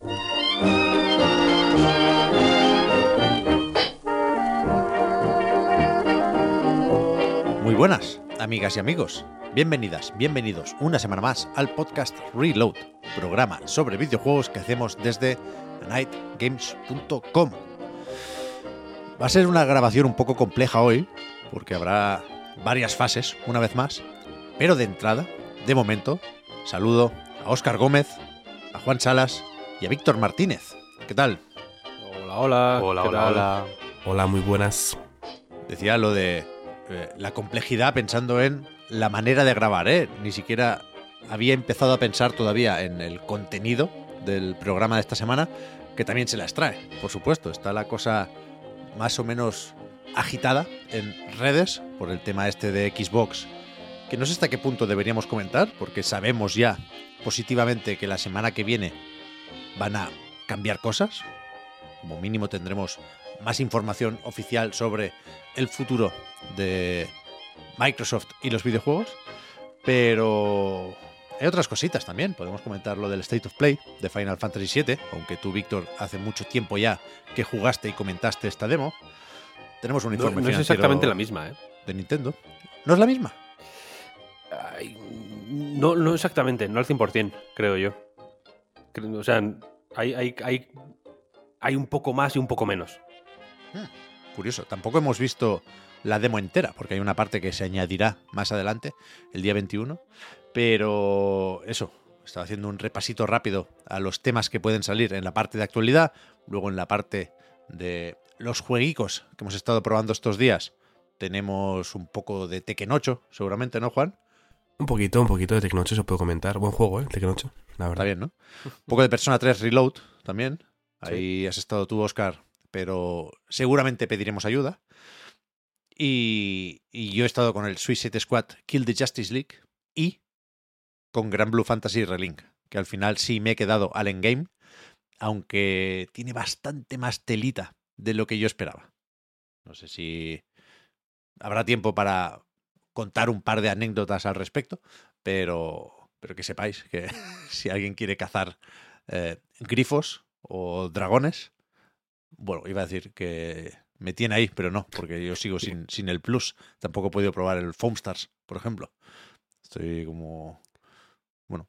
Muy buenas, amigas y amigos. Bienvenidas, bienvenidos una semana más al podcast Reload, programa sobre videojuegos que hacemos desde nightgames.com. Va a ser una grabación un poco compleja hoy, porque habrá varias fases, una vez más, pero de entrada, de momento, saludo a Óscar Gómez, a Juan Salas y a Víctor Martínez. ¿Qué tal? Hola, hola. Hola, ¿qué hola, tal? hola. Hola, muy buenas. Decía lo de eh, la complejidad pensando en la manera de grabar, ¿eh? Ni siquiera había empezado a pensar todavía en el contenido del programa de esta semana, que también se las trae, por supuesto. Está la cosa más o menos agitada en redes por el tema este de Xbox, que no sé hasta qué punto deberíamos comentar, porque sabemos ya positivamente que la semana que viene van a cambiar cosas. Como mínimo tendremos más información oficial sobre el futuro de Microsoft y los videojuegos. Pero hay otras cositas también. Podemos comentar lo del State of Play de Final Fantasy VII, aunque tú, Víctor, hace mucho tiempo ya que jugaste y comentaste esta demo. Tenemos un No, informe no es financiero exactamente la misma, ¿eh? de Nintendo. ¿No es la misma? Ay, no, no exactamente, no al 100%, creo yo. O sea, hay, hay, hay, hay un poco más y un poco menos. Curioso, tampoco hemos visto la demo entera, porque hay una parte que se añadirá más adelante, el día 21. Pero eso, estaba haciendo un repasito rápido a los temas que pueden salir en la parte de actualidad, luego en la parte de los jueguicos que hemos estado probando estos días. Tenemos un poco de Tekken 8, seguramente, ¿no, Juan? Un poquito, un poquito de Tecnocho se puede comentar. Buen juego, ¿eh? Tecnocho, la Está verdad. bien, ¿no? Un poco de Persona 3 Reload también. Ahí has estado tú, Oscar, pero seguramente pediremos ayuda. Y, y yo he estado con el Suicide Squad Kill the Justice League y con Gran Blue Fantasy Relink, que al final sí me he quedado al endgame, aunque tiene bastante más telita de lo que yo esperaba. No sé si habrá tiempo para contar un par de anécdotas al respecto, pero, pero que sepáis que si alguien quiere cazar eh, grifos o dragones, bueno, iba a decir que me tiene ahí, pero no, porque yo sigo sin, sin el plus. Tampoco he podido probar el Foam Stars, por ejemplo. Estoy como, bueno,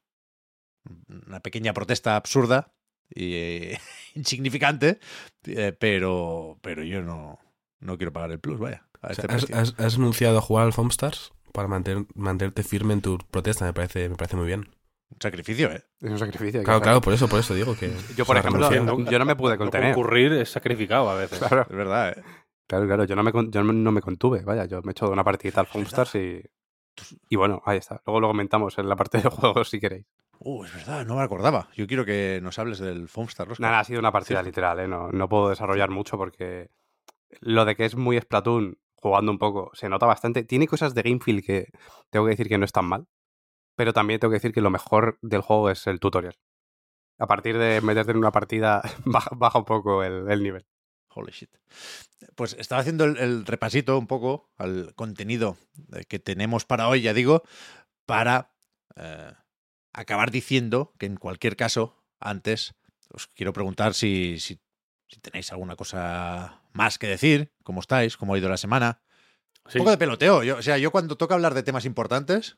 una pequeña protesta absurda y eh, insignificante, eh, pero, pero yo no, no quiero pagar el plus, vaya. A O sea, este has, precio. has- has anunciado a jugar al Foam Stars para mantener, mantenerte firme en tu protesta, me parece, me parece muy bien. Un sacrificio, ¿eh? Es un sacrificio. Claro, claro, por eso, por eso digo que. Yo, por ejemplo, no- yo no me pude No contener. concurrir es sacrificado a veces. Claro, Es verdad, ¿eh? claro, claro. Yo no me, yo no- me contuve. Vaya, yo me he hecho una partidita al Foamstars y. Y bueno, ahí está. Luego lo comentamos en la parte de juegos si queréis. Uh, es verdad, no me acordaba. Yo quiero que nos hables del Foamstar. Nada, ha sido una partida literal, ¿eh? No, no puedo desarrollar mucho porque lo de que es muy Splatoon, jugando un poco, se nota bastante. Tiene cosas de game feel que tengo que decir que no están mal, pero también tengo que decir que lo mejor del juego es el tutorial. A partir de meterte en una partida, baja, baja un poco el, el nivel. Holy shit. Pues estaba haciendo el, repasito un poco al contenido eh, que tenemos para hoy, ya digo, para eh, acabar diciendo que en cualquier caso, antes, os quiero preguntar si, si, si tenéis alguna cosa más que decir, cómo estáis, cómo ha ido la semana. Sí. Un poco de peloteo. Yo, o sea, yo cuando toca hablar de temas importantes,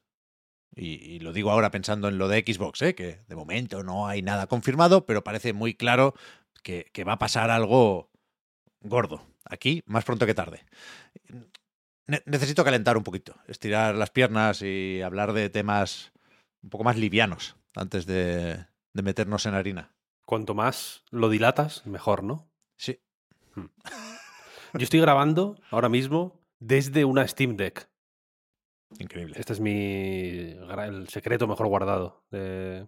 y, y lo digo ahora pensando en lo de Xbox, ¿eh? que de momento no hay nada confirmado, pero parece muy claro que, que va a pasar algo gordo. Aquí, más pronto que tarde. Ne- necesito calentar un poquito, estirar las piernas y hablar de temas un poco más livianos antes de, de meternos en harina. Cuanto más lo dilatas, mejor, ¿no? Sí. Yo estoy grabando ahora mismo desde una Steam Deck. Increíble. Este es mi el secreto mejor guardado. de-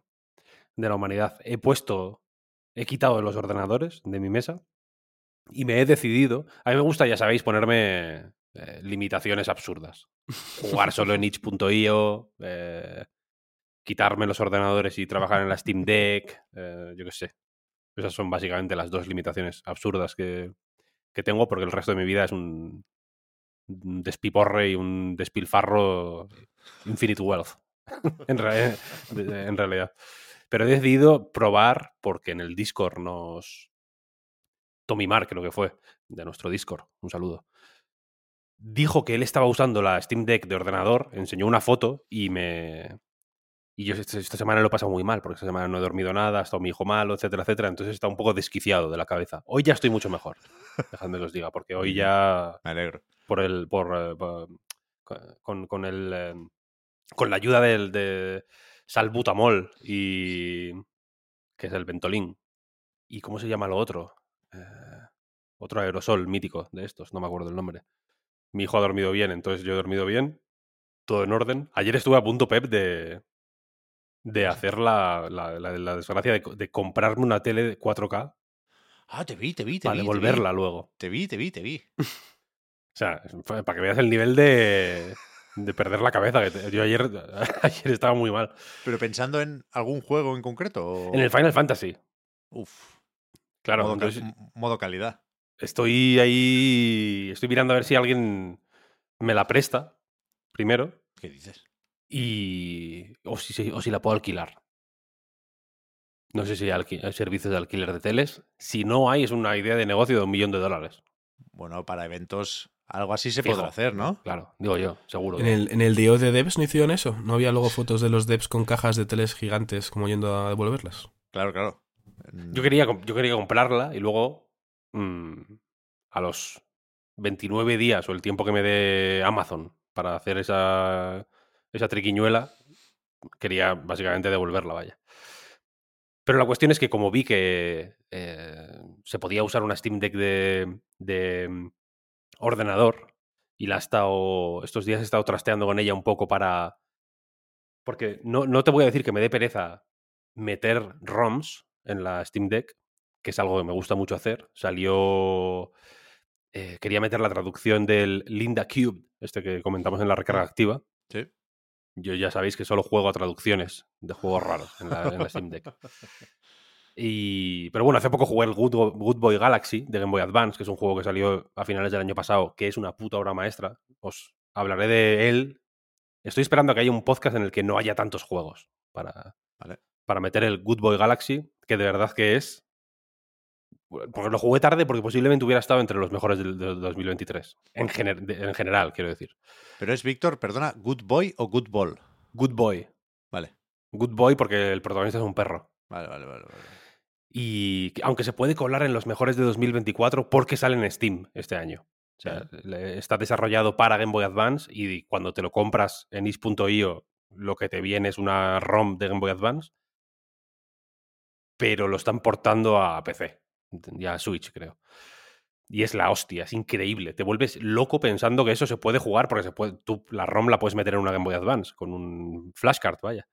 de la humanidad. He puesto, he quitado los ordenadores de mi mesa y me he decidido. A mí me gusta, ya sabéis, ponerme eh, limitaciones absurdas. Jugar solo en itch.io, eh, quitarme los ordenadores y trabajar en la Steam Deck, eh, yo qué sé. Esas son básicamente las dos limitaciones absurdas que, que tengo porque el resto de mi vida es un, un despiporre y un despilfarro infinite wealth, en, en realidad. Pero he decidido probar porque en el Discord nos... Tommy Mark creo que fue, de nuestro Discord, un saludo. Dijo que él estaba usando la Steam Deck de ordenador, enseñó una foto y me... Y yo esta esta semana lo he pasado muy mal, porque esta semana no he dormido nada, ha estado mi hijo malo, etcétera, etcétera. Entonces está un poco desquiciado de la cabeza. Hoy ya estoy mucho mejor, dejadme que os diga, porque hoy ya Me alegro. por el por, eh, por- con, con el eh, con la ayuda del de salbutamol y que es el ventolín y cómo se llama lo otro Eh, otro aerosol mítico de estos no me acuerdo el nombre mi hijo ha dormido bien entonces yo he dormido bien todo en orden ayer estuve a punto Pep de de hacer la, la, la- la desgracia de, co- de comprarme una tele de 4K Ah, te vi, te vi, te para vi. vi. devolverla luego Te vi, te vi, te vi. O sea, para que veas el nivel de, de perder la cabeza. Que te- yo ayer, ayer estaba muy mal. Pero pensando en algún juego en concreto. o- En el Final Fantasy, Uf. claro. entonces modo calidad. estoy ahí. Estoy mirando a ver si alguien me la presta primero. ¿Qué dices? Y. O si, o si la puedo alquilar. No sé si hay, alqui- hay servicios de alquiler de teles. Si no hay, es una idea de negocio de un millón de dólares. Bueno, para eventos algo así se Fijo. podrá hacer, ¿no? Claro, digo yo, seguro. En el, en el DO de devs no hicieron eso. No había luego fotos de los devs con cajas de teles gigantes como yendo a devolverlas. Claro, claro. Yo quería, yo quería comprarla y luego mm, a los 29 días o el tiempo que me dé Amazon para hacer esa, esa triquiñuela, quería básicamente devolverla, vaya. Pero la cuestión es que como vi que eh, se podía usar una Steam Deck de, de, mm, ordenador y la he estado, estos días he estado trasteando con ella un poco para... Porque no, no te voy a decir que me dé pereza meter ROMs en la Steam Deck, que es algo que me gusta mucho hacer. Salió. eh, quería meter la traducción del Linda Cube, este que comentamos en la recarga activa. Sí. Yo ya sabéis que solo juego a traducciones de juegos raros en la, en la Steam Deck. Y, pero bueno, hace poco jugué el Good, Good Boy Galaxy de Game Boy Advance, que es un juego que salió a finales del año pasado, que es una puta obra maestra. Os hablaré de él. Estoy esperando a que haya un podcast en el que no haya tantos juegos para, Vale. para meter el Good Boy Galaxy, que de verdad que es. Porque lo jugué tarde porque posiblemente hubiera estado entre los mejores del, del 2023. En, gener- de- en general, quiero decir. Pero es Víctor, perdona, ¿Good Boy o Good Ball? Good Boy. Vale. Good Boy porque el protagonista es un perro. Vale, vale, vale. vale. Y que- aunque se puede colar en los mejores de 2024 porque sale en Steam este año. O sea, está desarrollado para Game Boy Advance y cuando te lo compras en is.io lo que te viene es una ROM de Game Boy Advance. Pero lo están portando a PC. Ya Switch, creo. Y es la hostia, es increíble. Te vuelves loco pensando que eso se puede jugar porque se puede, tú la ROM la puedes meter en una Game Boy Advance con un flashcard, vaya.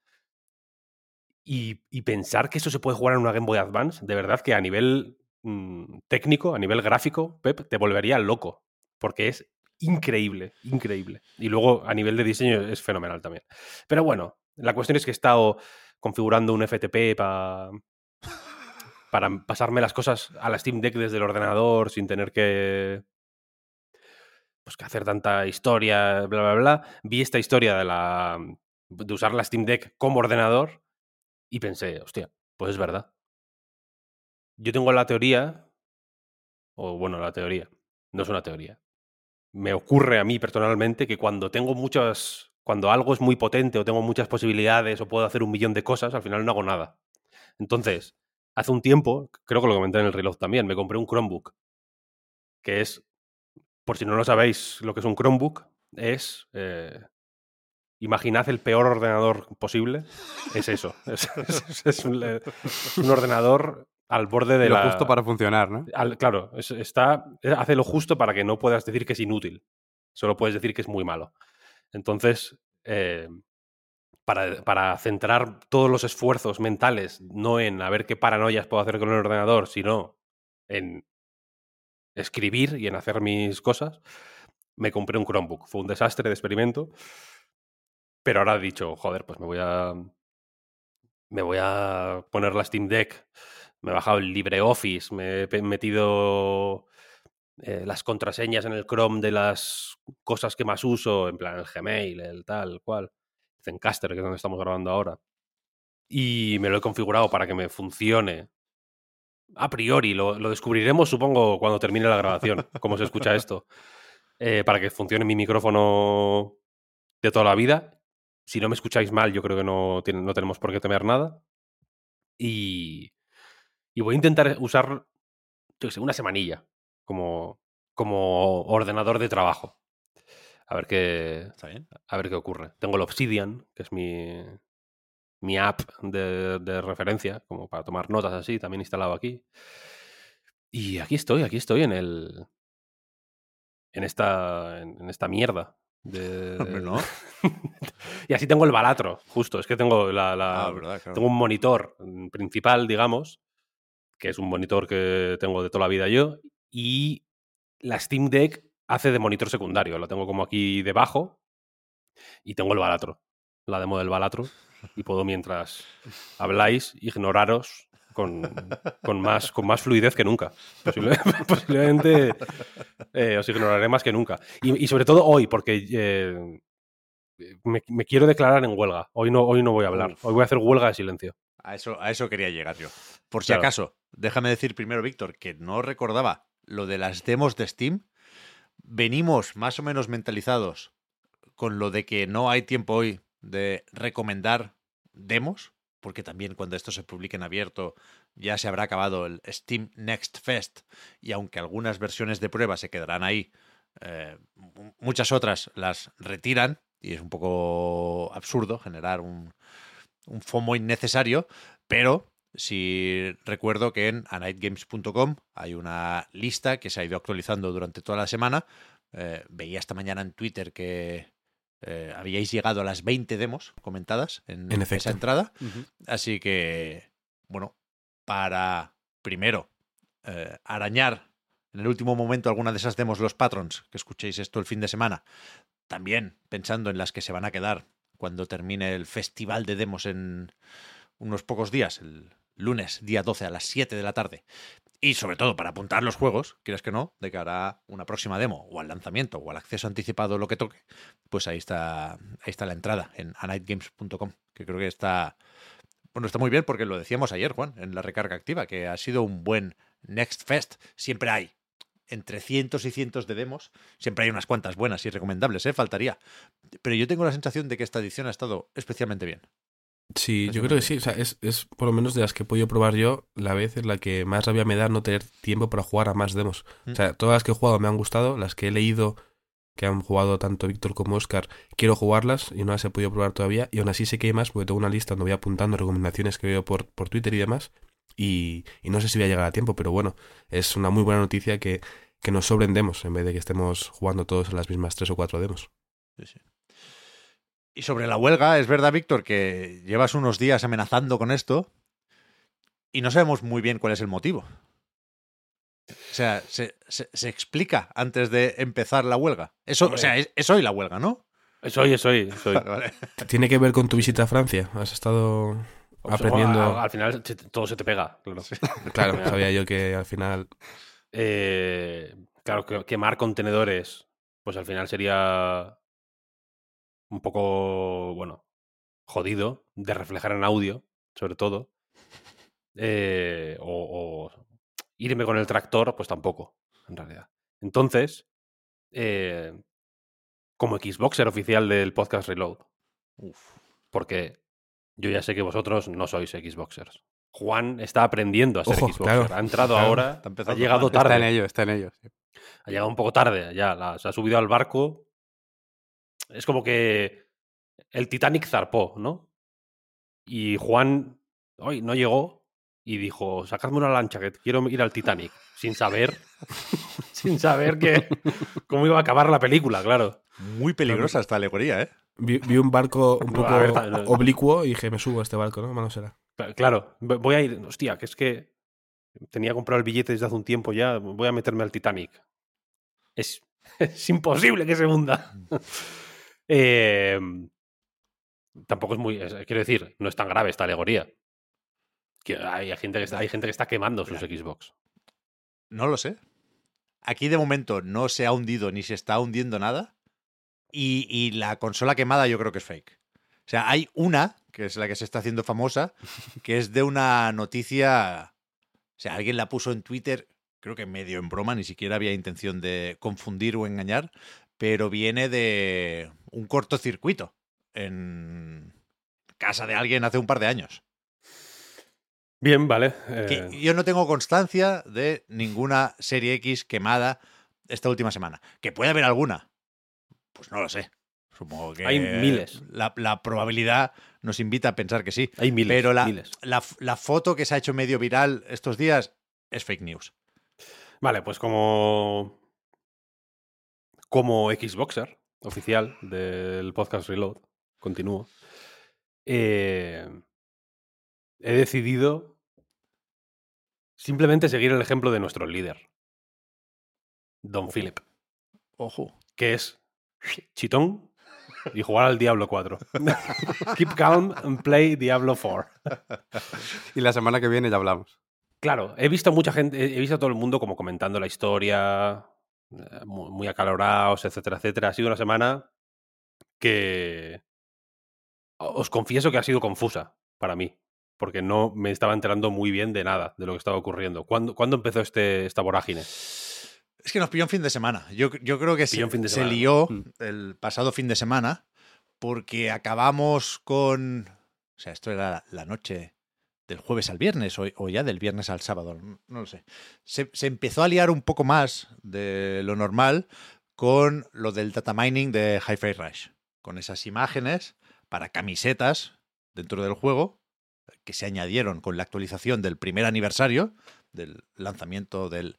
Y, y pensar que eso se puede jugar en una Game Boy Advance, de verdad que a nivel mm, técnico, a nivel gráfico, Pep, te volvería loco. Porque es increíble, increíble. Y luego a nivel de diseño es fenomenal también. Pero bueno, la cuestión es que he estado configurando un FTP para para pasarme las cosas a la Steam Deck desde el ordenador sin tener que pues que hacer tanta historia, bla bla bla. Vi esta historia de la de usar la Steam Deck como ordenador y pensé, hostia, pues es verdad. Yo tengo la teoría o bueno, la teoría, no es una teoría. Me ocurre a mí personalmente que cuando tengo muchas cuando algo es muy potente o tengo muchas posibilidades o puedo hacer un millón de cosas, al final no hago nada. Entonces, hace un tiempo, creo que lo comenté en el reloj también, me compré un Chromebook, que es, por si no lo sabéis lo que es un Chromebook, es, eh, imaginad el peor ordenador posible, es eso, es, es- es un, eh, un ordenador al borde de lo la... justo para funcionar, ¿no? al- claro, es- está, hace lo justo para que no puedas decir que es inútil, solo puedes decir que es muy malo. Entonces, eh, para, centrar todos los esfuerzos mentales, no en a ver qué paranoias puedo hacer con el ordenador, sino en escribir y en hacer mis cosas, me compré un Chromebook. Fue un desastre de experimento. Pero ahora he dicho, joder, pues me voy a. Me voy a poner la Steam Deck. Me he bajado el LibreOffice. Me he metido eh, las contraseñas en el Chrome de las cosas que más uso, en plan el Gmail, el tal, cual. Zencaster, que es donde estamos grabando ahora. Y me lo he configurado para que me funcione. A priori, lo, descubriremos, supongo, cuando termine la grabación, cómo se escucha esto. Eh, para que funcione mi micrófono de toda la vida. Si no me escucháis mal, yo creo que no, no tenemos por qué temer nada. Y, voy a intentar usar, yo sé, una semanilla como, como ordenador de trabajo. A ver qué, Está bien. a ver qué ocurre. Tengo el Obsidian, que es mi, mi app de, de referencia, como para tomar notas así, también instalado aquí. Y aquí estoy, aquí estoy en el. En esta. En, en esta mierda. De, Hombre, ¿no? y así tengo el balatro, justo. Es que tengo la. la- Ah, verdad, claro. tengo un monitor mm, principal, digamos, que es un monitor que tengo de toda la vida yo. Y la Steam Deck hace de monitor secundario. Lo tengo como aquí debajo. Y tengo el balatro. La demo del balatro. Y puedo, mientras habláis, ignoraros con, con más, con más fluidez que nunca. Posible- posiblemente eh, os ignoraré más que nunca. Y, y sobre todo hoy, porque eh, me, me quiero declarar en huelga. Hoy no, hoy no voy a hablar. Hoy voy a hacer huelga de silencio. A eso, a eso quería llegar yo. Por si Claro. acaso, déjame decir primero, Víctor, que no recordaba lo de las demos de Steam. Venimos más o menos mentalizados con lo de que no hay tiempo hoy de recomendar demos, porque también cuando esto se publique en abierto ya se habrá acabado el Steam Next Fest y aunque algunas versiones de prueba se quedarán ahí, eh, mu- muchas otras las retiran y es un poco absurdo generar un, un FOMO innecesario, pero si recuerdo que en anightgames.com hay una lista que se ha ido actualizando durante toda la semana. Eh, veía esta mañana en Twitter que eh, habíais llegado a las 20 demos comentadas en, En esa entrada. Así que, bueno, para primero eh, arañar en el último momento alguna de esas demos los patrons que escuchéis esto el fin de semana, también pensando en las que se van a quedar cuando termine el festival de demos en unos pocos días, el lunes, día 12 a las 7 de la tarde. Y sobre todo para apuntar los juegos, quieres que no, de cara a una próxima demo o al lanzamiento o al acceso anticipado, lo que toque, pues ahí está, ahí está la entrada en anightgames.com, que creo que está, bueno, está muy bien porque lo decíamos ayer, Juan, en la recarga activa, que ha sido un buen Next Fest. Siempre hay entre cientos y cientos de demos, siempre hay unas cuantas buenas y recomendables, ¿eh? faltaría. Pero yo tengo la sensación de que esta edición ha estado especialmente bien. Sí, yo creo que sí. O sea, es, es por lo menos de las que he podido probar yo, la vez en la que más rabia me da no tener tiempo para jugar a más demos. Mm. O sea, todas las que he jugado me han gustado, las que he leído que han jugado tanto Víctor como Oscar, quiero jugarlas y no las he podido probar todavía. Y aún así sé que hay más porque tengo una lista donde voy apuntando recomendaciones que veo por, por Twitter y demás. Y, y no sé si voy a llegar a tiempo, pero bueno, es una muy buena noticia que, que nos sobren demos en vez de que estemos jugando todos a las mismas tres o cuatro demos. Sí, sí. Y sobre la huelga, es verdad, Víctor, que llevas unos días amenazando con esto y no sabemos muy bien cuál es el motivo. O sea, se, se- se explica antes de empezar la huelga. Eso, o sea, es, es hoy la huelga, ¿no? Es hoy, es hoy. es hoy. Vale, vale. ¿Tiene que ver con tu visita a Francia? ¿Has estado O aprendiendo? al, al final todo se te pega, claro. Claro, sabía yo que al final Eh, claro, que- quemar contenedores, pues al final sería un poco, bueno, jodido de reflejar en audio, sobre todo. Eh, o, o irme con el tractor, pues tampoco, en realidad. Entonces, eh, como Xboxer oficial del podcast Reload, porque yo ya sé que vosotros no sois Xboxers. Juan está aprendiendo a ser Ojo, Xboxer. claro, ha entrado claro, ahora, ha llegado tarde Está en ello, está en ello. sí. ha llegado un poco tarde, ya la- se ha subido al barco. Es como que el Titanic zarpó, ¿no? Y Juan hoy no llegó y dijo, sacadme una lancha que quiero ir al Titanic, sin saber, sin saber que cómo iba a acabar la película, claro. Muy peligrosa esta alegoría, ¿eh? Vi, vi un barco un poco ver, oblicuo y dije, me subo a este barco, ¿no? Malo será. Cla- Claro, voy a ir. Hostia, que es que tenía comprado el billete desde hace un tiempo ya. Voy a meterme al Titanic. Es, es imposible que se hunda. Eh, tampoco es muy. es- quiero decir, no es tan grave esta alegoría. Que hay, gente que está, hay gente que está quemando sus Xbox. No lo sé. Aquí de momento no se ha hundido ni se está hundiendo nada. Y, y la consola quemada yo creo que es fake. O sea, hay una, que es la que se está haciendo famosa, que es de una noticia. O sea, alguien la puso en Twitter, creo que medio en broma, ni siquiera había intención de confundir o engañar, pero viene de un cortocircuito en casa de alguien hace un par de años. Bien, vale. Eh, yo no tengo constancia de ninguna serie X quemada esta última semana. Que puede haber alguna. Pues no lo sé. Supongo que. Hay miles. La, la probabilidad nos invita a pensar que sí. hay miles. Pero la, miles. la, la foto que se ha hecho medio viral estos días es fake news. Vale, pues como. Como Xboxer oficial del podcast Reload, continúo. eh, he decidido simplemente seguir el ejemplo de nuestro líder, Don Philip, Ojo. que es chitón y jugar al Diablo 4. Keep calm and play Diablo 4. Y la semana que viene ya hablamos. Claro, he visto a mucha gente, he visto a todo el mundo como comentando la historia, eh, mu- muy acalorados, etcétera, etcétera. Ha sido una semana que os confieso que ha sido confusa para mí, porque no me estaba enterando muy bien de nada de lo que estaba ocurriendo. ¿Cuándo, cuándo empezó este, esta vorágine? Es que nos pilló un fin de semana. Yo, yo creo que se, fin de se lió Mm. el pasado fin de semana porque acabamos con... O sea, esto era la noche del jueves al viernes o, ya del viernes al sábado, no, lo sé. Se, se empezó a liar un poco más de lo normal con lo del data mining de Hi-Fi Rush, con esas imágenes para camisetas dentro del juego que se añadieron con la actualización del primer aniversario del lanzamiento del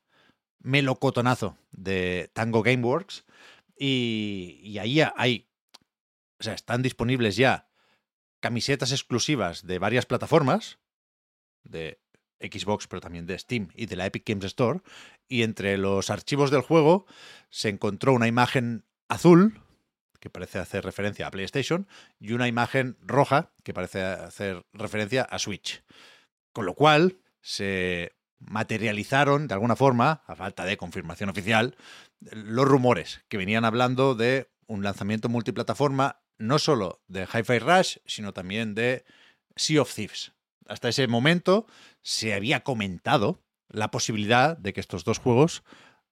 melocotonazo de Tango Gameworks y, y ahí hay, o sea, están disponibles ya camisetas exclusivas de varias plataformas, de Xbox, pero también de Steam y de la Epic Games Store, y entre los archivos del juego se encontró una imagen azul, que parece hacer referencia a PlayStation, y una imagen roja, que parece hacer referencia a Switch. Con lo cual, se materializaron de alguna forma, a falta de confirmación oficial, los rumores que venían hablando de un lanzamiento multiplataforma, no solo de Hi-Fi Rush, sino también de Sea of Thieves. Hasta ese momento se había comentado la posibilidad de que estos dos juegos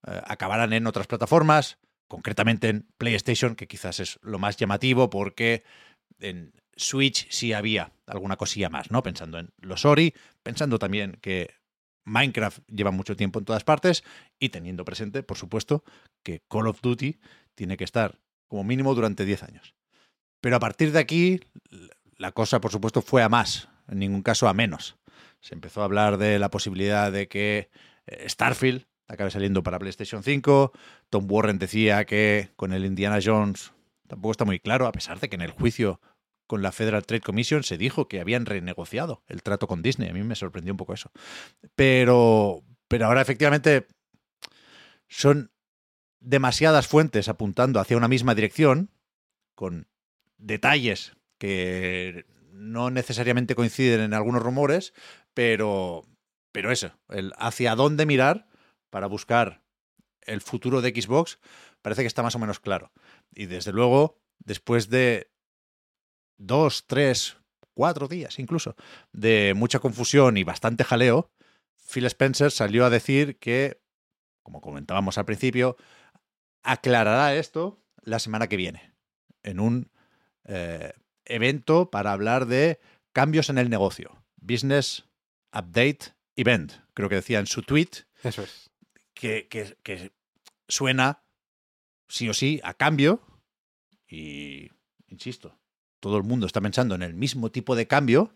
eh, acabaran en otras plataformas, concretamente en PlayStation, que quizás es lo más llamativo porque en Switch sí había alguna cosilla más, ¿no? Pensando en los Ori, pensando también que Minecraft lleva mucho tiempo en todas partes y teniendo presente, por supuesto, que Call of Duty tiene que estar como mínimo durante 10 años. Pero a partir de aquí, la cosa, por supuesto, fue a más, en ningún caso a menos. Se empezó a hablar de la posibilidad de que eh, Starfield acabe saliendo para PlayStation 5. Tom Warren decía que con el Indiana Jones tampoco está muy claro, a pesar de que en el juicio con la Federal Trade Commission se dijo que habían renegociado el trato con Disney. A mí me sorprendió un poco eso. Pero, pero ahora efectivamente son demasiadas fuentes apuntando hacia una misma dirección, con detalles que no necesariamente coinciden en algunos rumores, pero, pero eso, el hacia dónde mirar para buscar el futuro de Xbox parece que está más o menos claro. Y desde luego, después de dos, tres, cuatro días incluso de mucha confusión y bastante jaleo, Phil Spencer salió a decir que, como comentábamos al principio, aclarará esto la semana que viene en un eh, evento para hablar de cambios en el negocio. Business Update Event, creo que decía en su tweet, Eso es. que, que, que suena sí o sí a cambio y, insisto, todo el mundo está pensando en el mismo tipo de cambio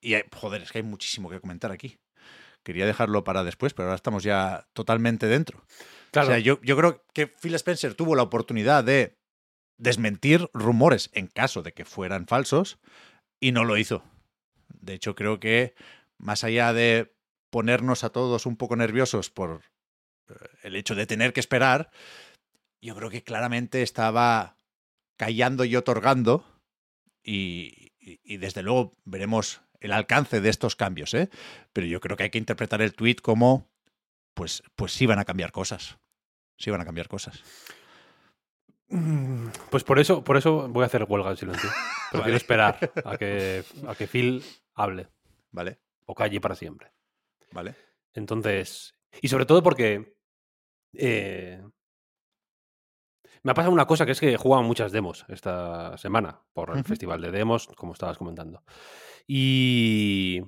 y, hay, joder, es que hay muchísimo que comentar aquí. Quería dejarlo para después, pero ahora estamos ya totalmente dentro. Claro, O sea, yo, yo creo que Phil Spencer tuvo la oportunidad de desmentir rumores en caso de que fueran falsos y no lo hizo. De hecho, creo que más allá de ponernos a todos un poco nerviosos por eh, el hecho de tener que esperar, yo creo que claramente estaba callando y otorgando y, desde luego veremos el alcance de estos cambios, ¿eh? Pero yo creo que hay que interpretar el tweet como, pues, pues sí van a cambiar cosas. Sí van a cambiar cosas. Mm, Pues por eso, por eso voy a hacer huelga en silencio. Pero Vale. quiero esperar a que, a que Phil hable ¿Vale? o calle para siempre. ¿Vale? Entonces, y sobre todo porque eh, me ha pasado una cosa que es que he jugado muchas demos esta semana por el festival de demos, como estabas comentando. Y,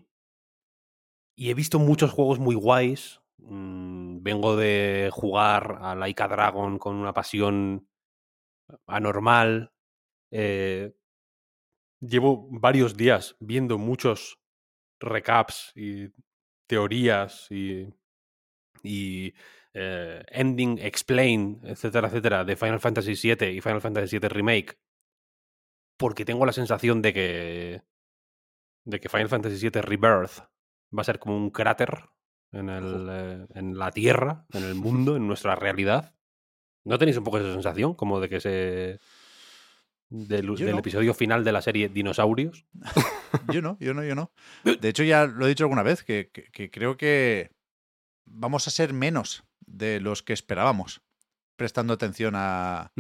y he visto muchos juegos muy guays. Mm, vengo de jugar a Laika Dragon con una pasión anormal. Eh, llevo varios días viendo muchos recaps y teorías y, y eh, ending explain, etcétera, etcétera, de Final Fantasy VII y Final Fantasy VII Remake, porque tengo la sensación de que de que Final Fantasy VII Rebirth va a ser como un cráter en, el, eh, en la Tierra, en el mundo, en nuestra realidad. ¿No tenéis un poco esa sensación? Como de que se... Del, Yo del no. episodio final de la serie Dinosaurios. Yo no, yo no, yo no. De hecho, ya lo he dicho alguna vez, que, que- que creo que vamos a ser menos de los que esperábamos, prestando atención a,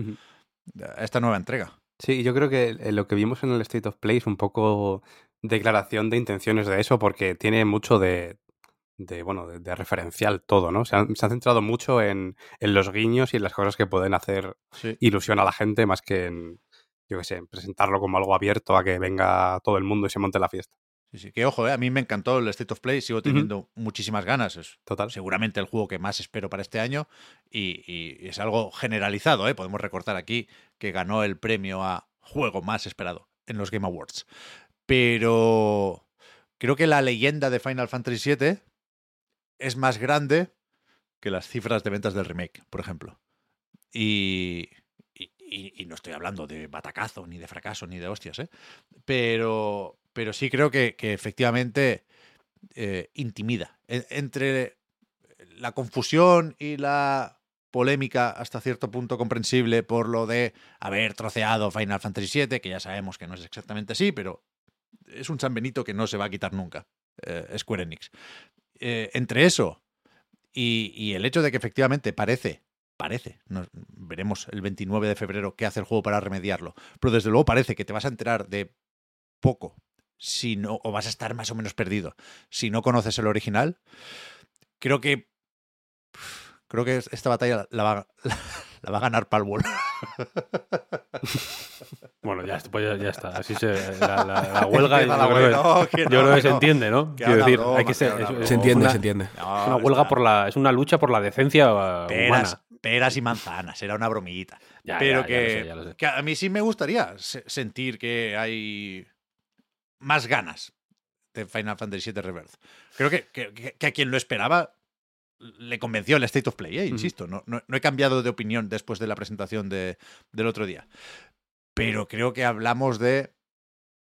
esta nueva entrega. Sí, yo creo que lo que vimos en el State of Play es un poco declaración de intenciones de eso, porque tiene mucho de, de bueno, de, de referencial todo, ¿no? Se han, se han centrado mucho en, en los guiños y en las cosas que pueden hacer Sí. ilusión a la gente, más que en, yo qué sé, en presentarlo como algo abierto a que venga todo el mundo y se monte la fiesta. Sí, sí, que ojo, eh, a mí me encantó el State of Play, sigo teniendo muchísimas ganas. Es Total. seguramente el juego que más espero para este año y, y es algo generalizado. ¿eh? Podemos recortar aquí que ganó el premio a juego más esperado en los Game Awards. Pero creo que la leyenda de Final Fantasy VII es más grande que las cifras de ventas del remake, por ejemplo. Y, y- no estoy hablando de batacazo, ni de fracaso, ni de hostias, ¿eh? Pero, pero sí creo que, que efectivamente eh, intimida. En- entre la confusión y la polémica hasta cierto punto comprensible por lo de haber troceado Final Fantasy VII, que ya sabemos que no es exactamente así, pero es un San que no se va a quitar nunca, eh, Square Enix. Eh, entre eso y, el hecho de que efectivamente parece, parece, veremos el 29 de febrero qué hace el juego para remediarlo, pero desde luego parece que te vas a enterar de poco si no, o vas a estar más o menos perdido si no conoces el original. Creo que creo que esta batalla la va, la va a ganar Palworld. Bueno, ya, está, pues ya, ya está. Así se. La, la- la huelga. Yo la creo. No, que yo no, creo que se entiende, ¿no? Quiero decir, broma, hay que ser. es- es Se entiende, una, se entiende. es una huelga por la. Es una lucha por la decencia uh, peras, humana. peras y manzanas, era una bromita. Ya, pero ya, ya que, lo sé, ya lo sé. que a mí sí me gustaría se- sentir que hay más ganas de Final Fantasy VII Rebirth. Creo que- que a quien lo esperaba le convenció el State of Play, ¿eh? insisto. No, no- no he cambiado de opinión después de la presentación de- del otro día. Pero creo que hablamos de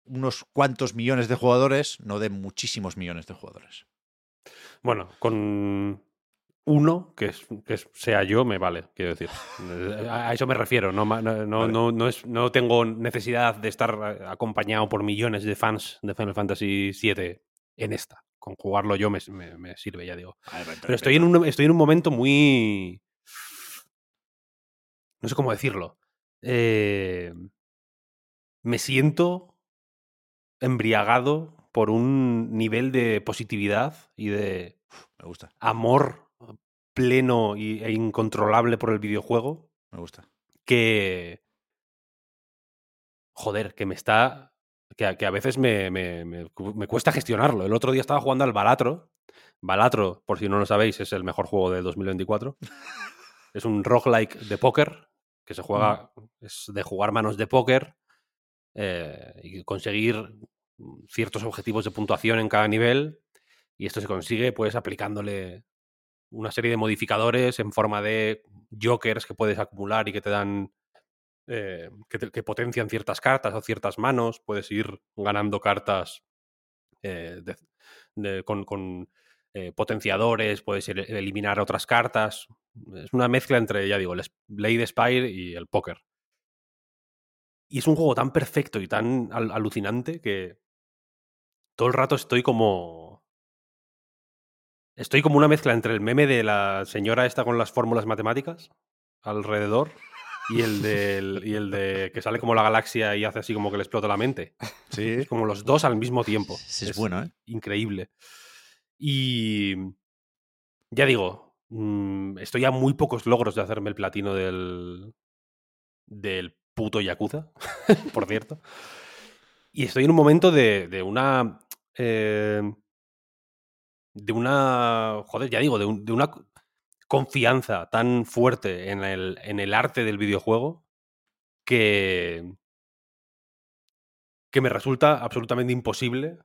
unos cuantos millones de jugadores, no de muchísimos millones de jugadores. Bueno, con uno que, es- que sea yo me vale, quiero decir. A eso me refiero. No, no, no, no, no es, no tengo necesidad de estar eh, acompañado por millones de fans de Final Fantasy VII en esta. Con jugarlo yo me, me- me sirve, ya digo. Pero estoy en, un, estoy en un momento muy. No sé cómo decirlo. Eh, me siento embriagado por un nivel de positividad y de Me gusta, amor pleno y- e incontrolable por el videojuego me gusta. que. Joder, que me está. Que, a- que a veces me, me- me cu- me cuesta gestionarlo. El otro día estaba jugando al Balatro. Balatro, por si no lo sabéis, es el mejor juego del 2024. es un roguelike de póker que se juega. Es de jugar manos de póker eh, y conseguir ciertos objetivos de puntuación en cada nivel. Y esto se consigue, pues, aplicándole una serie de modificadores en forma de jokers que puedes acumular y que te dan eh, que, te- que potencian ciertas cartas o ciertas manos. Puedes ir ganando cartas eh, con, eh, potenciadores, puedes ir- eliminar otras cartas. Es una mezcla entre, ya digo, el Blade Spire y el póker. Y es un juego tan perfecto y tan al- alucinante que todo el rato estoy como. Estoy como una mezcla entre el meme de la señora esta con las fórmulas matemáticas alrededor y el, del, y el de que sale como la galaxia y hace así como que le explota la mente. Sí, Es como los dos al mismo tiempo. Sí, es bueno, ¿eh? Increíble. Y ya digo, mm, estoy a muy pocos logros de hacerme el platino del, del puto Yakuza, por cierto. Y estoy en un momento de, de una... eh, de una... Joder, ya digo, de, un- de una confianza tan fuerte en el, en el arte del videojuego que, que me resulta absolutamente imposible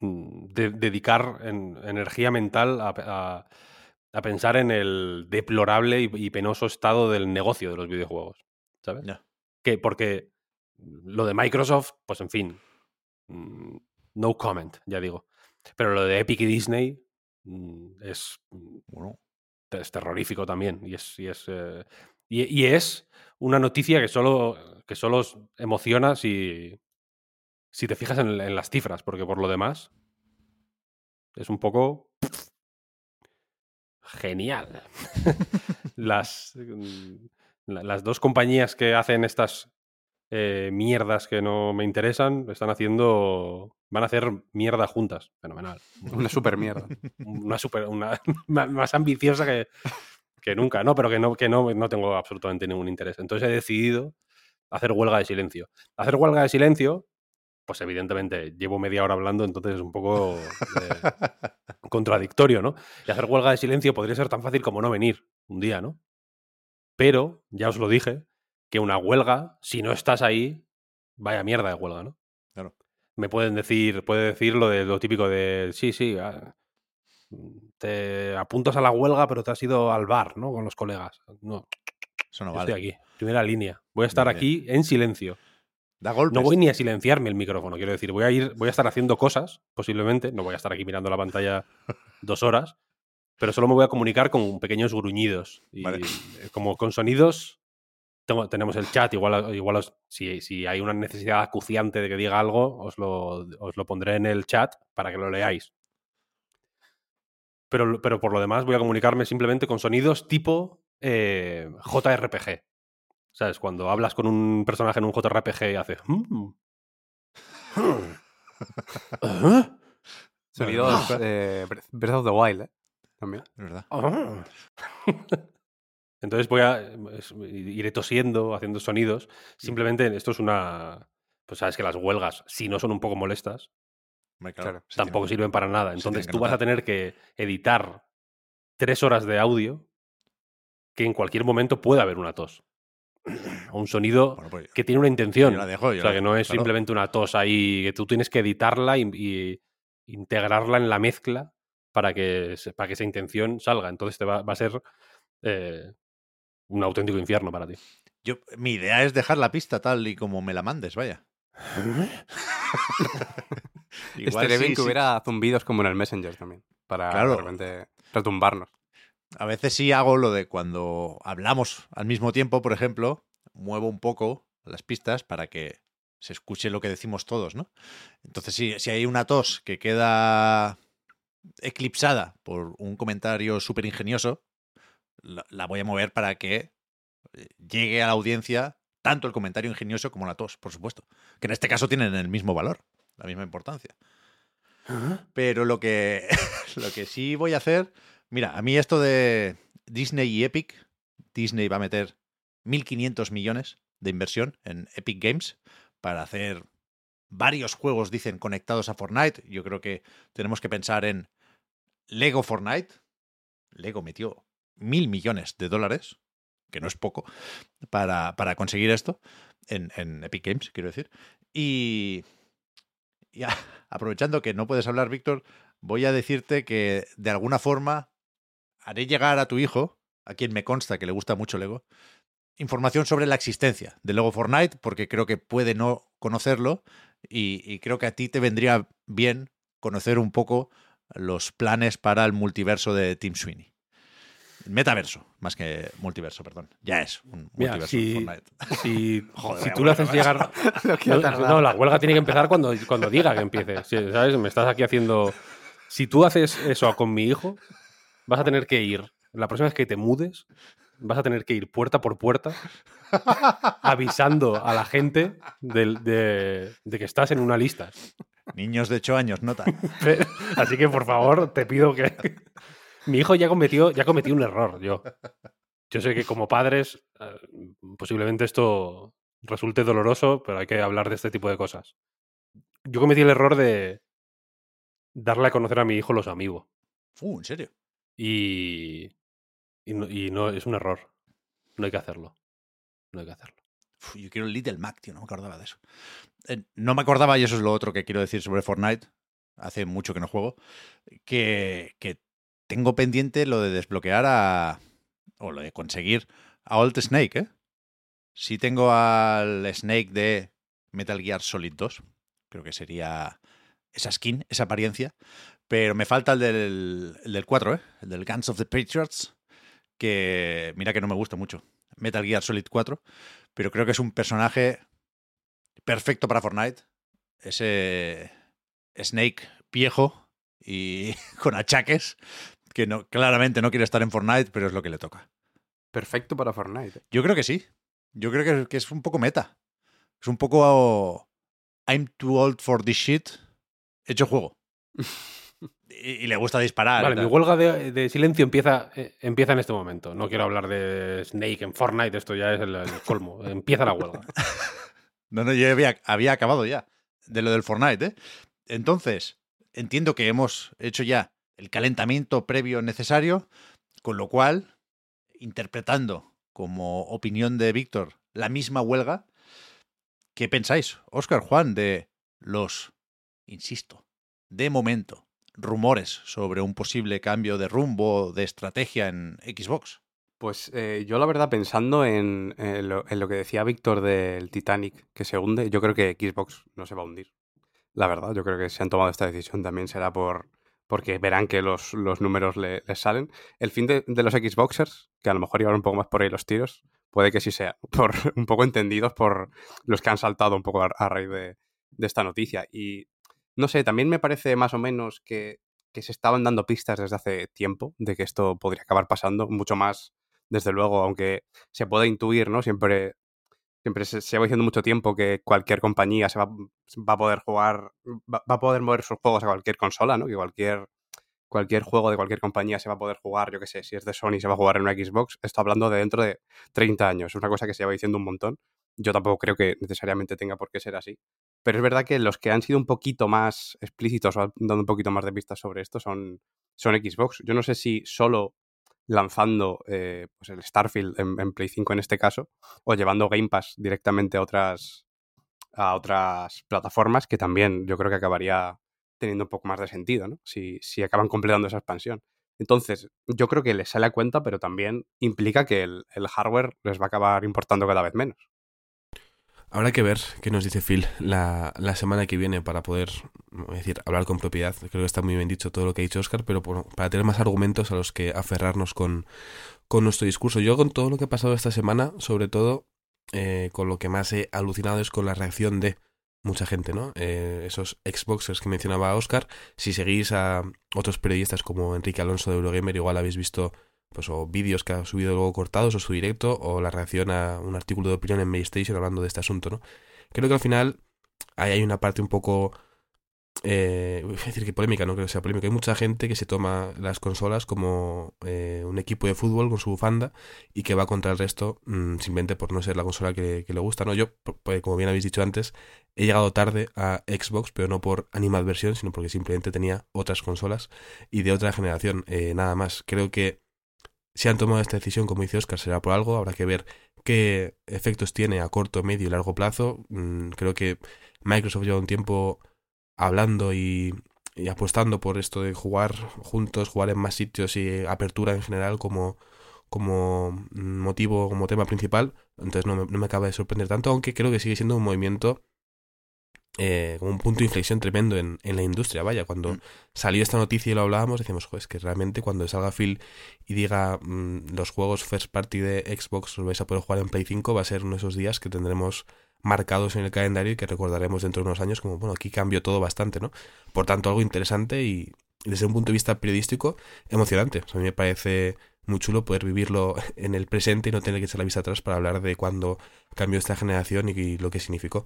mm, de- dedicar en- energía mental a, a- a pensar en el deplorable y, y penoso estado del negocio de los videojuegos. ¿Sabes? Que, porque lo de Microsoft, pues en fin, mm, no comment, ya digo. Pero lo de Epic y Disney es, mm, Bueno, es terrorífico también. Y es, y es, eh, y, y es una noticia que solo, que solo emociona si, si te fijas en, en las cifras, porque por lo demás es un poco genial. las, mm, la- las dos compañías que hacen estas eh, mierdas que no me interesan están haciendo. Van a hacer mierda juntas. Fenomenal. Una super mierda. Una super. Una, más ambiciosa que, que nunca, ¿no? Pero que no, que no, no tengo absolutamente ningún interés. Entonces he decidido hacer huelga de silencio. Hacer huelga de silencio, pues evidentemente llevo media hora hablando, entonces es un poco eh, contradictorio, ¿no? Y hacer huelga de silencio podría ser tan fácil como no venir un día, ¿no? Pero, ya os lo dije, que una huelga, si no estás ahí, vaya mierda de huelga, ¿no? Claro. Me pueden decir, puede decir lo de lo típico de sí, sí, ah, te apuntas a la huelga, pero te has ido al bar, ¿no? Con los colegas. No, eso no vale. estoy aquí, primera línea. Voy a estar Bien, aquí en silencio. Da golpes. No voy ni a silenciarme el micrófono, quiero decir, voy a ir, voy a estar haciendo cosas, posiblemente, no voy a estar aquí mirando la pantalla dos horas, pero solo me voy a comunicar con pequeños gruñidos. Y Vale. como con sonidos, tengo- tenemos el chat, igual, igual os- si, si hay una necesidad acuciante de que diga algo, os lo, os lo pondré en el chat para que lo leáis. Pero, pero por lo demás voy a comunicarme simplemente con sonidos tipo eh, JRPG. ¿Sabes? Cuando hablas con un personaje en un JRPG y hace... "Mm, ¿ah? Sonidos eh, Breath Breath of the Wild, ¿eh? También. Es verdad. Entonces voy a. Iré tosiendo, haciendo sonidos. Simplemente esto es una. Pues sabes que las huelgas, si no son un poco molestas, claro, tampoco sirven para nada. Entonces tú vas a tener que editar tres horas de audio que en cualquier momento puede haber una tos. O un sonido Bueno, pues, que tiene una intención. la dejo. O sea, que no es claro. simplemente una tos ahí, que tú tienes que editarla y, y integrarla en la mezcla para que, para que esa intención salga. Entonces te va, va a ser eh, un auténtico infierno para ti. Yo, mi idea es dejar la pista tal y como me la mandes, vaya. Igual Estaría bien sí, que sí. hubiera zumbidos como en el Messenger también. Para Claro. de repente retumbarnos. A veces sí hago lo de cuando hablamos al mismo tiempo, por ejemplo, muevo un poco las pistas para que se escuche lo que decimos todos, ¿no? Entonces, si, si hay una tos que queda eclipsada por un comentario súper ingenioso, la, la voy a mover para que eh, llegue a la audiencia tanto el comentario ingenioso como la tos, por supuesto. Que en este caso tienen el mismo valor, la misma importancia. Pero lo que, lo que sí voy a hacer, mira, a mí esto de Disney y Epic, Disney va a meter 1.500 millones de inversión en Epic Games para hacer varios juegos, dicen, conectados a Fortnite. Yo creo que tenemos que pensar en Lego Fortnite. Lego metió mil millones de dólares, que no es poco, para, para conseguir esto en, en Epic Games, quiero decir. Y, y aprovechando que no puedes hablar, Víctor, voy a decirte que de alguna forma haré llegar a tu hijo, a quien me consta que le gusta mucho Lego, información sobre la existencia de Lego Fortnite, porque creo que puede no conocerlo y, y creo que a ti te vendría bien conocer un poco los planes para el multiverso de Team Sweeney. Metaverso, más que multiverso, perdón. Ya es un Mira, multiverso si, Fortnite. si, Joder, si la tú le huelga, haces llegar. Lo No, la huelga tiene que empezar cuando, cuando diga que empiece. ¿Sabes? Me estás aquí haciendo. Si tú haces eso con mi hijo, vas a tener que ir. La próxima vez que te mudes, vas a tener que ir puerta por puerta avisando a la gente de, de que estás en una lista. Niños de 8 años, nota. Así que por favor, te pido que. Mi hijo ya cometió, ya cometió un error, yo. Yo sé que como padres, eh, posiblemente esto resulte doloroso, pero hay que hablar de este tipo de cosas. Yo cometí el error de darle a conocer a mi hijo los amigos. Uh, ¿en serio? Y, y, no, y no es un error. No hay que hacerlo. No hay que hacerlo. Uf, yo quiero el Little Mac, tío, no me acordaba de eso. Eh, no me acordaba, y eso es lo otro que quiero decir sobre Fortnite. Hace mucho que no juego. Que, que tengo pendiente lo de desbloquear a. O lo de conseguir a Old Snake, ¿eh? Sí tengo al Snake de Metal Gear Solid 2. Creo que sería esa skin, esa apariencia. Pero me falta el del, el del 4, ¿eh? El del Guns of the Patriots. Que mira que no me gusta mucho. Metal Gear Solid 4 pero creo que es un personaje perfecto para Fortnite. Ese Snake viejo y con achaques, que no, claramente no quiere estar en Fortnite, pero es lo que le toca. Perfecto para Fortnite. Yo creo que sí. Yo creo que, que es un poco meta. Es un poco I'm too old for this shit. Hecho juego. Y, y le gusta disparar. Vale, mi huelga de, de silencio empieza, eh, empieza en este momento. No quiero hablar de Snake en Fortnite, esto ya es el, el colmo. Empieza la huelga. No, no, yo había, había acabado ya de lo del Fortnite, ¿eh? Entonces, entiendo que hemos hecho ya el calentamiento previo necesario, con lo cual, interpretando como opinión de Víctor la misma huelga, ¿qué pensáis, Óscar Juan, de los, insisto, de momento, rumores sobre un posible cambio de rumbo, de estrategia en Xbox? Pues eh, yo la verdad pensando en, lo, en lo que decía Víctor del Titanic que se hunde, yo creo que Xbox no se va a hundir. La verdad, yo creo que si han tomado esta decisión también será por porque verán que los, los números le- les salen. El fin de, de los Xboxers, que a lo mejor iban un poco más por ahí los tiros, puede que sí sea, por un poco entendidos por los que han saltado un poco a, a raíz de, de esta noticia. Y no sé, también me parece más o menos que, que se estaban dando pistas desde hace tiempo de que esto podría acabar pasando, mucho más desde luego, aunque se puede intuir, ¿no? Siempre, siempre se, se va diciendo mucho tiempo que cualquier compañía se va, va a poder jugar, va, va a poder mover sus juegos a cualquier consola, ¿no? Que cualquier, cualquier juego de cualquier compañía se va a poder jugar, yo qué sé, si es de Sony se va a jugar en una Xbox, esto hablando de dentro de 30 años, es una cosa que se va diciendo un montón. Yo tampoco creo que necesariamente tenga por qué ser así. Pero es verdad que los que han sido un poquito más explícitos o han dado un poquito más de pistas sobre esto son, son Xbox. Yo no sé si solo lanzando eh, pues el Starfield en, Play 5 en este caso, o llevando Game Pass directamente a otras, a otras plataformas, que también yo creo que acabaría teniendo un poco más de sentido, ¿no? Si, si acaban completando esa expansión. Entonces, yo creo que les sale a cuenta, pero también implica que el, el hardware les va a acabar importando cada vez menos. Habrá que ver qué nos dice Phil la, la semana que viene para poder decir, hablar con propiedad. Creo que está muy bien dicho todo lo que ha dicho Oscar, pero bueno, para tener más argumentos a los que aferrarnos con, con nuestro discurso. Yo con todo lo que ha pasado esta semana, sobre todo eh, con lo que más he alucinado es con la reacción de mucha gente, ¿no? Eh, esos Xboxers que mencionaba Oscar. Si seguís a otros periodistas como Enrique Alonso de Eurogamer, igual habéis visto pues o vídeos que ha subido luego cortados o su directo o la reacción a un artículo de opinión en Maystation hablando de este asunto, ¿no? Creo que al final hay una parte un poco eh, voy a decir que polémica, no creo que sea polémica. Hay mucha gente que se toma las consolas como eh, un equipo de fútbol con su bufanda y que va contra el resto mmm, simplemente por no ser la consola que, que le gusta. ¿no? Yo, pues, como bien habéis dicho antes, he llegado tarde a Xbox, pero no por animadversión, sino porque simplemente tenía otras consolas y de otra generación. Eh, nada más. Creo que si han tomado esta decisión, como dice Oscar, será por algo. Habrá que ver qué efectos tiene a corto, medio y largo plazo. Mm, creo que Microsoft lleva un tiempo hablando y, y, apostando por esto de jugar juntos, jugar en más sitios y apertura en general como, como motivo, como tema principal. Entonces no me, no me acaba de sorprender tanto, aunque creo que sigue siendo un movimiento eh, como un punto de inflexión tremendo en, en la industria. Vaya, cuando Mm. salió esta noticia y lo hablábamos, decíamos, joder, es que realmente cuando salga Phil y diga mm, los juegos first party de Xbox los vais a poder jugar en Play 5, va a ser uno de esos días que tendremos marcados en el calendario y que recordaremos dentro de unos años como, bueno, aquí cambió todo bastante, ¿no? Por tanto, algo interesante y desde un punto de vista periodístico, emocionante. O sea, a mí me parece muy chulo poder vivirlo en el presente y no tener que echar la vista atrás para hablar de cuándo cambió esta generación y, y lo que significó.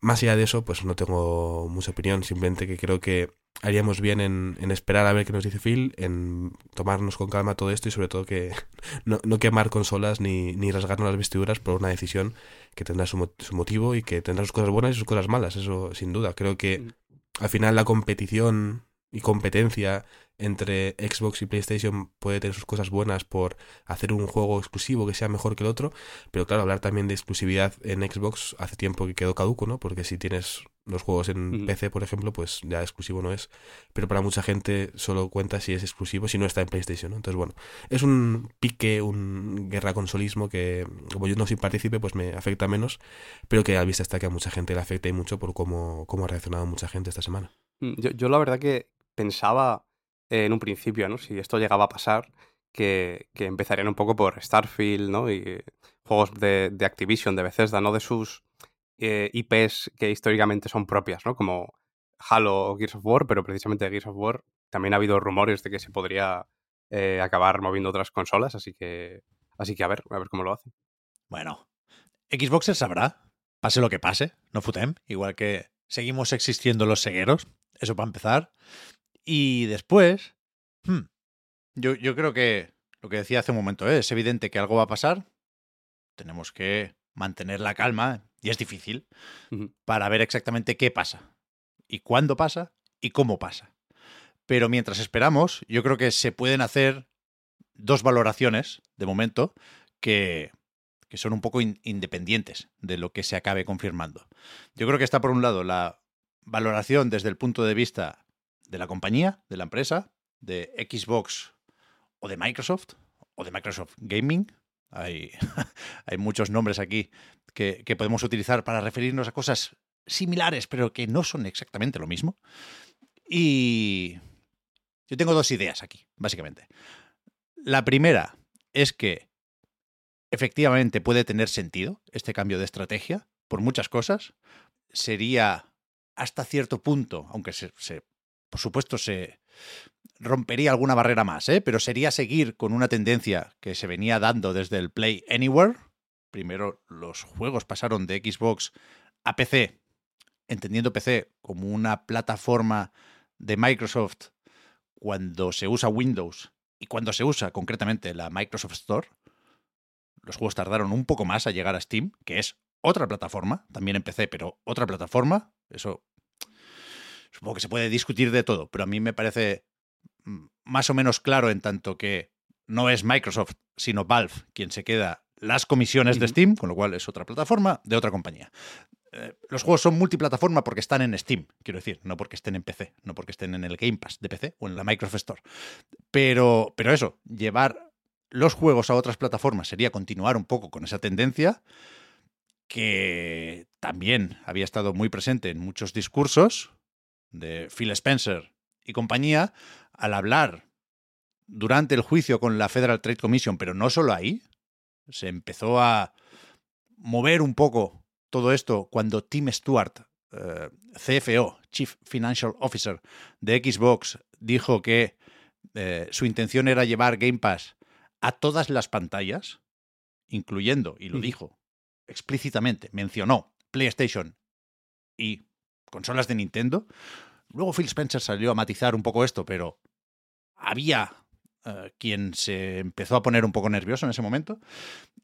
Más allá de eso, pues no tengo mucha opinión, simplemente que creo que haríamos bien en, en esperar a ver qué nos dice Phil, en tomarnos con calma todo esto y sobre todo que no, no quemar consolas ni, ni rasgarnos las vestiduras por una decisión que tendrá su, su motivo y que tendrá sus cosas buenas y sus cosas malas, eso sin duda. Creo que Mm. al final la competición y competencia entre Xbox y PlayStation puede tener sus cosas buenas por hacer un juego exclusivo que sea mejor que el otro, pero claro, hablar también de exclusividad en Xbox hace tiempo que quedó caduco, ¿no? Porque si tienes los juegos en. PC, por ejemplo, pues ya exclusivo no es, pero para mucha gente solo cuenta si es exclusivo, si no está en PlayStation, ¿no? Entonces, bueno, es un pique, un guerra consolismo que, como yo no soy partícipe, pues me afecta menos, pero que a vista está que a mucha gente le afecta y mucho por cómo, cómo ha reaccionado mucha gente esta semana. Mm, Yo, yo la verdad que pensaba en un principio, ¿no? Si esto llegaba a pasar, que, empezarían un poco por Starfield, ¿no? Y juegos de, Activision, de Bethesda, no de sus eh, IPs que históricamente son propias, ¿no? Como Halo o Gears of War, pero precisamente de Gears of War también ha habido rumores de que se podría eh, acabar moviendo otras consolas, así que, así que a ver, a ver cómo lo hacen. Bueno, Xboxer sabrá, pase lo que pase, no futem, igual que seguimos existiendo los cegueros, eso para empezar. Y después, hmm, yo, yo creo que lo que decía hace un momento, ¿eh? es evidente que algo va a pasar, tenemos que mantener la calma, y es difícil, para ver exactamente qué pasa, y cuándo pasa, y cómo pasa. Pero mientras esperamos, yo creo que se pueden hacer dos valoraciones, de momento, que, que son un poco in- independientes de lo que se acabe confirmando. Yo creo que está por un lado la valoración desde el punto de vista de la compañía, de la empresa, de Xbox o de Microsoft, o de Microsoft Gaming. Hay, hay muchos nombres aquí que, que podemos utilizar para referirnos a cosas similares, pero que no son exactamente lo mismo. Y yo tengo dos ideas aquí, básicamente. La primera es que efectivamente puede tener sentido este cambio de estrategia por muchas cosas. Sería hasta cierto punto, aunque se, se- por supuesto se rompería alguna barrera más, ¿eh? pero sería seguir con una tendencia que se venía dando desde el Play Anywhere. Primero los juegos pasaron de Xbox a PC, entendiendo PC como una plataforma de Microsoft cuando se usa Windows y cuando se usa concretamente la Microsoft Store, los juegos tardaron un poco más a llegar a Steam, que es otra plataforma, también en PC, pero otra plataforma. Eso supongo que se puede discutir de todo, pero a mí me parece mm, más o menos claro en tanto que no es Microsoft, sino Valve quien se queda las comisiones de. Steam, con lo cual es otra plataforma de otra compañía. Eh, los juegos son multiplataforma porque están en Steam, quiero decir, no porque estén en PC, no porque estén en el Game Pass de PC o en la Microsoft Store. Pero, pero eso, llevar los juegos a otras plataformas sería continuar un poco con esa tendencia que también había estado muy presente en muchos discursos de Phil Spencer y compañía al hablar durante el juicio con la Federal Trade Commission, pero no solo ahí, se empezó a mover un poco todo esto cuando Tim Stewart, eh, CFO, Chief Financial Officer de Xbox, dijo que eh, su intención era llevar Game Pass a todas las pantallas, incluyendo, y lo dijo explícitamente, mencionó PlayStation y consolas de Nintendo. Luego Phil Spencer salió a matizar un poco esto, pero había eh, quien se empezó a poner un poco nervioso en ese momento.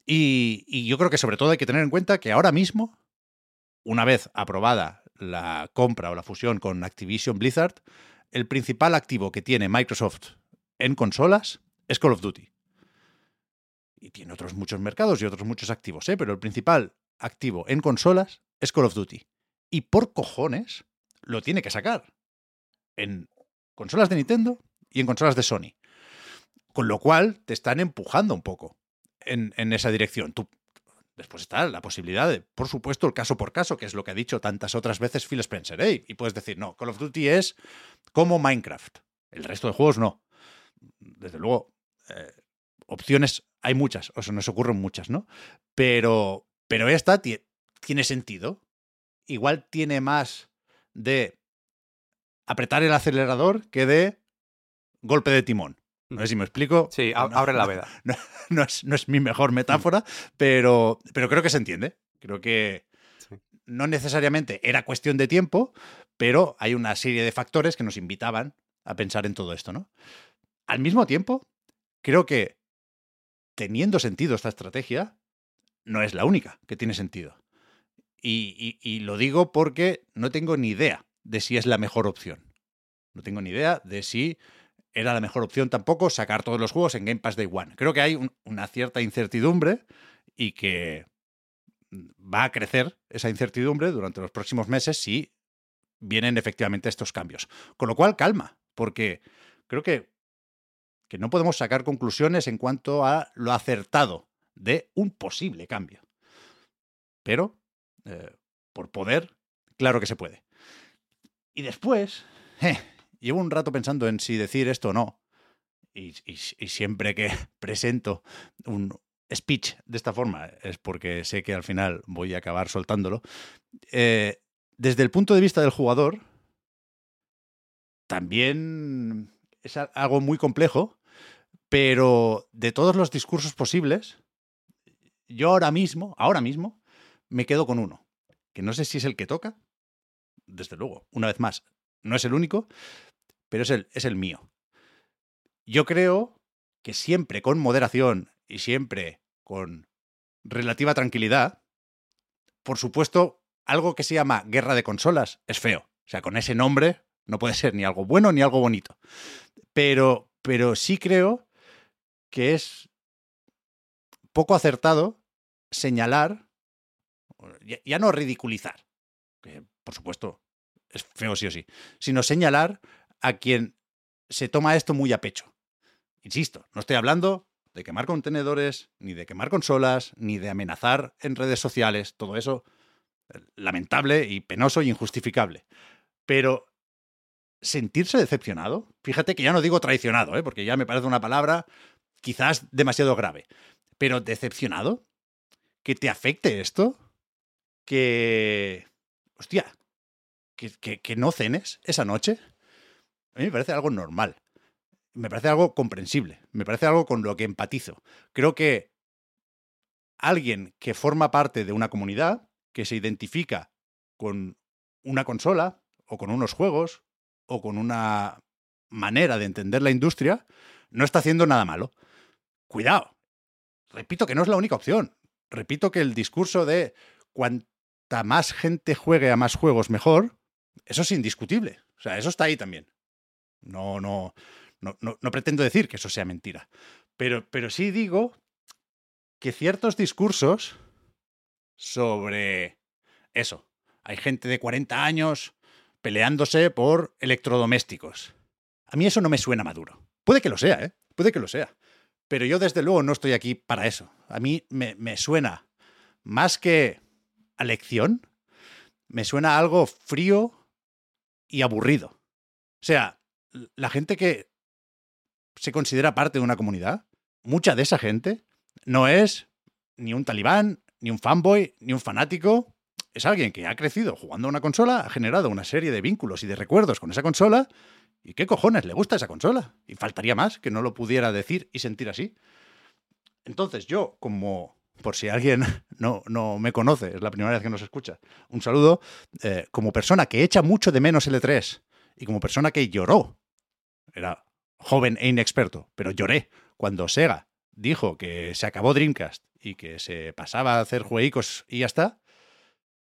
Y, y yo creo que sobre todo hay que tener en cuenta que ahora mismo, una vez aprobada la compra o la fusión con Activision Blizzard, el principal activo que tiene Microsoft en consolas es Call of Duty. Y tiene otros muchos mercados y otros muchos activos, ¿eh? pero el principal activo en consolas es Call of Duty. Y por cojones lo tiene que sacar en consolas de Nintendo y en consolas de Sony. Con lo cual te están empujando un poco en, en esa dirección. Tú, Después está la posibilidad de, por supuesto, el caso por caso, que es lo que ha dicho tantas otras veces Phil Spencer. Y puedes decir, no, Call of Duty es como Minecraft. El resto de juegos no. Desde luego, eh, opciones hay muchas, o se nos ocurren muchas, ¿no? Pero, pero esta tiene sentido. Igual tiene más de apretar el acelerador que de golpe de timón. No sé si me explico. Sí, abre la veda. No, es, mi mejor metáfora, pero, pero creo que se entiende. Creo que no necesariamente era cuestión de tiempo, pero hay una serie de factores que nos invitaban a pensar en todo esto, ¿no? Al mismo tiempo, creo que teniendo sentido esta estrategia, no es la única que tiene sentido. Y lo digo porque no tengo ni idea de si es la mejor opción. No tengo ni idea de si era la mejor opción tampoco sacar todos los juegos en Game Pass Day One. Creo que hay una cierta incertidumbre y que va a crecer esa incertidumbre durante los próximos meses si vienen efectivamente estos cambios. Con lo cual, calma, porque creo que, que no podemos sacar conclusiones en cuanto a lo acertado de un posible cambio. Pero, eh, por poder, claro que se puede. Y después, eh, llevo un rato pensando en si decir esto o no. Y, siempre que presento un speech de esta forma es porque sé que al final voy a acabar soltándolo. Eh, desde el punto de vista del jugador, también es algo muy complejo, pero de todos los discursos posibles, yo ahora mismo, ahora mismo, me quedo con uno, que no sé si es el que toca, desde luego, una vez más, no es el único, pero es el, es el mío. Yo creo que siempre con moderación y siempre con relativa tranquilidad, por supuesto, algo que se llama guerra de consolas es feo. O sea, con ese nombre no puede ser ni algo bueno ni algo bonito. Pero, pero sí creo que es poco acertado señalar, ya, no ridiculizar, que por supuesto es feo sí o sí, sino señalar a quien se toma esto muy a pecho. Insisto, no estoy hablando de quemar contenedores, ni de quemar consolas, ni de amenazar en redes sociales, todo eso eh, lamentable y penoso y injustificable. Pero sentirse decepcionado, fíjate que ya no digo traicionado, ¿eh? porque ya me parece una palabra quizás demasiado grave, pero decepcionado, que te afecte esto, que... Hostia, que, que no cenes esa noche, a mí me parece algo normal. Me parece algo comprensible. Me parece algo con lo que empatizo. Creo que alguien que forma parte de una comunidad, que se identifica con una consola, o con unos juegos, o con una manera de entender la industria, no está haciendo nada malo. Cuidado. Repito que no es la única opción. Repito que el discurso de más gente juegue a más juegos mejor, eso es indiscutible. O sea, eso está ahí también. No, no, no, no, pretendo decir que eso sea mentira. Pero, pero sí digo que ciertos discursos sobre eso. Hay gente de 40 años peleándose por electrodomésticos. A mí eso no me suena maduro. Puede que lo sea, ¿eh? Puede que lo sea. Pero yo desde luego no estoy aquí para eso. A mí me, me suena más que lección, me suena algo frío y aburrido. O sea, la gente que se considera parte de una comunidad, mucha de esa gente no es ni un talibán, ni un fanboy, ni un fanático. Es alguien que ha crecido jugando a una consola, ha generado una serie de vínculos y de recuerdos con esa consola. ¿Y qué cojones le gusta esa consola? Y faltaría más que no lo pudiera decir y sentir así. Entonces yo, como por si alguien no, no me conoce, es la primera vez que nos escucha, un saludo, eh, como persona que echa mucho de menos L3 y como persona que lloró era joven e inexperto, pero lloré cuando Sega dijo que se acabó Dreamcast y que se pasaba a hacer jueguicos y ya está,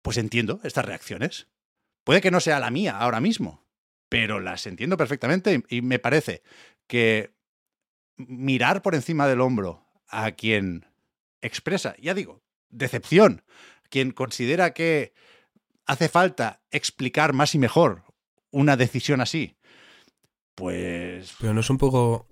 pues entiendo estas reacciones. Puede que no sea la mía ahora mismo, pero las entiendo perfectamente y me parece que mirar por encima del hombro a quien expresa, ya digo, decepción, quien considera que hace falta explicar más y mejor una decisión así, pues. Pero no es un poco.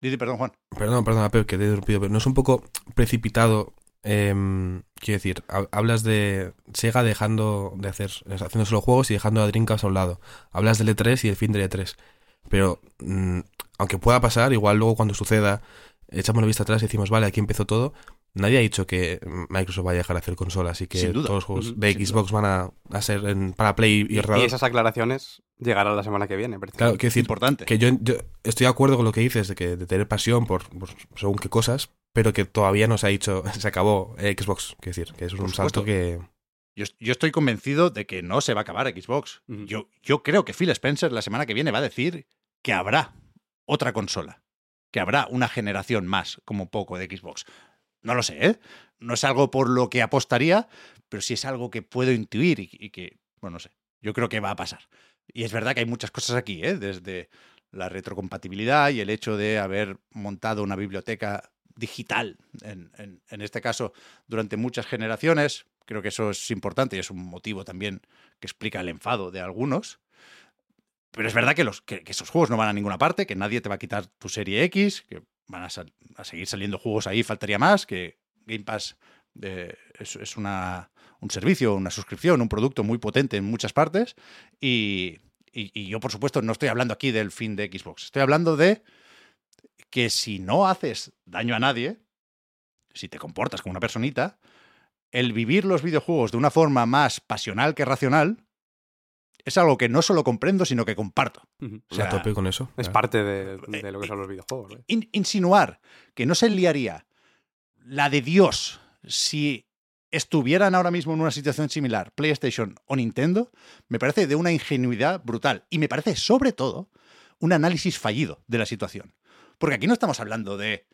Didi, perdón, Juan. Perdón, perdón, Pep, que te he interrumpido, pero no es un poco precipitado em, quiero decir, ha- hablas de Sega dejando de hacer, haciendo solo juegos y dejando a Dreamcast a un lado. Hablas del E3 y el fin del E3. Pero, mm, aunque pueda pasar, igual luego cuando suceda, echamos la vista atrás y decimos, vale, aquí empezó todo. Nadie ha dicho que Microsoft vaya a dejar de hacer consolas y que todos los juegos de Xbox van a, a ser en- para Play y, Y, esas aclaraciones llegarán la semana que viene. Claro, quiero decir, Importante. que yo, yo estoy de acuerdo con lo que dices de que de tener pasión por, por según qué cosas, pero que todavía no se ha dicho, se acabó eh, Xbox. Quiero decir, que es un salto que. Yo, yo estoy convencido de que no se va a acabar Xbox. Yo, yo creo que Phil Spencer la semana que viene va a decir que habrá otra consola. Que habrá una generación más, como poco, de Xbox. No lo sé, ¿eh? No es algo por lo que apostaría, pero sí es algo que puedo intuir y, que, bueno, no sé. Yo creo que va a pasar. Y es verdad que hay muchas cosas aquí, ¿eh? Desde la retrocompatibilidad y el hecho de haber montado una biblioteca digital, en este caso, durante muchas generaciones. Creo que eso es importante y es un motivo también que explica el enfado de algunos. Pero es verdad que, los, que, que esos juegos no van a ninguna parte, que nadie te va a quitar tu serie X, que van a, a seguir saliendo juegos ahí, faltaría más, que Game Pass es, una, un servicio, una suscripción, un producto muy potente en muchas partes. Y- y yo, por supuesto, no estoy hablando aquí del fin de Xbox. Estoy hablando de que si no haces daño a nadie, si te comportas como una personita, el vivir los videojuegos de una forma más pasional que racional es algo que no solo comprendo, sino que comparto. O sea, a tope con eso. Es Claro. parte de, de lo que son los videojuegos. ¿eh? In- insinuar que no se liaría la de Dios si estuvieran ahora mismo en una situación similar PlayStation o Nintendo, me parece de una ingenuidad brutal. Y me parece, sobre todo, un análisis fallido de la situación. Porque aquí no estamos hablando de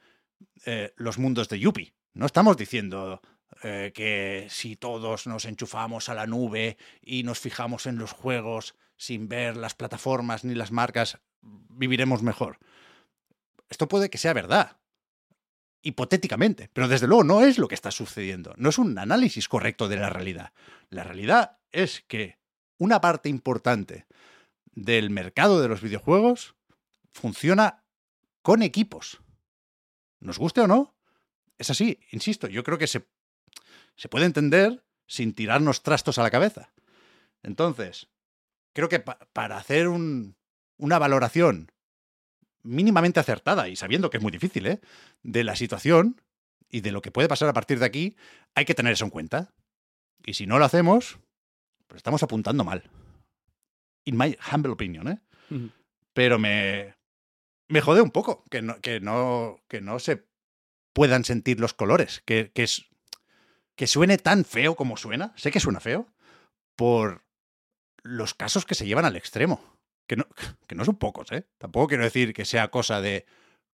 eh, los mundos de Yuppie. No estamos diciendo eh, que si todos nos enchufamos a la nube y nos fijamos en los juegos sin ver las plataformas ni las marcas, viviremos mejor. Esto puede que sea verdad, hipotéticamente, pero desde luego no es lo que está sucediendo. No es un análisis correcto de la realidad. La realidad es que una parte importante del mercado de los videojuegos funciona con equipos. Nos guste o no, es así, insisto, yo creo que se, se puede entender sin tirarnos trastos a la cabeza. Entonces, creo que pa- para hacer un- una valoración mínimamente acertada y sabiendo que es muy difícil, ¿eh? de la situación y de lo que puede pasar a partir de aquí, hay que tener eso en cuenta. Y si no lo hacemos, pues estamos apuntando mal. In my humble opinion, ¿eh? Pero me, me jode un poco que no, que no, que no se puedan sentir los colores, que, que, es, que suene tan feo como suena, sé que suena feo, por los casos que se llevan al extremo, que no, que no son pocos, ¿eh? Tampoco quiero decir que sea cosa de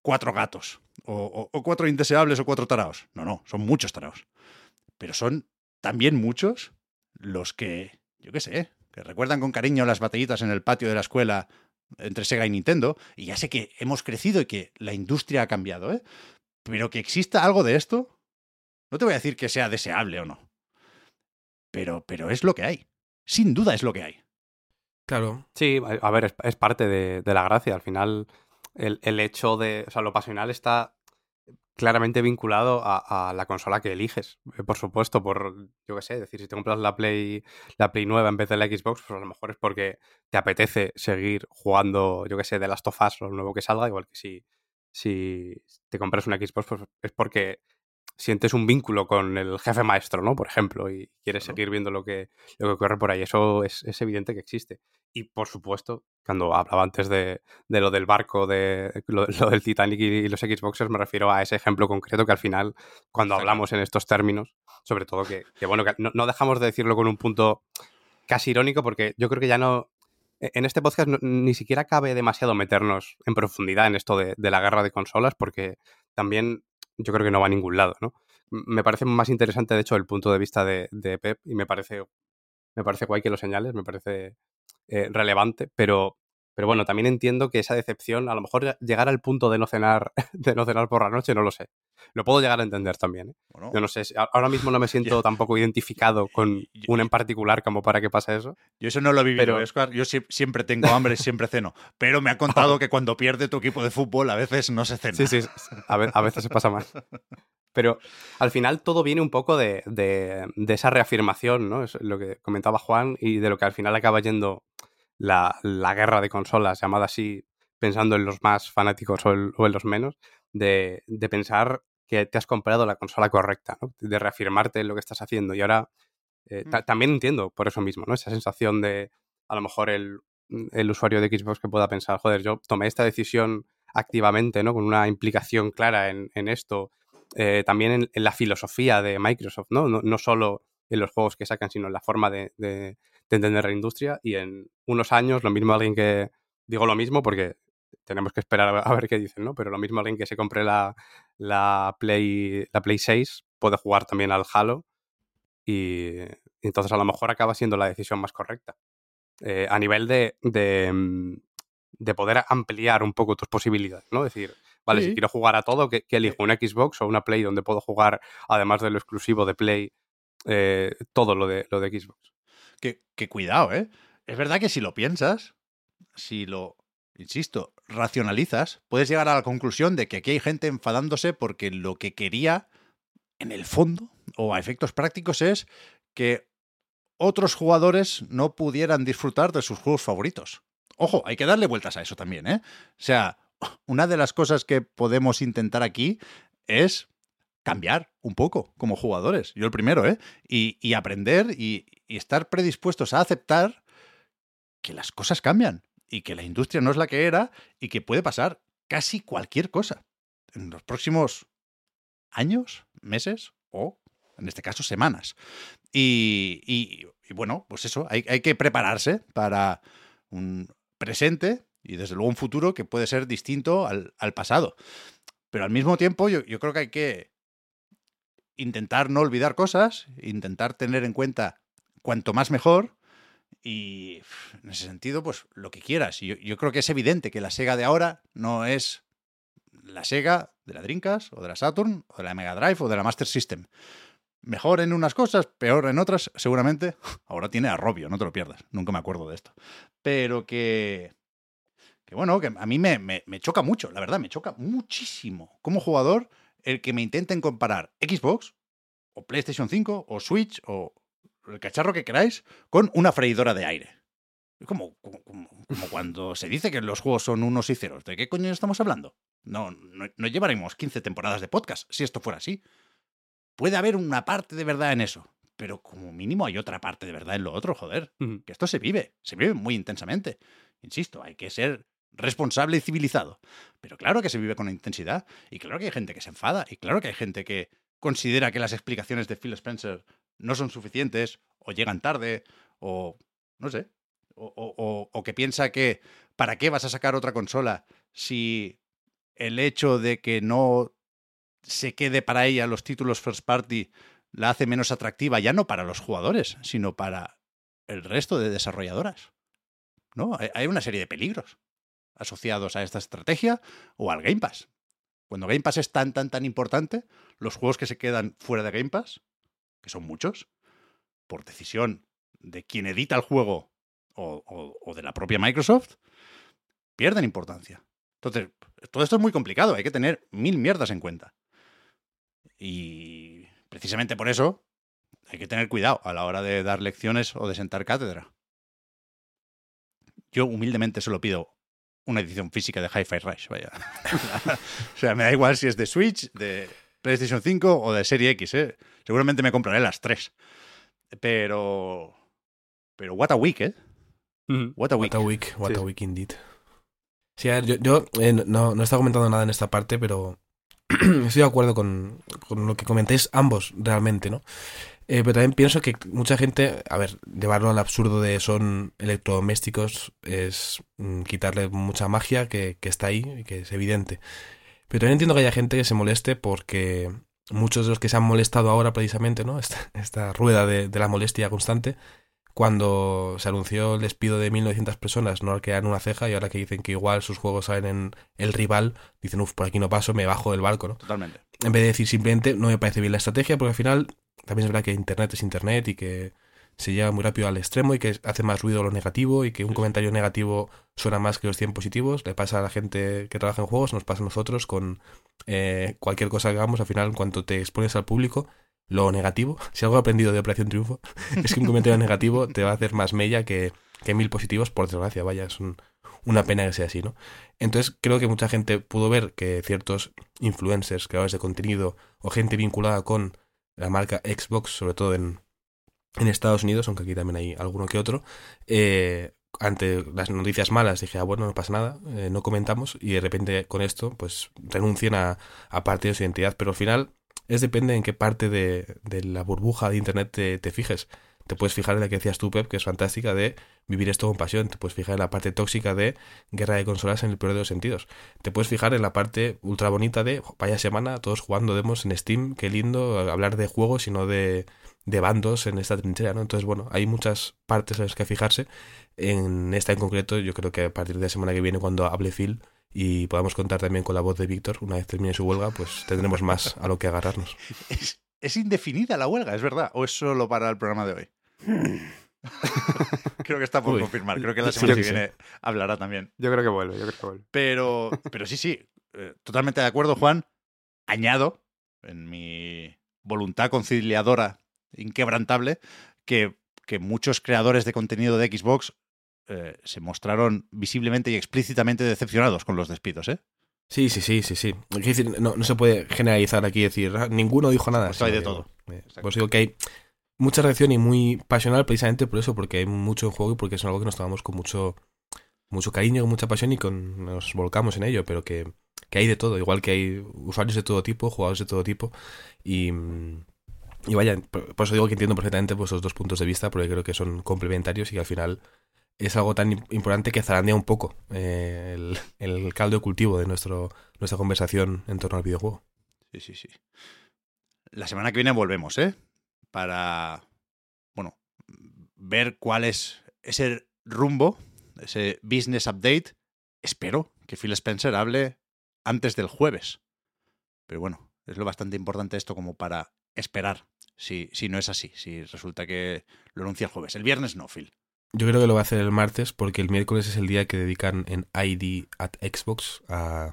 cuatro gatos, o, cuatro indeseables o cuatro taraos. No, no, son muchos taraos. Pero son también muchos los que, yo qué sé, que recuerdan con cariño las batallitas en el patio de la escuela entre Sega y Nintendo, y ya sé que hemos crecido y que la industria ha cambiado, ¿eh? Pero que exista algo de esto, no te voy a decir que sea deseable o no. Pero, pero es lo que hay. Sin duda es lo que hay. Claro. Sí, a ver, es, es parte de, de la gracia. Al final, el, el hecho de. O sea, lo pasional está claramente vinculado a, a la consola que eliges. Eh, Por supuesto, por. Yo qué sé, decir, si te compras la Play, la Play nueva en vez de la Xbox, pues a lo mejor es porque te apetece seguir jugando, yo qué sé, de Last of Us o lo nuevo que salga, igual que si, si te compras una Xbox, pues es porque sientes un vínculo con el jefe maestro, ¿no? Por ejemplo, y quieres Claro. seguir viendo lo que, lo que ocurre por ahí. Eso es, es evidente que existe. Y por supuesto, cuando hablaba antes de, de lo del barco, de lo, lo del Titanic y, y los Xboxers, me refiero a ese ejemplo concreto que al final, cuando hablamos en estos términos, sobre todo que, que bueno, que no, no dejamos de decirlo con un punto casi irónico, porque yo creo que ya no. e, En este podcast no- ni siquiera cabe demasiado meternos en profundidad en esto de, de la guerra de consolas, porque también yo creo que no va a ningún lado, ¿no? Me parece más interesante, de hecho, el punto de vista de, de Pep, y me parece, me parece guay que lo señales, me parece eh, relevante, pero, pero bueno, también entiendo que esa decepción, a lo mejor llegar al punto de no cenar, de no cenar por la noche, no lo sé. Lo puedo llegar a entender también, ¿eh? Bueno, Yo no sé, ahora mismo no me siento tampoco identificado con Y- y- un en particular como para que pase eso. Yo eso no lo he vivido, Pero- Oscar. Yo sie- siempre tengo hambre siempre ceno. Pero me ha contado que cuando pierde tu equipo de fútbol a veces no se cena. Sí, sí, a, a veces se pasa más. Pero al final todo viene un poco de, de, de, esa reafirmación, ¿no? Es lo que comentaba Juan y de lo que al final acaba yendo la, la guerra de consolas, llamada así, pensando en los más fanáticos o, el, o en los menos, de, de, pensar que te has comprado la consola correcta, ¿no? De reafirmarte en lo que estás haciendo. Y ahora eh, mm. también entiendo por eso mismo, ¿no? Esa sensación de a lo mejor el, el usuario de Xbox que pueda pensar, joder, yo tomé esta decisión activamente, ¿no? Con una implicación clara en, en esto, eh, también en, en, la filosofía de Microsoft, ¿no? ¿no? ¿no? solo en los juegos que sacan, sino en la forma de, de, de, entender la industria. Y en unos años, lo mismo alguien que, digo lo mismo porque tenemos que esperar a ver qué dicen, ¿no? Pero lo mismo alguien que se compre la, la, Play, la Play 6 puede jugar también al Halo y, y entonces a lo mejor acaba siendo la decisión más correcta. Eh, a nivel de, de, mm, de, poder ampliar un poco tus posibilidades, ¿no? Es decir, vale, sí. si quiero jugar a todo, ¿qué, ¿qué, elijo? ¿Una Xbox o una Play donde puedo jugar, además de lo exclusivo de Play, eh, todo lo de, lo de Xbox? Que, que cuidado, ¿eh? Es verdad que si lo piensas, si lo, insisto, racionalizas, puedes llegar a la conclusión de que aquí hay gente enfadándose porque lo que quería, en el fondo, o a efectos prácticos, es que otros jugadores no pudieran disfrutar de sus juegos favoritos. Ojo, hay que darle vueltas a eso también, ¿eh? O sea, una de las cosas que podemos intentar aquí es cambiar un poco como jugadores. Yo el primero, ¿eh? Y, y aprender y, y estar predispuestos a aceptar que las cosas cambian y que la industria no es la que era y que puede pasar casi cualquier cosa en los próximos años, meses o, en este caso, semanas. Y, bueno, pues eso, hay, que prepararse para un presente y desde luego un futuro que puede ser distinto al, pasado. Pero al mismo tiempo yo creo que hay que intentar no olvidar cosas, intentar tener en cuenta cuanto más mejor y en ese sentido, pues lo que quieras. Yo, yo, creo que es evidente que la Sega de ahora no es la Sega de la Dreamcast o de la Saturn o de la Mega Drive o de la Master System. Mejor en unas cosas, peor en otras, seguramente. Ahora tiene arrobio, no te lo pierdas. Nunca me acuerdo de esto. Pero que. Que bueno, que a mí me, me, me choca mucho, la verdad, me choca muchísimo como jugador el que me intenten comparar Xbox o PlayStation 5 o Switch o, el cacharro que queráis, con una freidora de aire. Como, como, como, cuando se dice que los juegos son unos y ceros. ¿De qué coño estamos hablando? No, no, no llevaremos 15 temporadas de podcast si esto fuera así. Puede haber una parte de verdad en eso, pero como mínimo hay otra parte de verdad en lo otro, joder. Uh -huh. Que esto se vive, se vive muy intensamente. Insisto, hay que ser responsable y civilizado. Pero claro que se vive con intensidad, y claro que hay gente que se enfada, y claro que hay gente que considera que las explicaciones de Phil Spencer no son suficientes, o llegan tarde, o no sé, o, o, o, que piensa que ¿para qué vas a sacar otra consola si el hecho de que no se quede para ella los títulos first party la hace menos atractiva, ya no para los jugadores, sino para el resto de desarrolladoras? ¿No? Hay una serie de peligros asociados a esta estrategia o al Game Pass. Cuando Game Pass es tan, tan, tan importante, los juegos que se quedan fuera de Game Pass que son muchos, por decisión de quien edita el juego o, de la propia Microsoft, pierden importancia. Entonces, todo esto es muy complicado, hay que tener mil mierdas en cuenta. Y precisamente por eso hay que tener cuidado a la hora de dar lecciones o de sentar cátedra. Yo humildemente solo pido una edición física de Hi-Fi Rush, vaya. o sea, me da igual si es de Switch, de PlayStation 5 o de Serie X, ¿eh? Seguramente me compraré las tres. Pero. Pero what a week, ¿eh? Mm. What a week. What a week, what sí. a week indeed. Sí, a ver, yo, yo eh, no, no he estado comentando nada en esta parte, pero estoy de acuerdo con, con, lo que comentéis ambos, realmente, ¿no? Eh, pero también pienso que mucha gente, a ver, llevarlo al absurdo de son electrodomésticos es mm, quitarle mucha magia que, que está ahí y que es evidente. Pero también entiendo que haya gente que se moleste porque muchos de los que se han molestado ahora precisamente, ¿no? Esta, esta rueda de, de, la molestia constante, cuando se anunció el despido de 1900 personas, ¿no? Que dan una ceja y ahora que dicen que igual sus juegos salen en el rival, dicen, uff, por aquí no paso, me bajo del barco, ¿no? Totalmente. En vez de decir simplemente, no me parece bien la estrategia, porque al final también es verdad que Internet es Internet y que se llega muy rápido al extremo y que hace más ruido lo negativo y que un comentario negativo suena más que los 100 positivos. Le pasa a la gente que trabaja en juegos, nos pasa a nosotros con eh, cualquier cosa que hagamos. Al final, en cuanto te expones al público, lo negativo, si algo he aprendido de Operación Triunfo, es que un comentario negativo te va a hacer más mella que, que mil positivos, por desgracia, vaya, es una pena que sea así, ¿no? Entonces creo que mucha gente pudo ver que ciertos influencers, creadores de contenido o gente vinculada con la marca Xbox, sobre todo en, en Estados Unidos, aunque aquí también hay alguno que otro, eh, ante las noticias malas dije, ah, bueno, no pasa nada, eh, no comentamos, y de repente con esto, pues renuncian a, a parte de su identidad, pero al final es depende en qué parte de, de la burbuja de Internet te, fijes. Te puedes fijar en la que decías tú, Pep, que es fantástica, de vivir esto con pasión. Te puedes fijar en la parte tóxica de guerra de consolas en el peor de los sentidos. Te puedes fijar en la parte ultra bonita de vaya semana, todos jugando demos en Steam, qué lindo hablar de juegos y no de, de bandos en esta trinchera, ¿no? Entonces, bueno, hay muchas partes en las que fijarse. En esta en concreto, yo creo que a partir de la semana que viene, cuando hable Phil, y podamos contar también con la voz de Víctor una vez termine su huelga, pues tendremos más a lo que agarrarnos. Es, es indefinida la huelga, es verdad, o es solo para el programa de hoy. creo que está por Uy. confirmar. Creo que la semana que viene hablará también. Yo creo que vuelve, yo creo que vuelve. Pero, pero sí, sí, eh, totalmente de acuerdo, Juan. Añado, en mi voluntad conciliadora inquebrantable, que, que muchos creadores de contenido de Xbox eh, se mostraron visiblemente y explícitamente decepcionados con los despidos, ¿eh? Sí, sí, sí, sí, sí. Quiero decir, no, no se puede generalizar aquí y decir, "Ah, ninguno dijo nada. Pues hay de todo. eh, Pues digo que hay mucha reacción y muy pasional precisamente por eso, porque hay mucho en juego y porque es algo que nos tomamos con mucho, mucho cariño, con mucha pasión y con, nos volcamos en ello, pero que, que hay de todo, igual que hay usuarios de todo tipo, jugadores de todo tipo y... Y vaya, por eso digo que entiendo perfectamente vuestros dos puntos de vista, porque creo que son complementarios y que al final es algo tan im- importante que zarandea un poco eh, el, caldo cultivo de nuestro, nuestra conversación en torno al videojuego. Sí, sí, sí. La semana que viene volvemos, ¿eh? Para, bueno, ver cuál es ese rumbo, ese business update. Espero que Phil Spencer hable antes del jueves. Pero bueno, es lo bastante importante esto como para esperar si, si no es así, si resulta que lo anuncia el jueves. El viernes no, Phil. Yo creo que lo va a hacer el martes porque el miércoles es el día que dedican en ID at Xbox a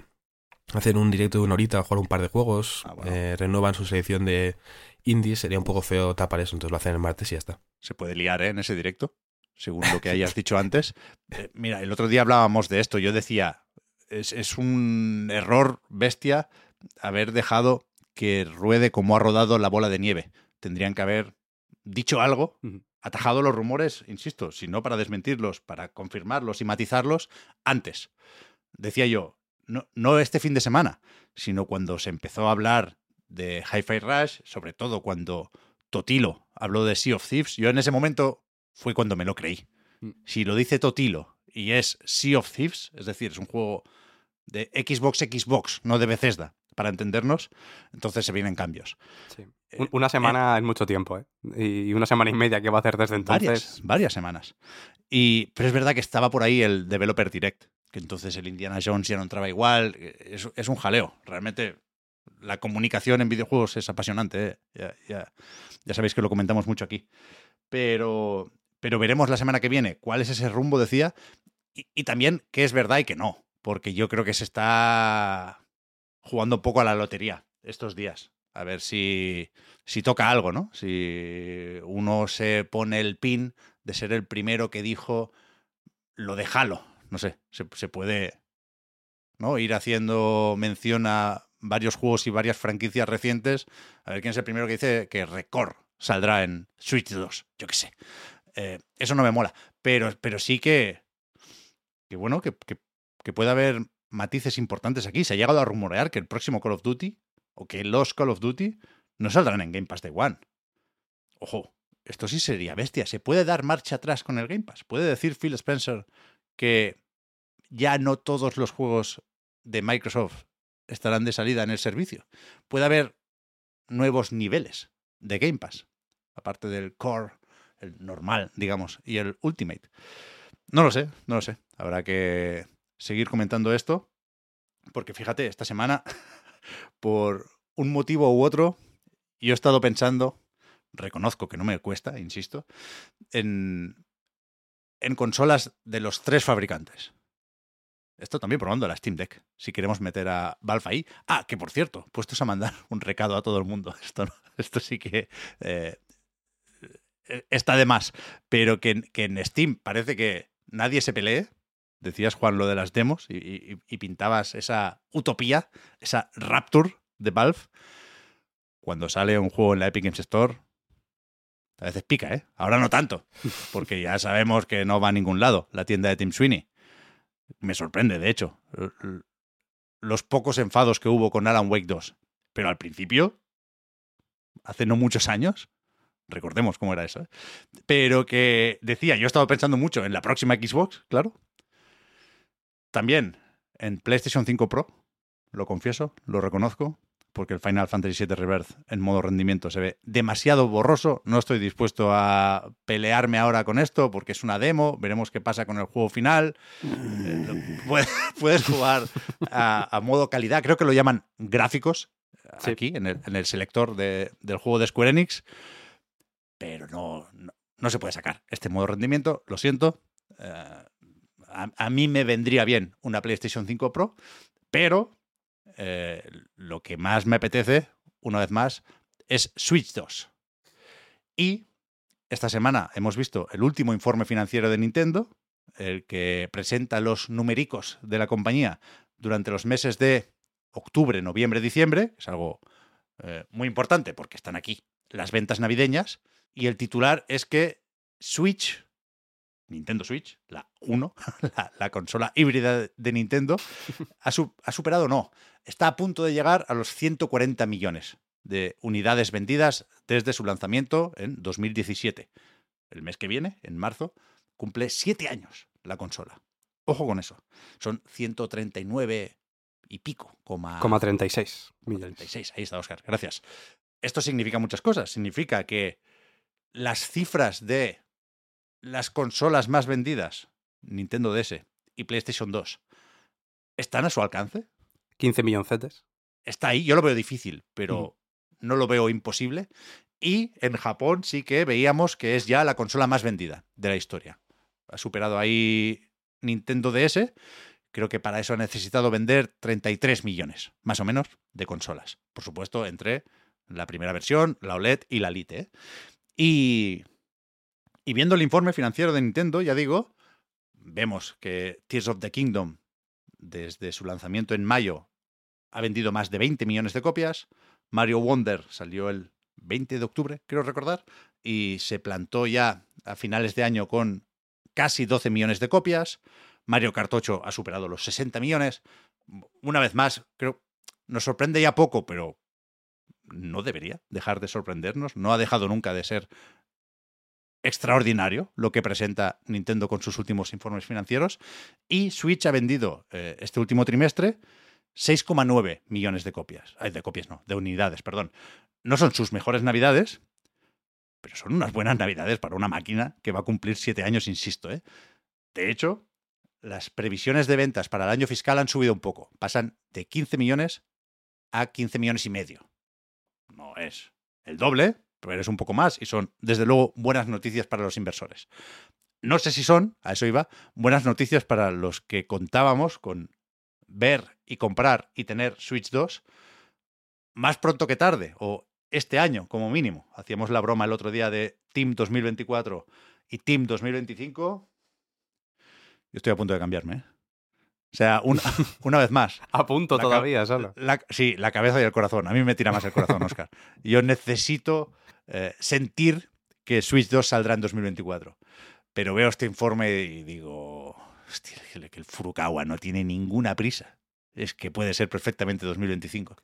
hacer un directo de una horita, a jugar un par de juegos, Ah, bueno. eh, renuevan su selección de indies, sería un poco feo tapar eso, entonces lo hacen el martes y ya está. se puede liar ¿eh? en ese directo, según lo que hayas dicho antes. Eh, mira, el otro día hablábamos de esto. Yo decía, es, es un error bestia haber dejado que ruede como ha rodado la bola de nieve. Tendrían que haber dicho algo, atajado los rumores, insisto, si no para desmentirlos, para confirmarlos y matizarlos antes. Decía yo, no, no este fin de semana, sino cuando se empezó a hablar de Hi-Fi Rush, sobre todo cuando Totilo habló de Sea of Thieves, yo en ese momento fue cuando me lo creí. Mm. Si lo dice Totilo y es Sea of Thieves, es decir, es un juego de Xbox Xbox, no de Bethesda, para entendernos, entonces se vienen cambios. Sí. Eh, Un- Una semana es mucho tiempo, ¿eh? Y una semana y media que va a hacer desde entonces. Varias, varias semanas. Y, pero es verdad que estaba por ahí el Developer Direct, que entonces el Indiana Jones ya no entraba igual. Es, es un jaleo. Realmente la comunicación en videojuegos es apasionante. ¿eh? Ya, ya- ya sabéis que lo comentamos mucho aquí. Pero, pero veremos la semana que viene cuál es ese rumbo, decía, y, y también qué es verdad y qué no. Porque yo creo que se está jugando un poco a la lotería estos días. A ver si, si toca algo, ¿no? Si uno se pone el pin de ser el primero que dijo lo de Halo. No sé, se, puede ¿no? ir haciendo mención a varios juegos y varias franquicias recientes. A ver quién es el primero que dice que Record saldrá en Switch 2. Yo qué sé. Eh, eso no me mola. Pero, pero sí que, que bueno, que, que, que puede haber matices importantes aquí. Se ha llegado a rumorear que el próximo Call of Duty o que los Call of Duty no saldrán en Game Pass Day One. Ojo, esto sí sería bestia. Se puede dar marcha atrás con el Game Pass. Puede decir Phil Spencer que ya no todos los juegos de Microsoft estarán de salida en el servicio. Puede haber nuevos niveles de Game Pass, aparte del core, el normal, digamos, y el Ultimate. No lo sé, no lo sé. Habrá que seguir comentando esto, porque fíjate, esta semana, por un motivo u otro, yo he estado pensando, reconozco que no me cuesta, insisto, en, en consolas de los tres fabricantes. Esto también probando la Steam Deck, si queremos meter a Valve ahí. Ah, que por cierto, puestos a mandar un recado a todo el mundo. Esto, esto sí que eh, está de más. Pero que, que, en Steam parece que nadie se pelee. Decías, Juan, lo de las demos y, y, y pintabas esa utopía, esa Rapture de Valve. Cuando sale un juego en la Epic Games Store, a veces pica, ¿eh? Ahora no tanto, porque ya sabemos que no va a ningún lado la tienda de Tim Sweeney. Me sorprende, de hecho, los pocos enfados que hubo con Alan Wake 2. Pero al principio, hace no muchos años, recordemos cómo era eso, ¿eh? pero que decía, yo he estado pensando mucho en la próxima Xbox, claro. También en PlayStation 5 Pro, lo confieso, lo reconozco, porque el Final Fantasy VII Rebirth en modo rendimiento se ve demasiado borroso. No estoy dispuesto a pelearme ahora con esto porque es una demo. Veremos qué pasa con el juego final. Eh, puedes, jugar a, a, modo calidad. Creo que lo llaman gráficos sí. aquí, en el, en el selector de, del juego de Square Enix. Pero no, no, no, se puede sacar este modo rendimiento. Lo siento. Uh, a, mí me vendría bien una PlayStation 5 Pro, pero eh, lo que más me apetece, una vez más, es Switch 2. Y esta semana hemos visto el último informe financiero de Nintendo, el que presenta los numericos de la compañía durante los meses de octubre, noviembre, diciembre. Es algo eh, muy importante porque están aquí las ventas navideñas. Y el titular es que Switch Nintendo Switch, la 1, la, la, consola híbrida de Nintendo, ha, su, ha, superado, no, está a punto de llegar a los 140 millones de unidades vendidas desde su lanzamiento en 2017. El mes que viene, en marzo, cumple 7 años la consola. Ojo con eso. Son 139 y pico, coma, coma 36 millones. 36, ahí está, Oscar, gracias. Esto significa muchas cosas. Significa que las cifras de las consolas más vendidas, Nintendo DS y PlayStation 2, ¿están a su alcance? 15 milloncetes. Está ahí, yo lo veo difícil, pero mm. no lo veo imposible. Y en Japón sí que veíamos que es ya la consola más vendida de la historia. Ha superado ahí Nintendo DS. Creo que para eso ha necesitado vender 33 millones, más o menos, de consolas. Por supuesto, entre la primera versión, la OLED y la Lite. ¿eh? Y y viendo el informe financiero de Nintendo, ya digo, vemos que Tears of the Kingdom, desde su lanzamiento en mayo, ha vendido más de 20 millones de copias. Mario Wonder salió el 20 de octubre, quiero recordar, y se plantó ya a finales de año con casi 12 millones de copias. Mario Kart 8 ha superado los 60 millones. Una vez más, creo, nos sorprende ya poco, pero no debería dejar de sorprendernos. No ha dejado nunca de ser extraordinario lo que presenta Nintendo con sus últimos informes financieros. Y Switch ha vendido eh, este último trimestre 6,9 millones de copias. De copias no, de unidades, perdón. No son sus mejores navidades, pero son unas buenas navidades para una máquina que va a cumplir siete años, insisto. ¿eh? De hecho, las previsiones de ventas para el año fiscal han subido un poco. Pasan de 15 millones a 15 millones y medio. No es el doble, pero es un poco más y son, desde luego, buenas noticias para los inversores. No sé si son, a eso iba, buenas noticias para los que contábamos con ver y comprar y tener Switch 2 más pronto que tarde, o este año como mínimo. Hacíamos la broma el otro día de Team 2024 y Team 2025. Yo estoy a punto de cambiarme. ¿eh? O sea, una, una, vez más. A punto todavía, solo. La, sí, la cabeza y el corazón. A mí me tira más el corazón, Oscar. Yo necesito eh, sentir que Switch 2 saldrá en 2024. Pero veo este informe y digo, hostia, que el Furukawa no tiene ninguna prisa. Es que puede ser perfectamente 2025.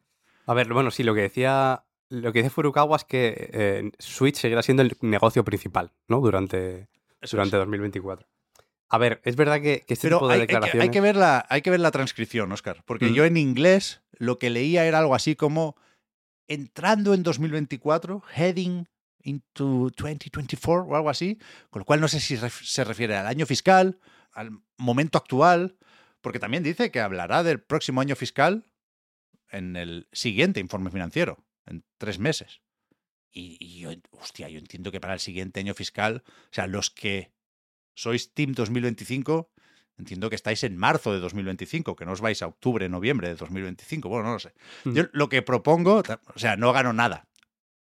A ver, bueno, sí, lo que decía, lo que dice Furukawa es que eh, Switch seguirá siendo el negocio principal, ¿no? Durante, durante es. 2024. A ver, es verdad que, que este Pero tipo de hay, declaraciones... hay, que, hay, que ver la, hay que ver la transcripción, Oscar, porque mm. yo en inglés lo que leía era algo así como entrando en 2024, heading into 2024 o algo así, con lo cual no sé si se refiere al año fiscal, al momento actual, porque también dice que hablará del próximo año fiscal en el siguiente informe financiero, en tres meses. y, y yo, hostia, yo entiendo que para el siguiente año fiscal, o sea, los que sois Team 2025, entiendo que estáis en marzo de 2025, que no os vais a octubre, noviembre de 2025. Bueno, no lo sé. Mm. Yo lo que propongo, o sea, no gano nada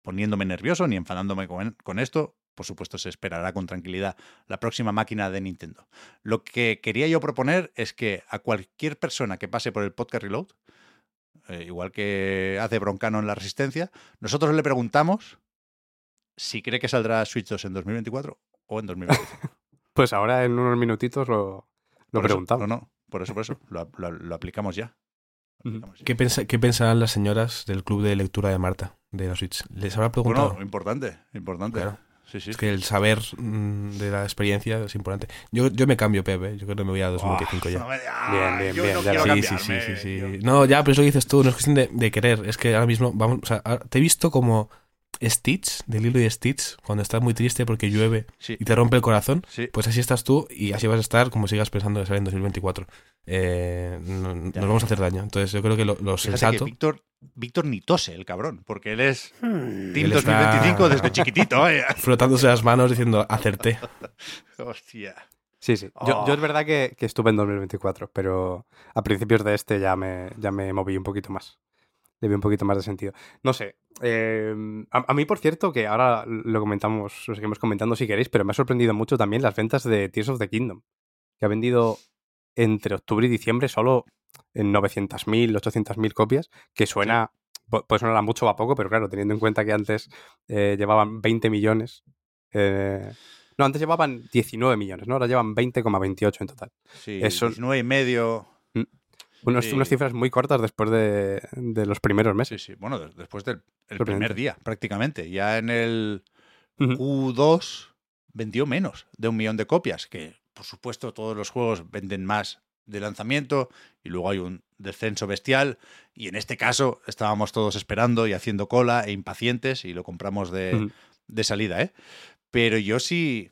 poniéndome nervioso ni enfadándome con, con esto. Por supuesto, se esperará con tranquilidad la próxima máquina de Nintendo. Lo que quería yo proponer es que a cualquier persona que pase por el podcast Reload, eh, igual que hace Broncano en La Resistencia, nosotros le preguntamos si cree que saldrá Switch 2 en 2024 o en 2025. Pues ahora en unos minutitos lo, lo Por eso, preguntamos. No, no, por eso, por eso. Lo, lo- lo aplicamos ya. Lo. ¿Qué, pensa- ¿Qué pensarán las señoras del club de lectura de Marta, de la Switch? ¿Les habrá preguntado? Bueno, importante, importante. Claro. Sí, sí. Es que el saber mm, de la experiencia es importante. Yo, yo me cambio, Pepe. Yo creo que me voy a 2025 ya. No me- Bien, bien, yo bien, no ya lo- Sí, sí, sí, sí, sí. yo- No, ya, pero eso que dices tú, no es cuestión de, de querer. Es que ahora mismo, vamos, o sea, te he visto como Stitch, de Lilo y Stitch, cuando estás muy triste porque llueve Sí, y te rompe el corazón. sí. Pues así estás tú y así vas a estar como sigas pensando que sale en 2024. Eh, no- nos vamos a hacer daño. Entonces yo creo que lo, lo sensato... Víctor, Víctor ni tose, el cabrón, porque él es Team Él está- 2025 desde chiquitito. vaya. Frotándose las manos diciendo acerté. Hostia. Sí, sí. Yo, Oh. yo es verdad que, que estuve en 2024, pero a principios de este ya me, ya me moví un poquito más. Le vi un poquito más de sentido. No sé. eh, a, a mí, por cierto, que ahora lo comentamos, lo seguimos comentando si queréis, pero me ha sorprendido mucho también las ventas de Tears of the Kingdom, que ha vendido entre octubre y diciembre solo en 900.000, 800.000 copias, que suena, pu- puede sonar a mucho o a poco, pero claro, teniendo en cuenta que antes eh, llevaban 20 millones. eh, no, antes llevaban 19 millones, ¿no? Ahora llevan 20,28 en total. Sí, Eso- 19 y medio. Unos, Sí. Unas cifras muy cortas después de, de los primeros Sí, meses. sí. Bueno, des- después del el primer día, prácticamente. Ya en el Ujú. Q2 vendió menos de un millón de copias, que por supuesto todos los juegos venden más de lanzamiento y luego hay un descenso bestial y en este caso estábamos todos esperando y haciendo cola e impacientes y lo compramos de, de salida, ¿eh? Pero yo sí,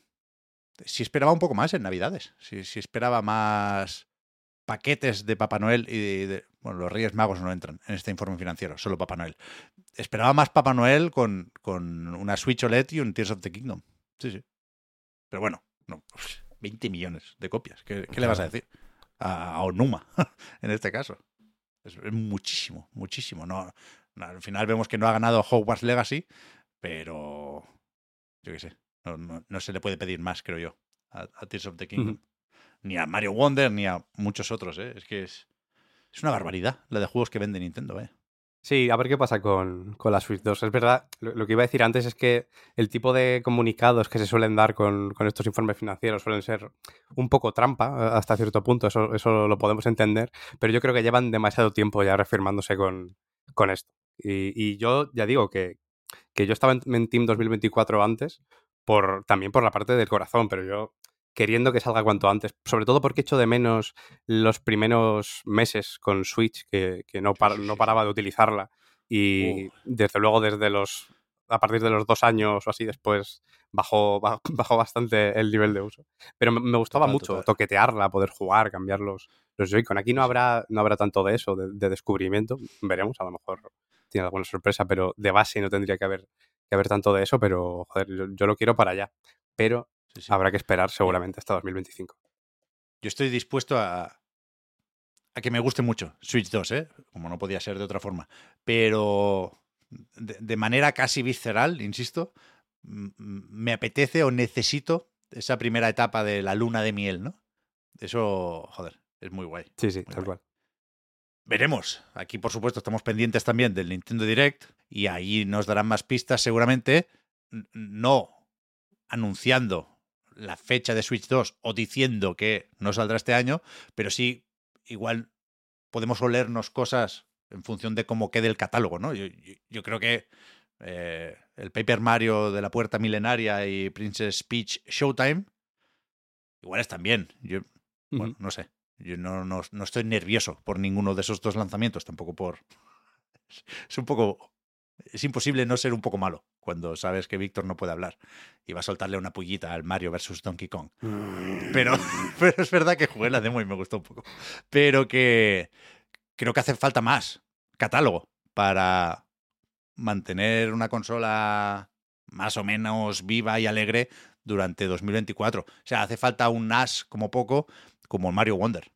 sí esperaba un poco más en Navidades, sí, sí esperaba más paquetes de Papá Noel y de, de- bueno, los Reyes Magos no entran en este informe financiero, solo Papá Noel. Esperaba más Papá Noel con, con una Switch OLED y un Tears of the Kingdom. Sí, sí. Pero bueno, no, uf, 20 millones de copias. ¿Qué, qué le vas a decir? A, a Onuma, en este caso. Es, es muchísimo, muchísimo. No, no, al final vemos que no ha ganado Hogwarts Legacy, pero yo qué sé. No, no- no se le puede pedir más, creo yo, a, a Tears of the Kingdom. Ni a Mario Wonder, ni a muchos otros, ¿eh? Es que es, es una barbaridad la de juegos que vende Nintendo, ¿eh? Sí, a ver qué pasa con, con la Switch 2. Es verdad, lo, que iba a decir antes es que el tipo de comunicados que se suelen dar con, con estos informes financieros suelen ser un poco trampa eh, hasta cierto punto, eso, eso lo podemos entender, pero yo creo que llevan demasiado tiempo ya reafirmándose con, con esto. Y, y yo ya digo que, que yo estaba en, en Team 2024 antes, por, también por la parte del corazón, pero yo queriendo que salga cuanto antes, sobre todo porque echo de menos los primeros meses con Switch, que, que no, par- no paraba de utilizarla. Y Uh. desde luego, desde los. A partir de los dos años o así después, bajó, ba- bajó bastante el nivel de uso. Pero me, me gustaba Total, mucho total. toquetearla, poder jugar, cambiar los, los Joy-Con. Aquí no habrá, no habrá tanto de eso, de, de descubrimiento. Veremos, a lo mejor tiene alguna sorpresa, pero de base no tendría que haber, que haber tanto de eso. Pero, joder, yo, yo lo quiero para allá. Pero Sí, sí. habrá que esperar seguramente hasta 2025. Yo estoy dispuesto a, a que me guste mucho Switch 2, ¿eh? Como no podía ser de otra forma. Pero de, de manera casi visceral, insisto, me apetece o necesito esa primera etapa de la luna de miel, ¿no? Eso, joder, es muy guay. Sí, sí, tal guay. cual. Veremos. Aquí, por supuesto, estamos pendientes también del Nintendo Direct y ahí nos darán más pistas seguramente, no anunciando la fecha de Switch 2 o diciendo que no saldrá este año, pero sí igual podemos olernos cosas en función de cómo quede el catálogo, ¿no? Yo, yo- yo creo que eh, el Paper Mario de la Puerta Milenaria y Princess Peach Showtime igual están bien. Yo, bueno, no sé. Yo no, no, no estoy nervioso por ninguno de esos dos lanzamientos, tampoco por... Es un poco... Es imposible no ser un poco malo cuando sabes que Víctor no puede hablar y va a soltarle una pullita al Mario versus Donkey Kong. Pero, pero es verdad que jugué la demo y me gustó un poco. Pero que creo que hace falta más catálogo para mantener una consola más o menos viva y alegre durante 2024. O sea, hace falta un NAS como poco, como Mario Wonder.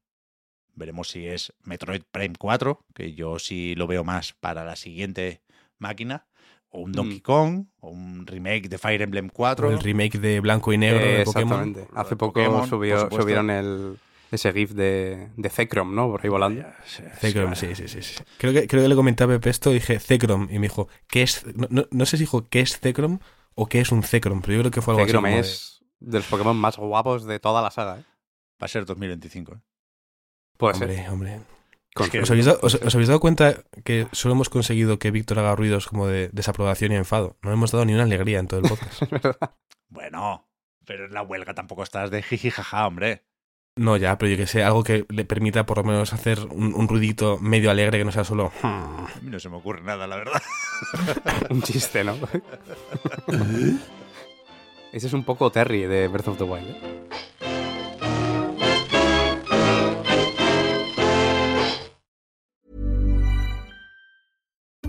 Veremos si es Metroid Prime 4, que yo sí lo veo más para la siguiente máquina, o un Donkey Mm. Kong, o un remake de Fire Emblem 4. El remake de blanco y negro Eh, de Pokémon. exactamente. Hace poco Pokémon, subió- subieron el, ese GIF de, de Zekrom, ¿no? Por ahí volando. Zekrom, sí, sí, sí, sí. Creo que, creo que le comenté a Pepe esto y dije Zekrom. Y me dijo, ¿qué es? No, no- no sé si dijo qué es Zekrom o qué es un Zekrom, pero yo creo que fue algo Zekrom así. de- es de los Pokémon más guapos de toda la saga, ¿eh? Va a ser 2025. ¿eh? Puede ser. Hombre, hombre. Con Es que- ¿Os habéis, dado, os- os habéis dado cuenta que solo hemos conseguido que Víctor haga ruidos como de desaprobación y enfado? No le hemos dado ni una alegría en todo el podcast. Bueno, pero en la huelga tampoco estás de jiji jaja, hombre. No, ya, pero yo que sé, algo que le permita por lo menos hacer un, un ruidito medio alegre que no sea solo. A mí no se me ocurre nada, la verdad. Un chiste, ¿no? Ese es un poco Terry de Breath of the Wild. ¿eh?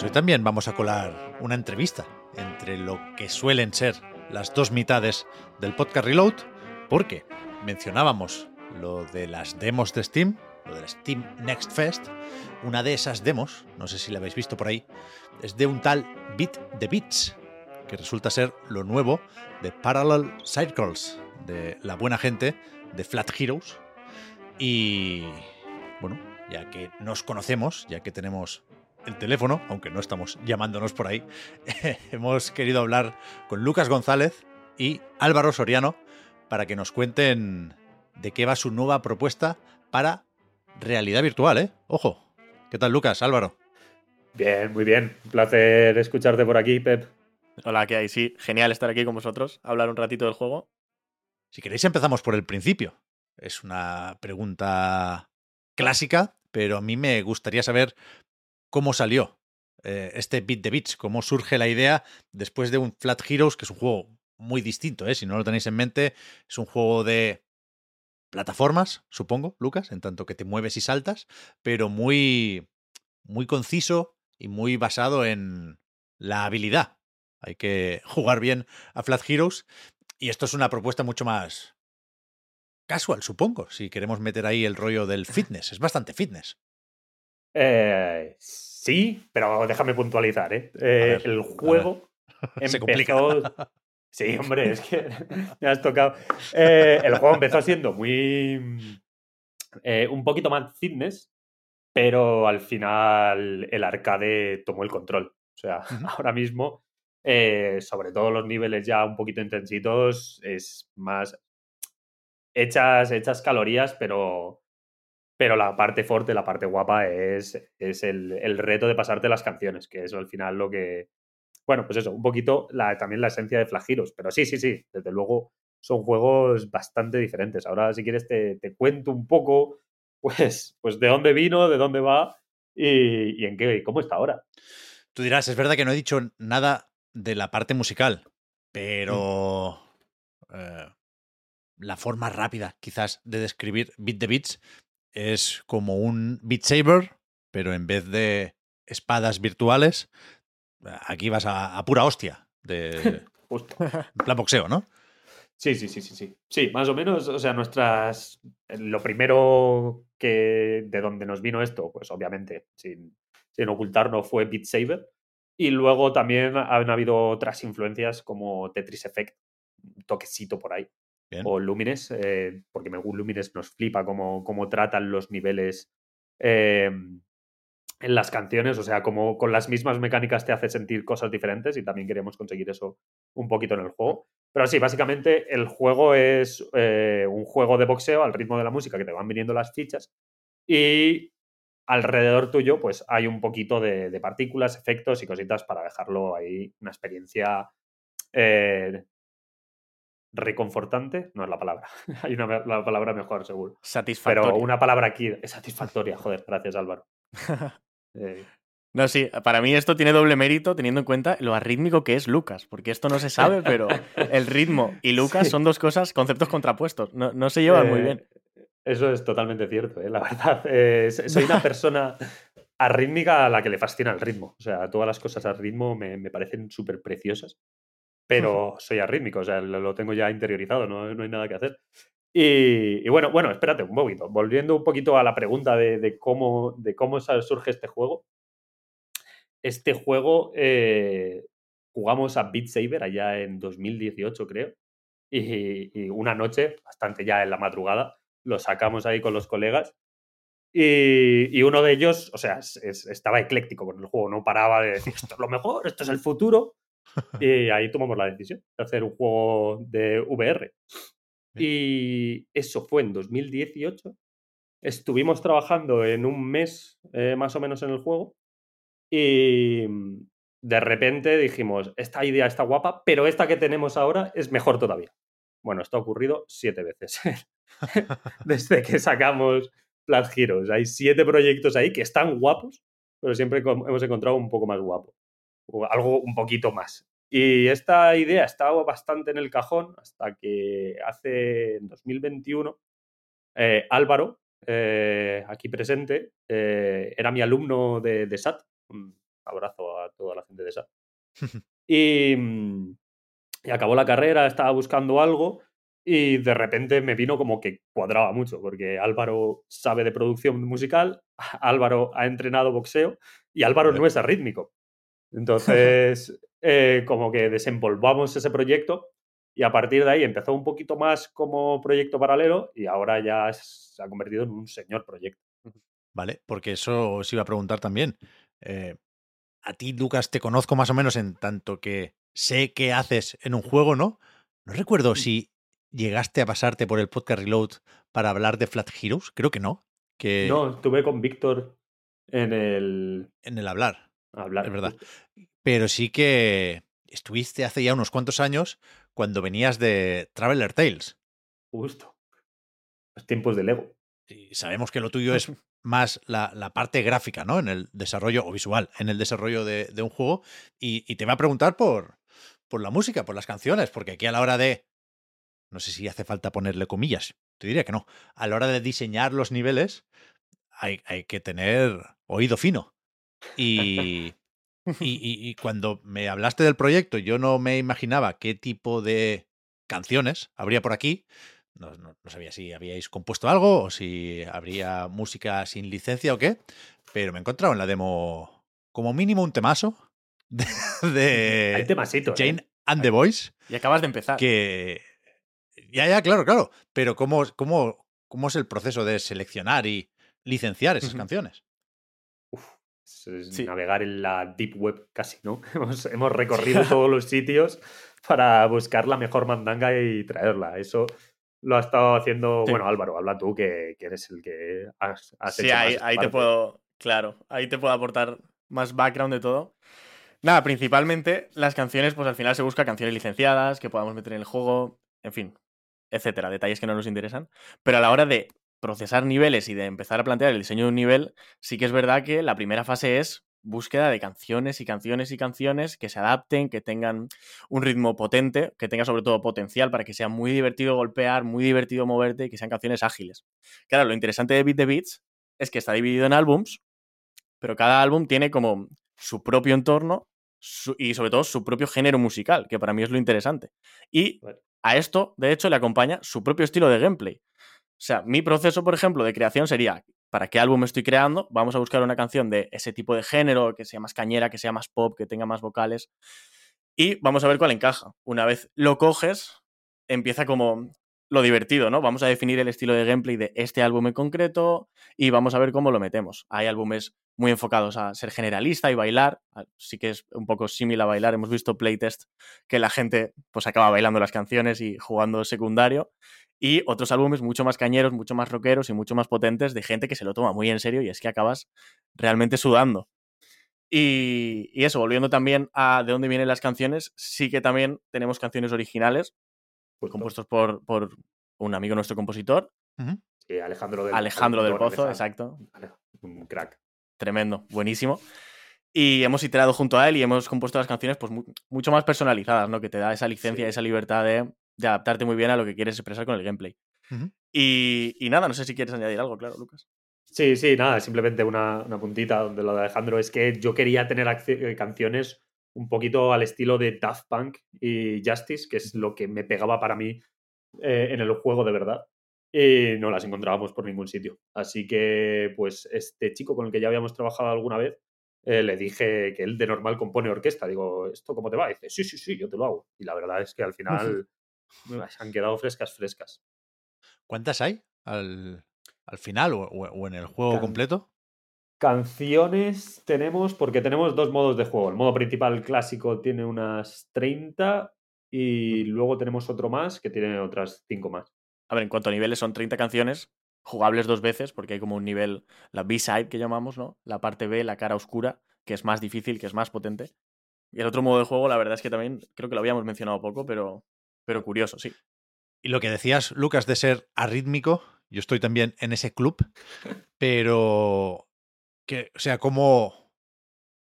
Pues hoy también vamos a colar una entrevista entre lo que suelen ser las dos mitades del podcast Reload, porque mencionábamos lo de las demos de Steam, lo del Steam Next Fest. Una de esas demos, no sé si la habéis visto por ahí, es de un tal Beat the Beats, que resulta ser lo nuevo de Parallel Circles, de la buena gente de Flat Heroes. Y bueno, ya que nos conocemos, ya que tenemos el teléfono, aunque no estamos llamándonos por ahí, hemos querido hablar con Lucas González y Álvaro Soriano para que nos cuenten de qué va su nueva propuesta para realidad virtual, ¿eh? Ojo. ¿Qué tal, Lucas? Álvaro. Bien, muy bien. Un placer escucharte por aquí, Pep. Hola, ¿qué hay? Sí, genial estar aquí con vosotros, hablar un ratito del juego. Si queréis empezamos por el principio. Es una pregunta clásica, pero a mí me gustaría saber cómo salió eh, este Beat the Beats, cómo surge la idea después de un Flat Heroes, que es un juego muy distinto, ¿eh? si no lo tenéis en mente, es un juego de plataformas, supongo, Lucas, en tanto que te mueves y saltas, pero muy, muy conciso y muy basado en la habilidad. Hay que jugar bien a Flat Heroes y esto es una propuesta mucho más casual, supongo, si queremos meter ahí el rollo del fitness. Es bastante fitness. Eh, sí, pero déjame puntualizar, ¿eh? Eh, ver, el juego empezó... Sí, hombre, es que me has tocado. Eh, el juego empezó siendo muy... eh, un poquito más fitness, pero al final el arcade tomó el control. O sea, ahora mismo, sobre todo los niveles ya un poquito intensitos, es más hechas, hechas calorías, pero, pero la parte fuerte, la parte guapa es, es el, el reto de pasarte las canciones, que es al final lo que... Bueno, pues eso, un poquito la, también la esencia de Flagiros. Pero sí, sí, sí, desde luego son juegos bastante diferentes. Ahora, si quieres, te, te cuento un poco, pues, pues de dónde vino, de dónde va y, y en qué, y cómo está ahora. Tú dirás, es verdad que no he dicho nada de la parte musical, pero eh, la forma rápida, quizás, de describir Beat the Beats es como un Beat Saber, pero en vez de espadas virtuales, aquí vas a, a pura hostia, de Justo. plan boxeo, ¿no? Sí, sí, sí, sí, sí. Sí, más o menos, o sea, nuestras. Lo primero que. de donde nos vino esto, pues obviamente, sin, sin ocultarnos, fue Beat Saber. Y luego también han habido otras influencias como Tetris Effect, un toquecito por ahí. O Lumines, eh, porque me Lumines nos flipa cómo, cómo tratan los niveles eh, en las canciones, o sea, como con las mismas mecánicas te hace sentir cosas diferentes y también queremos conseguir eso un poquito en el juego. Pero sí, básicamente el juego es eh, un juego de boxeo al ritmo de la música que te van viniendo las fichas y alrededor tuyo pues hay un poquito de, de partículas, efectos y cositas para dejarlo ahí una experiencia eh, reconfortante, no es la palabra, hay una la palabra mejor seguro. Satisfactorio. Pero una palabra aquí es satisfactoria, joder, gracias Álvaro. Eh, No, sí, para mí esto tiene doble mérito teniendo en cuenta lo arrítmico que es Lucas, porque esto no se sabe, pero el ritmo y Lucas Sí. son dos cosas, conceptos contrapuestos. No, no se llevan muy Eh, bien. Eso es totalmente cierto, ¿eh? la verdad. Eh, soy una persona arrítmica a la que le fascina el ritmo. O sea, todas las cosas al ritmo me, me parecen súper preciosas, pero soy arrítmico, o sea, lo, tengo ya interiorizado, no, no hay nada que hacer. Y, y bueno, bueno, espérate un poquito. Volviendo un poquito a la pregunta de, de cómo, de cómo surge este juego. Este juego eh, jugamos a Beat Saber allá en 2018, creo. Y, y una noche, bastante ya en la madrugada, lo sacamos ahí con los colegas. Y, y uno de ellos, o sea, es- es- estaba ecléctico con el juego, no paraba de decir esto es lo mejor, esto es el futuro. Y ahí tomamos la decisión de hacer un juego de VR. Y eso fue en 2018. Estuvimos trabajando en un mes eh, más o menos en el juego. Y mm, de repente dijimos, esta idea está guapa, pero esta que tenemos ahora es mejor todavía. Bueno, esto ha ocurrido siete veces. Desde que sacamos Flat Heroes. Hay siete proyectos ahí que están guapos, pero siempre hemos encontrado un poco más guapo. O algo un poquito más. Y esta idea estaba bastante en el cajón hasta que hace en 2021 eh, Álvaro, eh, aquí presente, eh, era mi alumno de, de SAT. Un abrazo a toda la gente de SAT. Y, y acabó la carrera, estaba buscando algo y de repente me vino como que cuadraba mucho, porque Álvaro sabe de producción musical, Álvaro ha entrenado boxeo y Álvaro no es arrítmico. Entonces, eh, como que desenvolvamos ese proyecto y a partir de ahí empezó un poquito más como proyecto paralelo y ahora ya se ha convertido en un señor proyecto. Vale, porque eso os iba a preguntar también. Eh, a ti, Lucas, te conozco más o menos en tanto que sé qué haces en un juego, ¿no? No recuerdo si llegaste a pasarte por el podcast Reload para hablar de Flat Heroes. Creo que no. Que No, estuve con Víctor en el... en el hablar. Hablar, Es verdad. Pero sí que estuviste hace ya unos cuantos años cuando venías de Traveler Tales. Justo. Los tiempos de Lego. Y sabemos que lo tuyo es más la, la parte gráfica, ¿no? En el desarrollo, o visual, en el desarrollo de, de un juego. Y, y te va a preguntar por, por la música, por las canciones, porque aquí a la hora de. No sé si hace falta ponerle comillas, te diría que no. A la hora de diseñar los niveles, hay, hay que tener oído fino. Y, y, y- y cuando me hablaste del proyecto, yo no me imaginaba qué tipo de canciones habría por aquí. No, no- no sabía si habíais compuesto algo o si habría música sin licencia o qué, pero me he encontrado en la demo como mínimo un temazo de, de Hay temasitos. ¿eh? Jane and the Boys Y acabas de empezar. que... Ya, ya, claro, claro, pero ¿cómo, cómo, cómo es el proceso de seleccionar y licenciar esas canciones? Sí. navegar en la deep web casi, ¿no? hemos, hemos recorrido todos los sitios para buscar la mejor mandanga y traerla. Eso lo ha estado haciendo, Sí. bueno, Álvaro, habla tú que, que eres el que has, has Sí, hecho ahí, ahí te puedo, claro, ahí te puedo aportar más background de todo. Nada, principalmente las canciones, pues al final se busca canciones licenciadas que podamos meter en el juego, en fin, etcétera, detalles que no nos interesan. Pero a la hora de procesar niveles y de empezar a plantear el diseño de un nivel, sí que es verdad que la primera fase es búsqueda de canciones y canciones y canciones que se adapten, que tengan un ritmo potente, que tenga sobre todo potencial para que sea muy divertido golpear, muy divertido moverte y que sean canciones ágiles. Claro, lo interesante de Beat the Beats es que está dividido en álbums, pero cada álbum tiene como su propio entorno su- y sobre todo su propio género musical, que para mí es lo interesante. Y. A esto, de hecho, le acompaña su propio estilo de gameplay. O sea, mi proceso, por ejemplo, de creación sería, ¿para qué álbum estoy creando? Vamos a buscar una canción de ese tipo de género, que sea más cañera, que sea más pop, que tenga más vocales. Y vamos a ver cuál encaja. Una vez lo coges, empieza como lo divertido, ¿no? Vamos a definir el estilo de gameplay de este álbum en concreto y vamos a ver cómo lo metemos. Hay álbumes muy enfocados a ser generalista y bailar. Sí que es un poco similar a bailar. Hemos visto playtest que la gente pues acaba bailando las canciones y jugando secundario y otros álbumes mucho más cañeros, mucho más rockeros y mucho más potentes de gente que se lo toma muy en serio y es que acabas realmente sudando. Y, eso, volviendo también a de dónde vienen las canciones, sí que también tenemos canciones originales, compuestos por, por, un amigo nuestro compositor. Alejandro del, Alejandro del Pozo, exacto. Un crack. Tremendo, buenísimo. Y hemos iterado junto a él y hemos compuesto las canciones pues mucho más personalizadas, ¿no? Que te da esa licencia, y esa libertad de, de adaptarte muy bien a lo que quieres expresar con el gameplay. y, y, nada, no sé si quieres añadir algo, claro, Lucas. Sí, sí, nada, simplemente una, una puntita donde lo de Alejandro es que yo quería tener eh, canciones un poquito al estilo de Daft Punk y Justice, que es lo que me pegaba para mí eh, en el juego de verdad. Y no las encontrábamos por ningún sitio. Así que, pues, este chico con el que ya habíamos trabajado alguna vez, eh, le dije que él de normal compone orquesta. Digo, ¿esto cómo te va? Y dice, sí, sí, sí, yo te lo hago. Y la verdad es que al final han quedado frescas, frescas. ¿Cuántas hay al, final o, en el juego completo? Canciones tenemos, porque tenemos dos modos de juego. El modo principal clásico tiene unas 30 y luego tenemos otro más que tiene otras 5 más. A ver, en cuanto a niveles, son 30 canciones jugables dos veces, porque hay como un nivel, la B-side que llamamos, ¿no? La parte B, la cara oscura, que es más difícil, que es más potente. Y el otro modo de juego, la verdad es que también creo que lo habíamos mencionado poco, pero, pero curioso, sí. Y lo que decías, Lucas, de ser arrítmico, yo estoy también en ese club, pero que, o sea, ¿cómo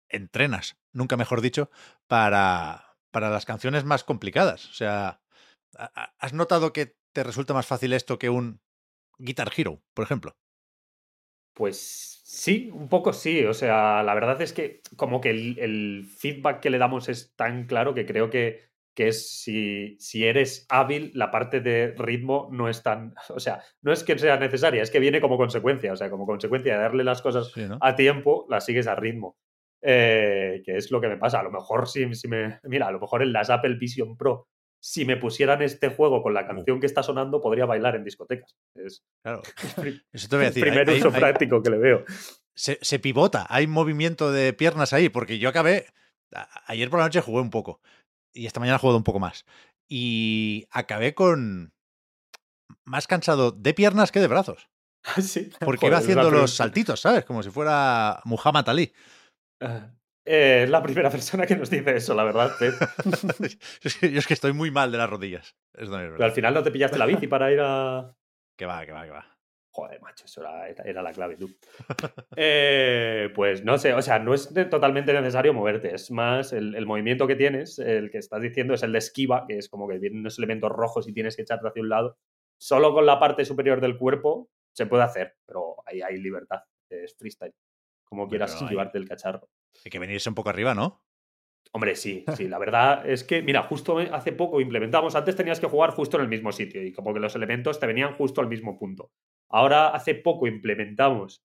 entrenas, nunca mejor dicho, para, para las canciones más complicadas? O sea, ¿has notado que te resulta más fácil esto que un Guitar Hero, por ejemplo? Pues sí, un poco sí. O sea, la verdad es que como que el feedback que le damos es tan claro que creo que que es si, si, eres hábil, la parte de ritmo no es tan, o sea, no es que sea necesaria, es que viene como consecuencia, o sea, como consecuencia de darle las cosas a tiempo, las sigues a ritmo. Eh, que es lo que me pasa. A lo mejor si, si, me, mira, a lo mejor en las Apple Vision Pro, si me pusieran este juego con la canción que está sonando, podría bailar en discotecas. Es, claro. Eso te voy a decir. El primer uso práctico que le veo. Se, se pivota, hay movimiento de piernas ahí, porque yo acabé, ayer por la noche jugué un poco y esta mañana he jugado un poco más. Y acabé con más cansado de piernas que de brazos. Sí. Porque iba haciendo los saltitos, ¿sabes? Como si fuera Muhammad Ali. Ah, eh, es la primera persona que nos dice eso, la verdad. Yo es que estoy muy mal de las rodillas. Pero al final no te pillaste la bici para ir a. Que va, que va, que va. Joder, macho, eso era, la clave, tú. Eh, pues no sé, o sea, no es totalmente necesario moverte, es más el, movimiento que tienes, el que estás diciendo es el de esquiva, que es como que vienen unos elementos rojos y tienes que echarte hacia un lado. Solo con la parte superior del cuerpo se puede hacer, pero ahí hay libertad, es freestyle, como quieras esquivarte el cacharro. Hay que venirse un poco arriba, ¿no? Hombre, sí, sí, la verdad es que, mira, justo hace poco implementamos, antes tenías que jugar justo en el mismo sitio y como que los elementos te venían justo al mismo punto. Ahora hace poco implementamos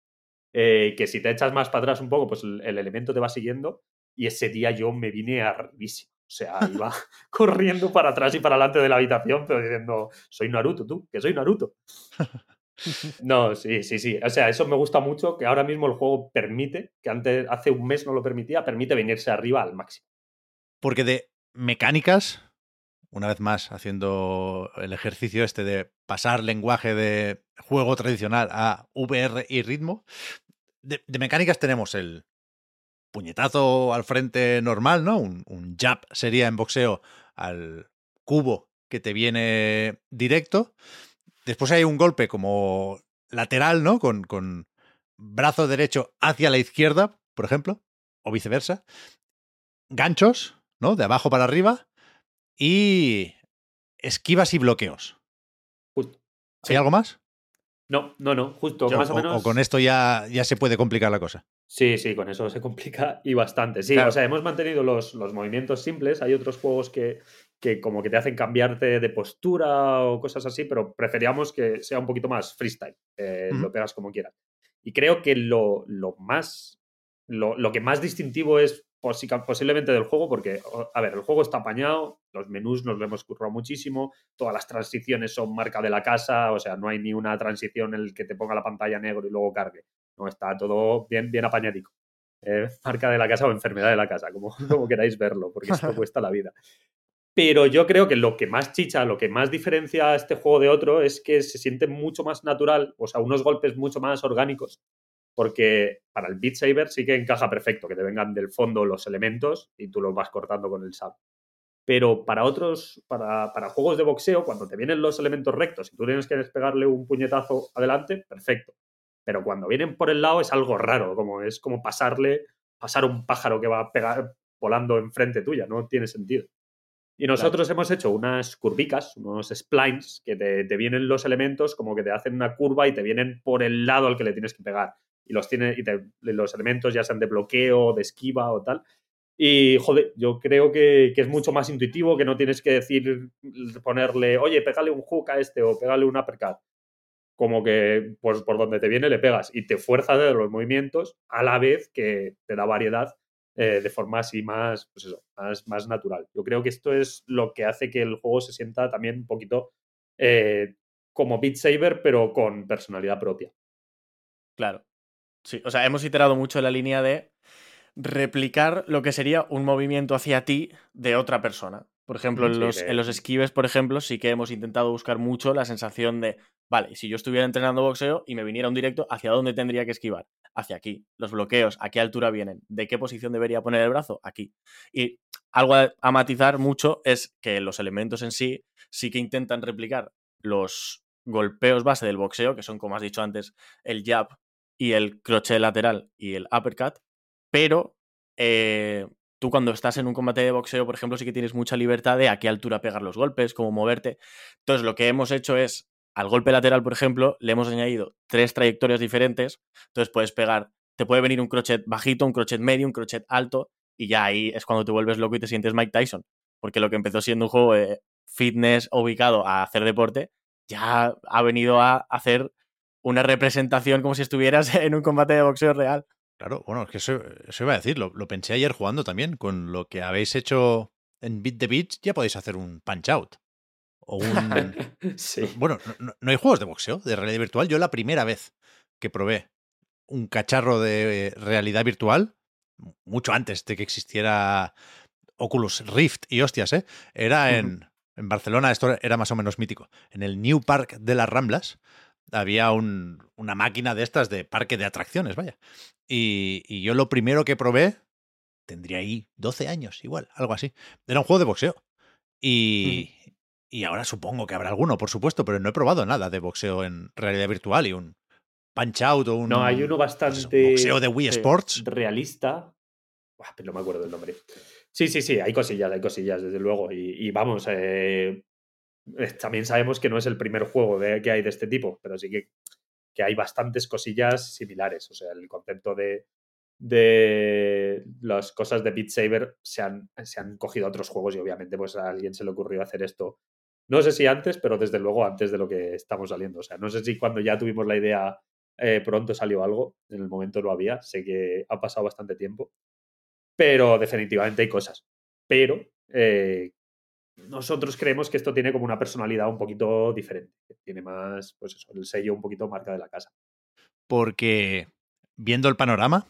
eh, que si te echas más para atrás un poco, pues el, elemento te va siguiendo y ese día yo me vine arribísimo. O sea, iba corriendo para atrás y para adelante de la habitación, pero diciendo, soy Naruto, tú, que soy Naruto. No, sí, sí, sí. O sea, eso me gusta mucho, que ahora mismo el juego permite, que antes, hace un mes no lo permitía, permite venirse arriba al máximo. Porque de mecánicas, una vez más haciendo el ejercicio este de pasar lenguaje de juego tradicional a VR y ritmo, de, mecánicas tenemos el puñetazo al frente normal, ¿no? Un, un, jab sería en boxeo al cubo que te viene directo. Después hay un golpe como lateral, ¿no? Con, con brazo derecho hacia la izquierda, por ejemplo, o viceversa. Ganchos, ¿no? De abajo para arriba. Y esquivas y bloqueos. ¿Hay algo más? No, no, no, justo, más o, o- menos. o con esto ya, ya se puede complicar la cosa. Sí, sí, con eso se complica y bastante. Sí, Claro. o sea, hemos mantenido los, los movimientos simples. Hay otros juegos que, que como que te hacen cambiarte de postura o cosas así, pero preferíamos que sea un poquito más freestyle. eh. Lo pegas como quieras. Y creo que lo, lo más. Lo, lo que más distintivo es posiblemente del juego, porque, a ver, el juego está apañado, los menús nos lo hemos currado muchísimo, todas las transiciones son marca de la casa, o sea, no hay ni una transición en el que te ponga la pantalla negro y luego cargue. No, está todo bien, bien apañadico. Eh, marca de la casa o enfermedad de la casa, como, como queráis verlo, porque esto cuesta la vida. Pero yo creo que lo que más chicha, lo que más diferencia a este juego de otro es que se siente mucho más natural, o sea, unos golpes mucho más orgánicos, porque para el Beat Saber sí que encaja perfecto, que te vengan del fondo los elementos y tú los vas cortando con el sable. Pero para otros, para, para juegos de boxeo, cuando te vienen los elementos rectos y tú tienes que despegarle un puñetazo adelante, perfecto. Pero cuando vienen por el lado es algo raro, como es como pasarle, pasar un pájaro que va a pegar volando enfrente tuya, no tiene sentido. Y nosotros hemos hecho unas curvicas, unos splines, que te, te vienen los elementos como que te hacen una curva y te vienen por el lado al que le tienes que pegar. Y los, tiene, los elementos ya sean de bloqueo, de esquiva o tal. Y, joder, yo creo que, que es mucho más intuitivo, que no tienes que decir, ponerle, oye, pégale un hook a este o pégale un uppercut. Como que, pues por donde te viene le pegas y te fuerza a los movimientos a la vez que te da variedad eh, de forma así más, pues eso, más, más natural. Yo creo que esto es lo que hace que el juego se sienta también un poquito eh, como Beat Saber, pero con personalidad propia. Claro. Sí, o sea, hemos iterado mucho en la línea de replicar lo que sería un movimiento hacia ti de otra persona. Por ejemplo, en los, de- en los esquives, por ejemplo, sí que hemos intentado buscar mucho la sensación de, vale, si yo estuviera entrenando boxeo y me viniera un directo, ¿hacia dónde tendría que esquivar? Hacia aquí. Los bloqueos, ¿a qué altura vienen? ¿De qué posición debería poner el brazo? Aquí. Y algo a, a matizar mucho es que los elementos en sí sí que intentan replicar los golpeos base del boxeo, que son, como has dicho antes, el jab y el crochet lateral y el uppercut, pero eh, tú cuando estás en un combate de boxeo, por ejemplo, sí que tienes mucha libertad de a qué altura pegar los golpes, cómo moverte. Entonces, lo que hemos hecho es, al golpe lateral, por ejemplo, le hemos añadido tres trayectorias diferentes. Entonces, puedes pegar, te puede venir un crochet bajito, un crochet medio, un crochet alto, y ya ahí es cuando te vuelves loco y te sientes Mike Tyson. Porque lo que empezó siendo un juego de fitness ubicado a hacer deporte, ya ha venido a hacer una representación como si estuvieras en un combate de boxeo real. Claro, bueno, es que eso, eso iba a decir, lo, lo pensé ayer jugando también. Con lo que habéis hecho en Beat the Beach, ya podéis hacer un punch out. O un. sí. Bueno, no, hay juegos de boxeo, de realidad virtual. Yo la primera vez que probé un cacharro de realidad virtual, mucho antes de que existiera Oculus Rift y hostias, ¿eh? Era en, en Barcelona, esto era más o menos mítico. En el New Park de las Ramblas había un- una máquina de estas de parque de atracciones, vaya. Y, y yo lo primero que probé, tendría ahí 12 años, igual, algo así. Era un juego de boxeo. Y, y ahora supongo que habrá alguno, por supuesto, pero no he probado nada de boxeo en realidad virtual y un punch out o un No, hay uno bastante boxeo de Wii Sports. realista. Pero no me acuerdo el nombre. Sí, sí, sí, hay cosillas, hay cosillas, desde luego. Y, y vamos, eh, también sabemos que no es el primer juego que hay de este tipo, pero sí que, que hay bastantes cosillas similares. O sea, el concepto de, de las cosas de Beat Saber se han, se han cogido a otros juegos y obviamente pues a alguien se le ocurrió hacer esto. No sé si antes, pero desde luego antes de lo que estamos saliendo. O sea, no sé si cuando ya tuvimos la idea eh, pronto salió algo, en el momento lo había, sé que ha pasado bastante tiempo, pero definitivamente hay cosas. Pero eh, nosotros creemos que esto tiene como una personalidad un poquito diferente, que tiene más, pues eso, el sello un poquito marca de la casa. Porque viendo el panorama,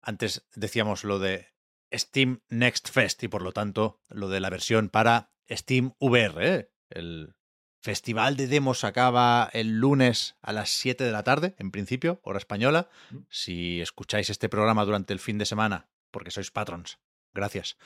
antes decíamos lo de Steam Next Fest y por lo tanto lo de la versión para Steam VR. ¿eh? El festival de demos acaba el lunes a las 7 de la tarde, en principio, hora española. Si escucháis este programa durante el fin de semana, porque sois patrons, gracias,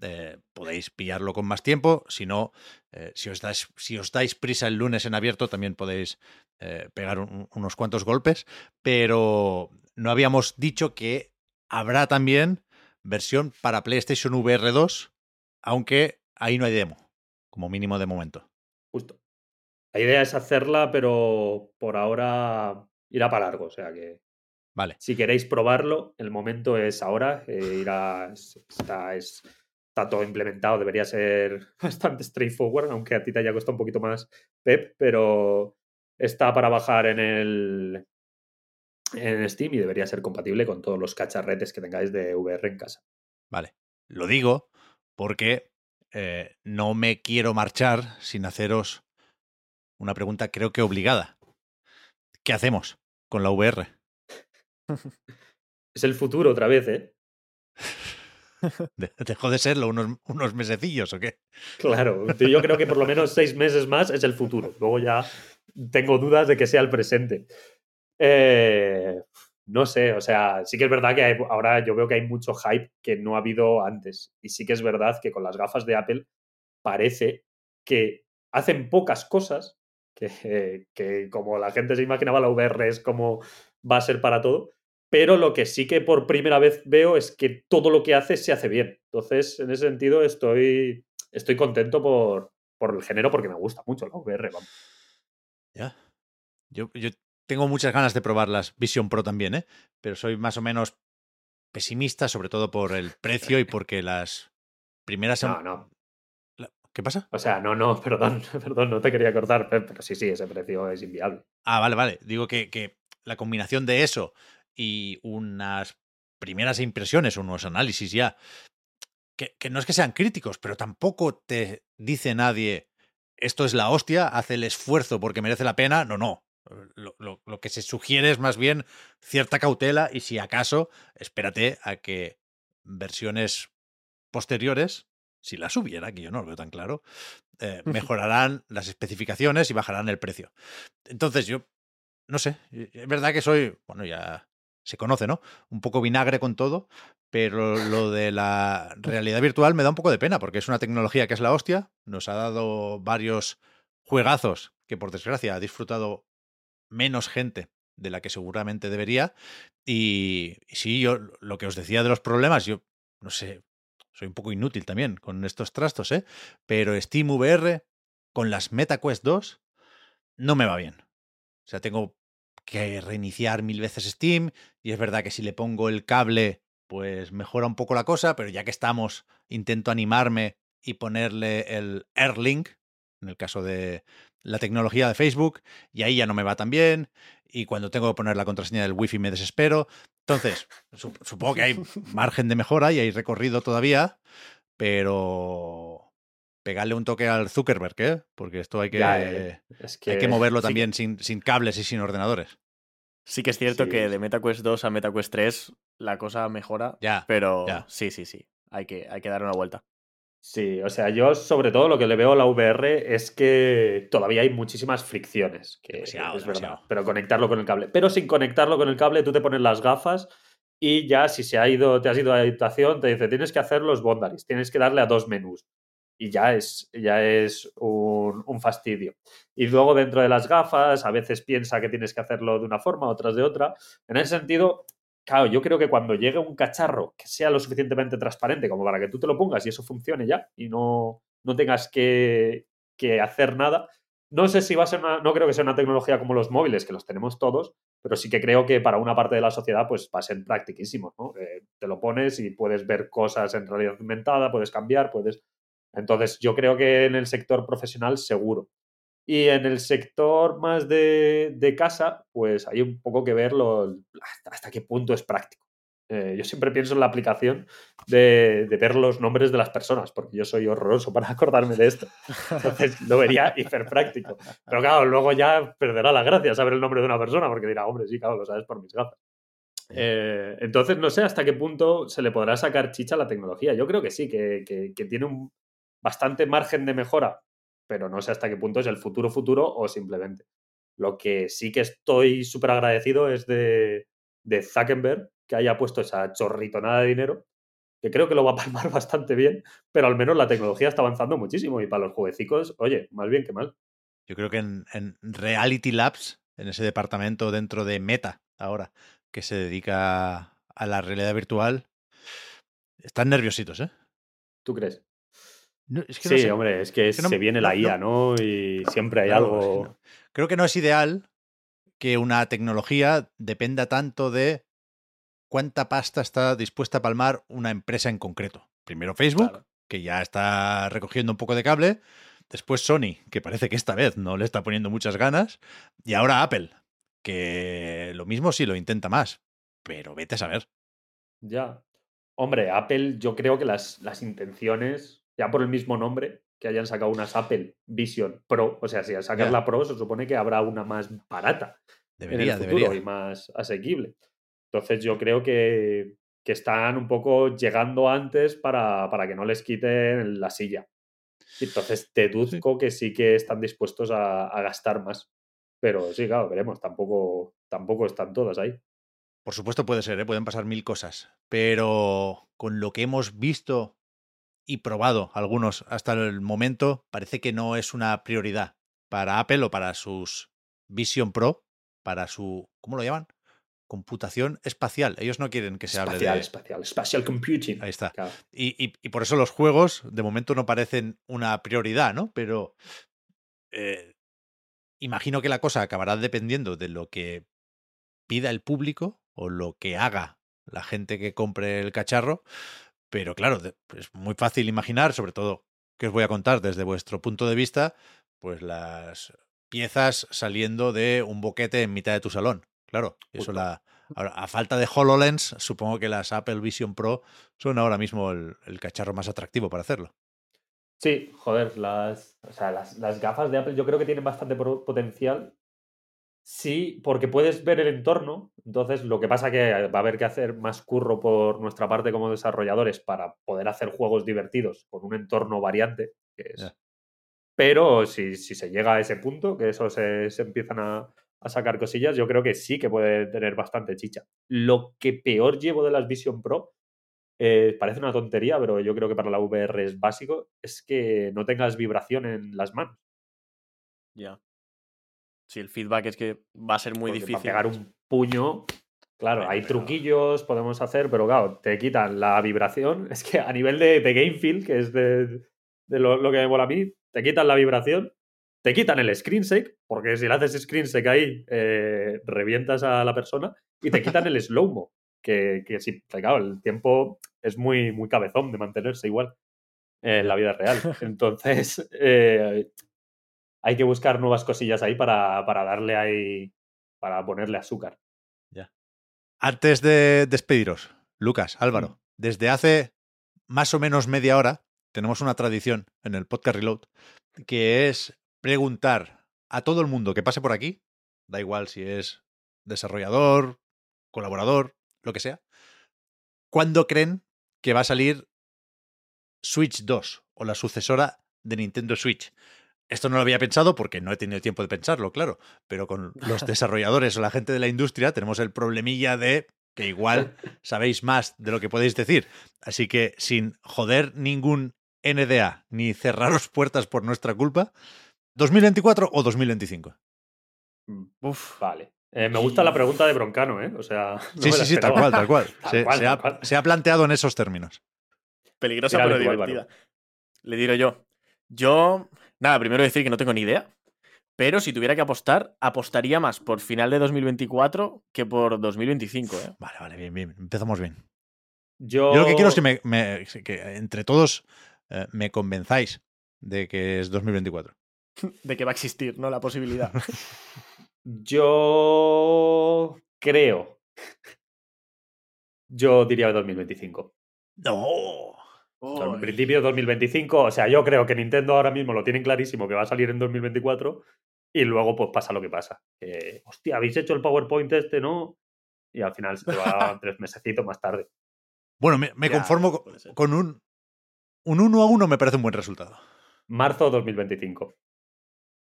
eh, podéis pillarlo con más tiempo. Si no, eh, si, os dais, si os dais prisa el lunes en abierto, también podéis eh, pegar un- unos cuantos golpes. Pero no habíamos dicho que habrá también versión para PlayStation VR 2, aunque ahí no hay demo, como mínimo de momento. Justo. La idea es hacerla, pero por ahora irá para largo. O sea que Vale. si queréis probarlo, el momento es ahora. eh, está, es- está todo implementado, debería ser bastante straightforward, aunque a ti te haya costado un poquito más, Pep, pero está para bajar en el en Steam y debería ser compatible con todos los cacharretes que tengáis de VR en casa. Vale. Lo digo porque eh, no me quiero marchar sin haceros una pregunta creo que obligada. ¿Qué hacemos con la VR? Es el futuro otra vez, ¿eh? De- ¿Dejó de serlo unos, unos mesecillos o qué? Claro, yo creo que por lo menos seis meses más es el futuro. Luego ya tengo dudas de que sea el presente. Eh, no sé, o sea, sí que es verdad que hay- ahora yo veo que hay mucho hype que no ha habido antes. Y sí que es verdad que con las gafas de Apple parece que hacen pocas cosas, que, que como la gente se imaginaba, la VR es como va a ser para todo. Pero lo que sí que por primera vez veo es que todo lo que hace se hace bien. Entonces, en ese sentido, estoy, estoy contento por, por el género porque me gusta mucho la VR. vamos. Ya. Yo, yo tengo muchas ganas de probar las Vision Pro también, ¿eh? Pero soy más o menos pesimista, sobre todo por el precio y porque las primeras... No, no. la- ¿Qué pasa? O sea, no, no, perdón, perdón, no te quería cortar, pero sí, sí, ese precio es inviable. Ah, vale, vale. Digo que, que la combinación de eso y unas primeras impresiones, unos análisis ya, que, que no es que sean críticos, pero tampoco te dice nadie, esto es la hostia, hace el esfuerzo porque merece la pena. No, no. Lo, lo- lo que se sugiere es más bien cierta cautela y si acaso, espérate a que versiones posteriores, si las hubiera, que yo no lo veo tan claro, eh, mejorarán las especificaciones y bajarán el precio. Entonces yo, no sé, es verdad que soy, bueno, ya se conoce, ¿no? Un poco vinagre con todo, pero lo de la realidad virtual me da un poco de pena porque es una tecnología que es la hostia, nos ha dado varios juegazos que por desgracia ha disfrutado menos gente de la que seguramente debería y, sí, yo lo que os decía de los problemas, yo no sé, soy un poco inútil también con estos trastos, ¿eh? Pero Steam VR con las MetaQuest 2 no me va bien. O sea, tengo que reiniciar mil veces Steam y es verdad que si le pongo el cable pues mejora un poco la cosa, pero ya que estamos intento animarme y ponerle el AirLink en el caso de la tecnología de Facebook y ahí ya no me va tan bien y cuando tengo que poner la contraseña del wifi me desespero. Entonces, sup- supongo que hay margen de mejora y hay recorrido todavía, pero pegarle un toque al Zuckerberg, ¿eh? Porque esto hay que, Ya, eh, es hay que moverlo sí también sin, sin cables y sin ordenadores. Sí que es cierto Sí, que de MetaQuest 2 a MetaQuest 3 la cosa mejora, Ya, pero ya. sí, sí, sí. Hay que, hay que dar una vuelta. Sí, o sea, yo sobre todo lo que le veo a la VR es que todavía hay muchísimas fricciones, que Demasiado, es verdad, demasiado. pero conectarlo con el cable. Pero sin conectarlo con el cable, tú te pones las gafas y ya si se ha ido, te has ido a la habitación, te dice, tienes que hacer los bondaries, tienes que darle a dos menús. Y ya es, ya es un, un fastidio. Y luego dentro de las gafas, a veces piensa que tienes que hacerlo de una forma, otras de otra. En ese sentido, Claro, yo creo que cuando llegue un cacharro que sea lo suficientemente transparente como para que tú te lo pongas y eso funcione ya y no, no tengas que, que hacer nada, no sé si va a ser una, no creo que sea una tecnología como los móviles, que los tenemos todos, pero sí que creo que para una parte de la sociedad pues va a ser practiquísimo, ¿no? Eh, te lo pones y puedes ver cosas en realidad aumentada, puedes cambiar, puedes... Entonces yo creo que en el sector profesional seguro. Y en el sector más de, de casa, pues hay un poco que ver lo- hasta, hasta qué punto es práctico. Eh, yo siempre pienso en la aplicación de, de ver los nombres de las personas, porque yo soy horroroso para acordarme de esto. Entonces lo vería hiper práctico. Pero claro, luego ya perderá la gracia saber el nombre de una persona, porque dirá, hombre, sí, claro, lo sabes por mis gafas. Eh, entonces, no sé hasta qué punto se le podrá sacar chicha a la tecnología. Yo creo que sí, que- que tiene un bastante margen de mejora, pero no sé hasta qué punto es el futuro futuro o simplemente. Lo que sí que estoy súper agradecido es de, de Zuckerberg que haya puesto esa chorritonada de dinero, que creo que lo va a palmar bastante bien, pero al menos la tecnología está avanzando muchísimo y para los jueguecicos, oye, más bien que mal. Yo creo que en, en Reality Labs, en ese departamento dentro de Meta ahora, que se dedica a la realidad virtual, están nerviositos, ¿eh? ¿Tú crees? No, es que no Sí, sé. hombre, es que, Es que no- se viene la IA, no-. Y siempre hay Claro, algo. Creo que no es ideal que una tecnología dependa tanto de cuánta pasta está dispuesta a palmar una empresa en concreto. Primero Facebook, Claro. que ya está recogiendo un poco de cable. Después Sony, que parece que esta vez no le está poniendo muchas ganas. Y ahora Apple, que lo mismo sí lo intenta más. Pero vete a saber. Ya. Hombre, Apple, yo creo que las, las intenciones, ya por el mismo nombre, que hayan sacado unas Apple Vision Pro, o sea, si al sacar la Pro, se supone que habrá una más barata Debería, en el futuro debería. y más asequible. Entonces, yo creo que, que están un poco llegando antes para, para que no les quiten la silla. Entonces, deduzco que sí que están dispuestos a, a gastar más. Pero sí, claro, veremos. Tampoco, tampoco están todas ahí. Por supuesto puede ser, ¿eh? pueden pasar mil cosas, pero con lo que hemos visto y probado algunos hasta el momento, parece que no es una prioridad para Apple o para sus Vision Pro, para su, ¿cómo lo llaman? Computación espacial. Ellos no quieren que se hable Espacial, de... espacial, spatial computing. Ahí está. Claro. Y, y- y por eso los juegos de momento no parecen una prioridad, ¿no? Pero eh, imagino que la cosa acabará dependiendo de lo que pida el público o lo que haga la gente que compre el cacharro. Pero claro, es muy fácil imaginar, sobre todo que os voy a contar desde vuestro punto de vista, pues las piezas saliendo de un boquete en mitad de tu salón. Claro, eso la, ahora, a falta de HoloLens, supongo que las Apple Vision Pro son ahora mismo el, el cacharro más atractivo para hacerlo. Sí, joder, las, o sea, las, las gafas de Apple yo creo que tienen bastante potencial. Sí, porque puedes ver el entorno. Entonces, lo que pasa que va a haber que hacer más curro por nuestra parte como desarrolladores para poder hacer juegos divertidos con un entorno variante. Que es... Ya. Pero si, si se llega a ese punto, que eso se, se empiezan a, a sacar cosillas, yo creo que sí que puede tener bastante chicha. Lo que peor llevo de las Vision Pro eh, parece una tontería, pero yo creo que para la VR es básico, es que no tengas vibración en las manos. Ya. Sí, el feedback es que va a ser muy Porque difícil. Para pegar un puño, claro, hay truquillos, podemos hacer, pero claro, te quitan la vibración. Es que a nivel de, de game feel, que es de, de lo, lo que me mola a mí, te quitan la vibración, te quitan el screen shake, porque si le haces screen shake ahí, eh, revientas a la persona, y te quitan el slow-mo, que, que sí, claro, el tiempo es muy, muy cabezón de mantenerse igual en la vida real. Entonces, eh, hay que buscar nuevas cosillas ahí para, para darle ahí, para ponerle azúcar. Antes de despediros, Lucas, Álvaro, Mm. desde hace más o menos media hora tenemos una tradición en el podcast Reload que es preguntar a todo el mundo que pase por aquí, da igual si es desarrollador, colaborador, lo que sea, ¿cuándo creen que va a salir Switch 2 o la sucesora de Nintendo Switch? Esto no lo había pensado porque no he tenido tiempo de pensarlo, claro, pero con los desarrolladores o la gente de la industria tenemos el problemilla de que igual sabéis más de lo que podéis decir. Así que sin joder ningún NDA ni cerraros puertas por nuestra culpa, ¿2024 o 2025? Uf, Vale. Eh, me gusta la pregunta de Broncano, ¿eh? O sea. no Sí, sí, sí, tal cual, tal cual. Tal Se, cual, se tal ha, cual. se ha planteado en esos términos. peligrosa pero divertida. Le diré yo. Yo, nada, primero decir que no tengo ni idea. Pero si tuviera que apostar, apostaría más por final de 2024 que por 2025, ¿eh? Vale, vale, bien, bien. Empezamos bien. Yo, Yo lo que quiero es que, me, me- que entre todos eh, me convenzáis de que es 2024. De que va a existir, ¿no? La posibilidad. Yo creo. Yo diría 2025. ¡No! O sea, en principio 2025. O sea, yo creo que Nintendo ahora mismo lo tienen clarísimo que va a salir en 2024. Y luego, pues pasa lo que pasa. Que, hostia, habéis hecho el PowerPoint este, ¿no? Y al final se te va tres mesecitos más tarde. Bueno, me, me Ya, conformo con un, un 1 a 1, me parece un buen resultado. Marzo 2025.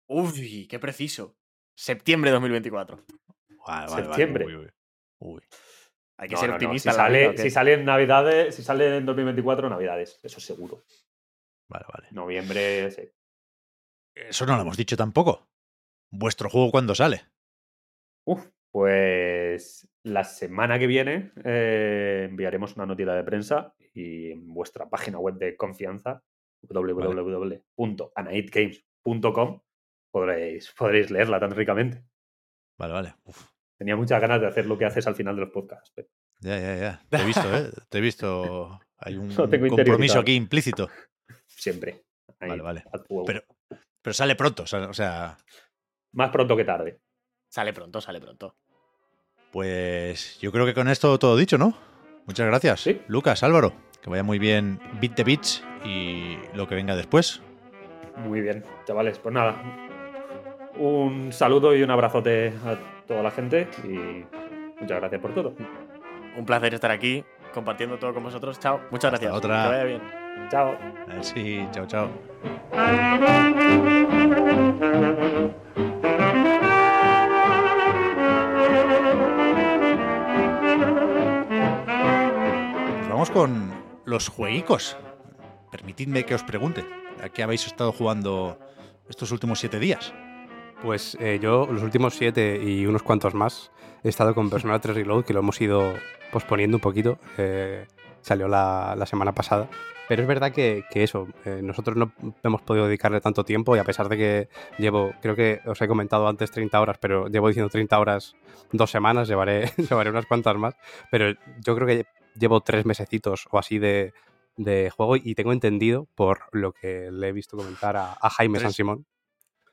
Uy, qué preciso. Septiembre 2024. Vale, vale, vale. Septiembre. Uy, uy, uy. Hay que No, ser no, no. optimista. Si, sale, en Navidades, si sale en 2024, Navidades. Eso seguro. Vale, vale. Noviembre, sí. Eso no lo hemos dicho tampoco. ¿Vuestro juego cuándo sale? Uf, pues la semana que viene eh, enviaremos una notita de prensa y en vuestra página web de confianza www.anaidgames.com podréis, podréis leerla tan ricamente. Vale, vale. Uf. Tenía muchas ganas de hacer lo que haces al final de los podcasts. pero Ya, ya, ya. Te he visto, ¿eh? Te he visto. Hay un compromiso aquí implícito. Siempre. Ahí, Vale, vale. Pero, pero sale pronto, o sea- o sea, Más pronto que tarde. Sale pronto, sale pronto. pues yo creo que con esto todo dicho, ¿no? Muchas gracias. Sí. Lucas, Álvaro, que vaya muy bien Beat the Beats y lo que venga después. Muy bien, chavales. Pues nada. Un saludo y un abrazote a toda la gente y muchas gracias por todo. Un placer estar aquí compartiendo todo con vosotros. Chao. Muchas Hasta gracias. otra. Que vaya bien. Chao. Si, chao, chao. Pues vamos con los jueguicos. Permitidme que os pregunte, ¿a qué habéis estado jugando estos últimos siete días? Pues eh, yo los últimos siete y unos cuantos más he estado con Persona 3 Reload, que lo hemos ido posponiendo un poquito. eh, salió la, la semana pasada. Pero es verdad que, que eso, eh, nosotros no hemos podido dedicarle tanto tiempo y a pesar de que llevo, creo que os he comentado antes 30 horas, pero llevo diciendo 30 horas dos semanas, llevaré, llevaré unas cuantas más. Pero yo creo que llevo tres mesecitos o así de, de juego y tengo entendido por lo que le he visto comentar a, a Jaime. San Simón.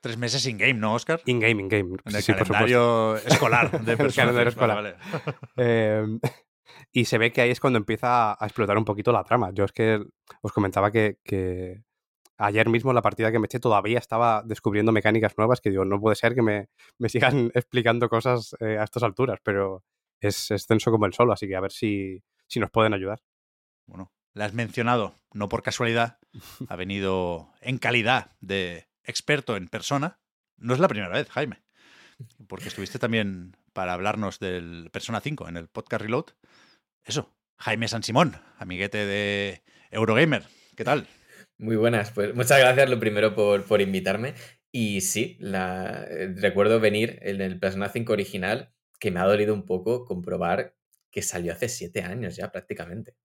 Tres meses in game, ¿no, Oscar? In-game, in-game. En el sí, por escolar de El personas. calendario escolar. Eh, y se ve que ahí es cuando empieza a explotar un poquito la trama. Yo es que os comentaba que, que ayer mismo la partida que me eché todavía estaba descubriendo mecánicas nuevas que digo, no puede ser que me, me sigan explicando cosas eh, a estas alturas, pero es extenso como el solo, así que a ver si, si nos pueden ayudar. Bueno, la has mencionado, no por casualidad, ha venido en calidad de experto en persona. No es la primera vez, Jaime, porque estuviste también para hablarnos del Persona 5 en el podcast Reload. Eso, Jaime San Simón, amiguete de Eurogamer. ¿Qué tal? Muy buenas, pues muchas gracias lo primero por, por invitarme. Y sí, eh, recuerdo venir en el Persona 5 original, que me ha dolido un poco comprobar que salió hace siete años ya prácticamente.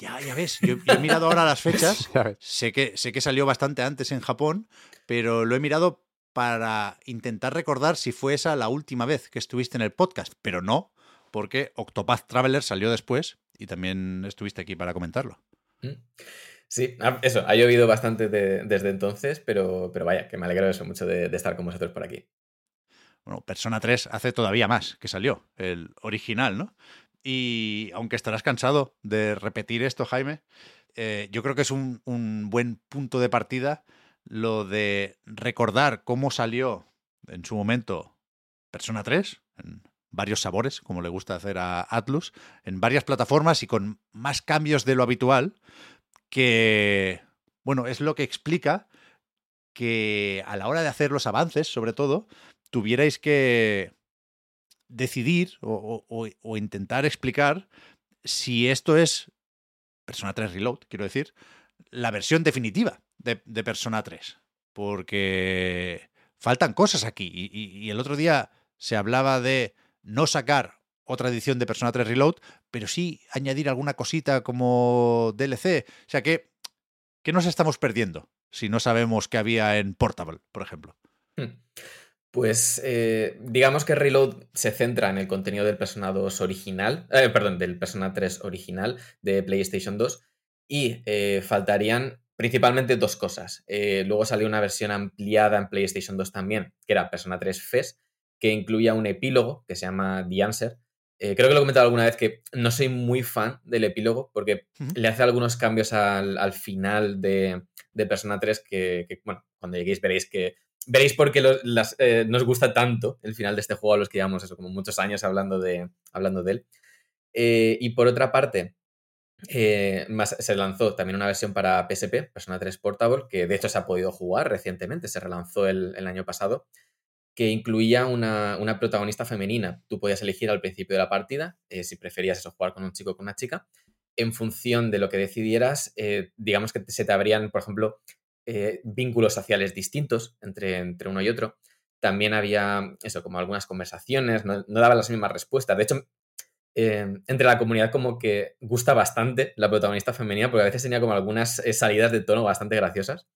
Ya, ya ves, yo, yo he mirado ahora las fechas. Sé que, sé que salió bastante antes en Japón, pero lo he mirado para intentar recordar si fue esa la última vez que estuviste en el podcast, pero no, porque Octopath Traveler salió después y también estuviste aquí para comentarlo. Mm. Sí, ah, eso, ha llovido bastante de- desde entonces, pero, pero vaya, que me alegro eso mucho de, de estar con vosotros por aquí. Bueno, Persona 3 hace todavía más que salió, el original, ¿no? Y aunque estarás cansado de repetir esto, Jaime, eh, yo creo que es un, un buen punto de partida lo de recordar cómo salió en su momento Persona 3, en varios sabores, como le gusta hacer a Atlus, en varias plataformas y con más cambios de lo habitual, que, bueno, es lo que explica que a la hora de hacer los avances, sobre todo, tuvierais que decidir o, intentar explicar si esto es Persona 3 Reload, quiero decir, la versión definitiva de, Persona 3. Porque faltan cosas aquí. Y el otro día se hablaba de no sacar otra edición de Persona 3 Reload, pero sí añadir alguna cosita como DLC. O sea que, ¿qué nos estamos perdiendo si no sabemos qué había en Portable, por ejemplo? Hmm. Pues eh, digamos que Reload se centra en el contenido del Persona 2 original, eh, perdón, del Persona 3 original de PlayStation 2 y eh, faltarían principalmente dos cosas. Luego salió una versión ampliada en PlayStation 2 también, que era Persona 3 FES, que incluía un epílogo que se llama The Answer. Creo que lo he comentado alguna vez que no soy muy fan del epílogo porque le hace algunos cambios al, al final de, de Persona 3 que, que, bueno, cuando lleguéis veréis que veréis por qué eh, nos gusta tanto el final de este juego a los que llevamos como muchos años hablando de, hablando de él. Eh, y por otra parte, eh, más, se lanzó también una versión para PSP, Persona 3 Portable, que de hecho se ha podido jugar recientemente, se relanzó el, año pasado, que incluía una, una protagonista femenina. Tú podías elegir al principio de la partida si preferías eso, jugar con un chico o con una chica. En función de lo que decidieras, digamos que se te abrían, por ejemplo, eh, vínculos sociales distintos entre, entre uno y otro. También había eso, como algunas conversaciones, no, no daban las mismas respuestas. De hecho, eh, entre la comunidad como que gusta bastante la protagonista femenina, porque a veces tenía como algunas eh, salidas de tono bastante graciosas.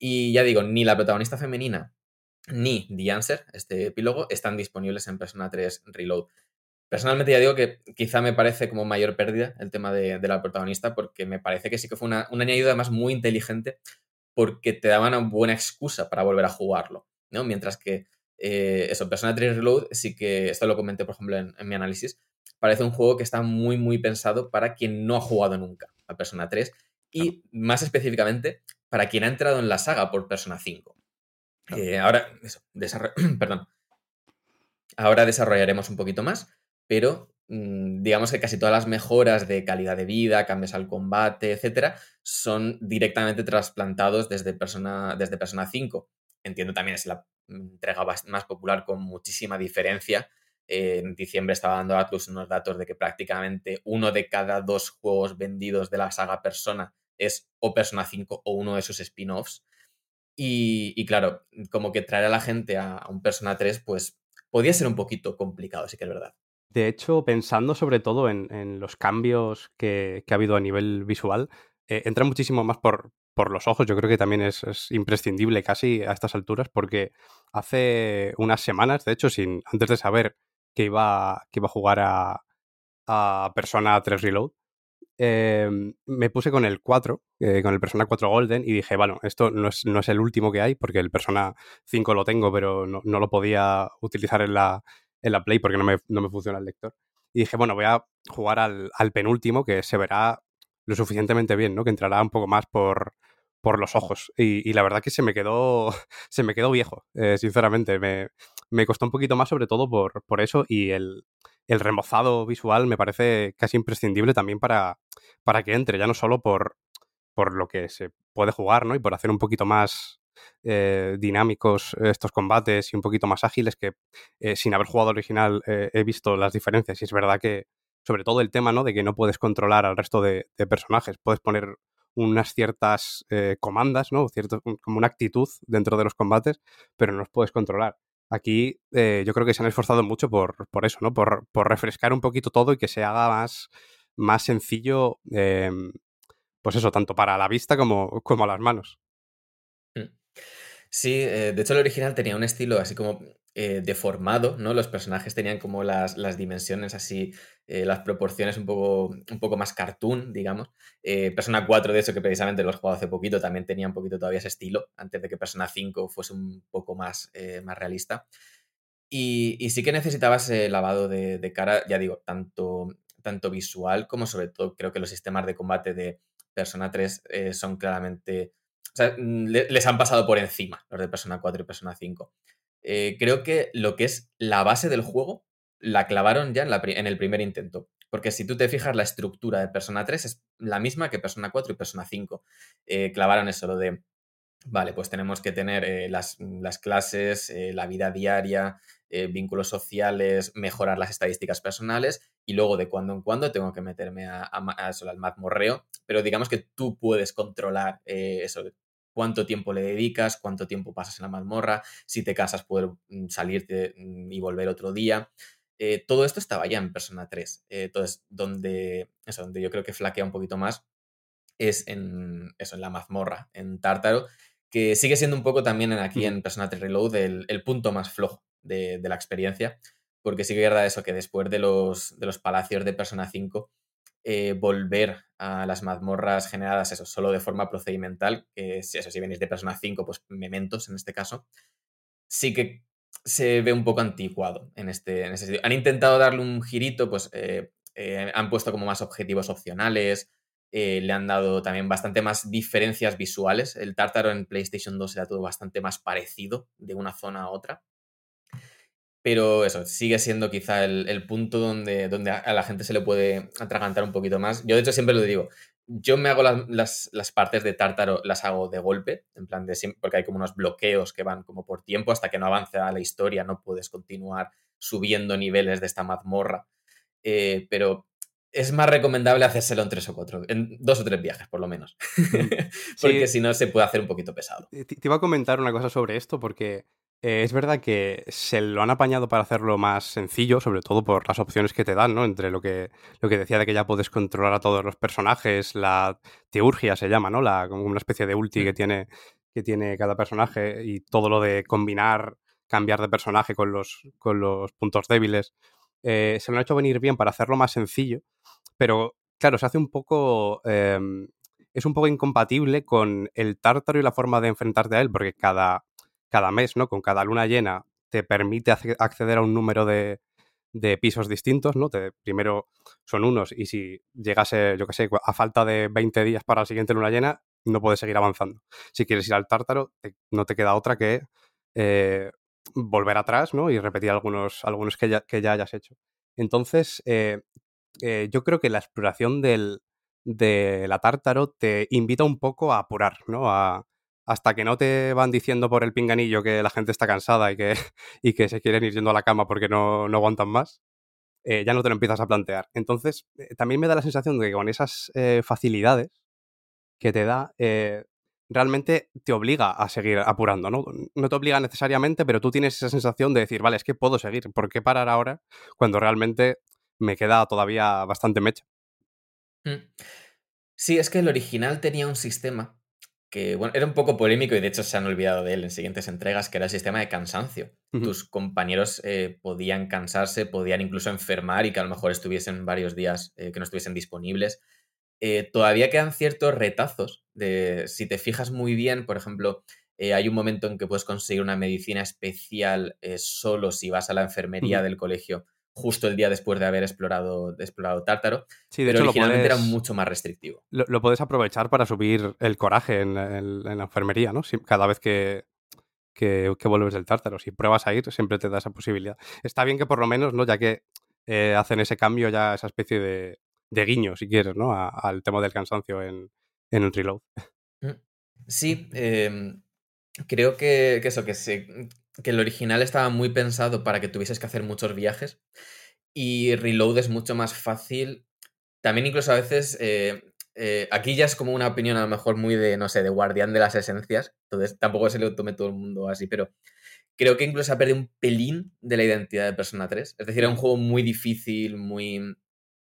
Y ya digo, ni la protagonista femenina ni The Answer, este epílogo, están disponibles en Persona 3 Reload. Personalmente ya digo que quizá me parece como mayor pérdida el tema de, de la protagonista, porque me parece que sí que fue una, un añadido además muy inteligente, porque te daba una buena excusa para volver a jugarlo, ¿no? Mientras que eh, eso, Persona 3 Reload sí que, esto lo comenté por ejemplo en, en mi análisis, parece un juego que está muy muy pensado para quien no ha jugado nunca a Persona 3 y más específicamente para quien ha entrado en la saga por Persona 5. Eh, ahora, eso, perdón. Ahora desarrollaremos un poquito más, pero digamos que casi todas las mejoras de calidad de vida, cambios al combate, etcétera, son directamente trasplantados desde Persona, desde Persona 5. Entiendo también es la entrega más popular con muchísima diferencia. En diciembre estaba dando Atlus unos datos de que prácticamente uno de cada dos juegos vendidos de la saga Persona es o Persona 5 o uno de sus spin-offs. Y, y claro, como que traer a la gente a, a un Persona 3, pues podía ser un poquito complicado, sí que es verdad. De hecho, pensando sobre todo en, en los cambios que, que ha habido a nivel visual, eh, entra muchísimo más por, por los ojos. Yo creo que también es, es imprescindible casi a estas alturas, porque hace unas semanas, de hecho, sin, antes de saber que iba, que iba a jugar a, a Persona 3 Reload, eh, me puse con el 4, eh, con el Persona 4 Golden, y dije, bueno, esto no es, no es el último que hay, porque el Persona 5 lo tengo, pero no, no lo podía utilizar en la, en la Play porque no me, no me funciona el lector. Y dije, bueno, voy a jugar al, al penúltimo, que se verá lo suficientemente bien, ¿no? Que entrará un poco más por, por los ojos. Y, la verdad que se me quedó, se me quedó viejo, eh, sinceramente. Me, me costó un poquito más, sobre todo por, por eso, y el, el remozado visual me parece casi imprescindible también para, para que entre, ya no solo por, por lo que se puede jugar, ¿no? Y por hacer un poquito más eh, dinámicos estos combates y un poquito más ágiles, que eh, sin haber jugado original eh, he visto las diferencias. Y es verdad que, sobre todo el tema, ¿no? De que no puedes controlar al resto de, personajes. Puedes poner unas ciertas comandas, ¿no? Cierto, como una actitud dentro de los combates, pero no los puedes controlar. Aquí yo creo que se han esforzado mucho por, por eso, ¿no? Por, por refrescar un poquito todo y que se haga más, más sencillo, eh, pues eso, tanto para la vista como, como a las manos. Sí, eh, de hecho el original tenía un estilo así como eh, deformado, ¿no? Los personajes tenían como las, las dimensiones así, eh, las proporciones un poco, un poco más cartoon, digamos. Persona 4, de hecho, que precisamente lo he jugado hace poquito, también tenía un poquito todavía ese estilo, antes de que Persona 5 fuese un poco más, más realista. Y, sí que necesitaba ese lavado de, de cara, ya digo, tanto, tanto visual como sobre todo creo que los sistemas de combate de Persona 3 eh, son claramente... O sea, mm, le- les han pasado por encima los de Persona 4 y Persona 5. Eh, creo que lo que es la base del juego la clavaron ya en, la en el primer intento. Porque si tú te fijas, la estructura de Persona 3 es la misma que Persona 4 y Persona 5. Eh, clavaron eso, lo de, vale, pues tenemos que tener eh, las, las clases, la vida diaria, eh, vínculos sociales, mejorar las estadísticas personales y luego de cuando en cuando tengo que meterme a, a a eso, al mazmorreo, pero digamos que tú puedes controlar eh, eso, cuánto tiempo le dedicas, cuánto tiempo pasas en la mazmorra, si te casas poder mm, salirte mm, y volver otro día. Eh, todo esto estaba ya en Persona 3. Eh, entonces, donde, eso, donde yo creo que flaquea un poquito más es en, eso, en la mazmorra, en Tártaro, que sigue siendo un poco también en aquí en Persona 3 Reload el, el punto más flojo de, la experiencia, porque sí que es verdad eso, que después de los, de los palacios de Persona 5, eh, volver a las mazmorras generadas eso, solo de forma procedimental, que si eso, si venís de Persona 5, pues mementos en este caso, sí que se ve un poco anticuado en este, en ese sentido. Han intentado darle un girito, pues eh, eh, han puesto como más objetivos opcionales, le han dado también bastante más diferencias visuales. El tártaro en PlayStation 2 era todo bastante más parecido de una zona a otra. Pero eso, sigue siendo quizá el, el punto donde, donde a la gente se le puede atragantar un poquito más. Yo, de hecho, siempre lo digo. Yo me hago las, las- las partes de tártaro, las hago de golpe, en plan de siempre, porque hay como unos bloqueos que van como por tiempo, hasta que no avanza la historia, no puedes continuar subiendo niveles de esta mazmorra. Eh, pero es más recomendable hacérselo en tres o cuatro, en dos o tres viajes, por lo menos. porque Sí. si no, se puede hacer un poquito pesado. Te te iba a comentar una cosa sobre esto porque Eh, es verdad que se lo han apañado para hacerlo más sencillo, sobre todo por las opciones que te dan, ¿no? Entre lo que, lo que decía de que ya puedes controlar a todos los personajes, la teurgia se llama, ¿no? La, como una especie de ulti que tiene, que tiene cada personaje y todo lo de combinar, cambiar de personaje con los, con los puntos débiles. Eh, se lo han hecho venir bien para hacerlo más sencillo, pero claro, se hace un poco... em, es un poco incompatible con el tártaro y la forma de enfrentarte a él, porque cada, cada mes, ¿no? Con cada luna llena te permite acce- acceder a un número de, de pisos distintos, ¿no? Te- primero son unos y si llegase, yo qué sé, a falta de 20 días para la siguiente luna llena, no puedes seguir avanzando. Si quieres ir al tártaro, no te queda otra que eh, volver atrás, ¿no? Y repetir algunos, algunos que, ya, que ya hayas hecho. Entonces, eh, eh, yo creo que la exploración del, de la tártaro te invita un poco a apurar, ¿no? A, hasta que no te van diciendo por el pinganillo que la gente está cansada y que, y que se quieren ir yendo a la cama porque no, no aguantan más, eh, ya no te lo empiezas a plantear. Entonces, eh, también me da la sensación de que con esas eh, facilidades que te da, realmente te obliga a seguir apurando, ¿no? No te obliga necesariamente, pero tú tienes esa sensación de decir, vale, es que puedo seguir, ¿por qué parar ahora cuando realmente me queda todavía bastante mecha? Mm. Sí, es que el original tenía un sistema que, bueno, era un poco polémico y de hecho se han olvidado de él en siguientes entregas, que era el sistema de cansancio. Tus compañeros eh, podían cansarse, podían incluso enfermar y que a lo mejor estuviesen varios días eh, que no estuviesen disponibles. Eh, todavía quedan ciertos retazos de, si te fijas muy bien, por ejemplo, hay un momento en que puedes conseguir una medicina especial solo si vas a la enfermería del colegio justo el día después de haber explorado, explorado Tártaro, Sí, de pero hecho lo originalmente era mucho más restrictivo. Lo, lo puedes aprovechar para subir el coraje en, la- en- en la enfermería, ¿no? Si- cada vez que, que, que vuelves del tártaro. Si pruebas a ir, siempre te da esa posibilidad. Está bien que por lo menos, ¿no? Ya que eh, hacen ese cambio, ya esa especie de, de guiño, si quieres, ¿no? A- al tema del cansancio en, en el reload. Mm. Sí, em, creo que, que eso, que, se, que el original estaba muy pensado para que tuvieses que hacer muchos viajes y Reload es mucho más fácil. También incluso a veces, eh, eh, aquí ya es como una opinión a lo mejor muy de, no sé, de guardián de las esencias, entonces tampoco se lo tome todo el mundo así, pero creo que incluso ha perdido un pelín de la identidad de Persona 3. Es decir, era un juego muy difícil, muy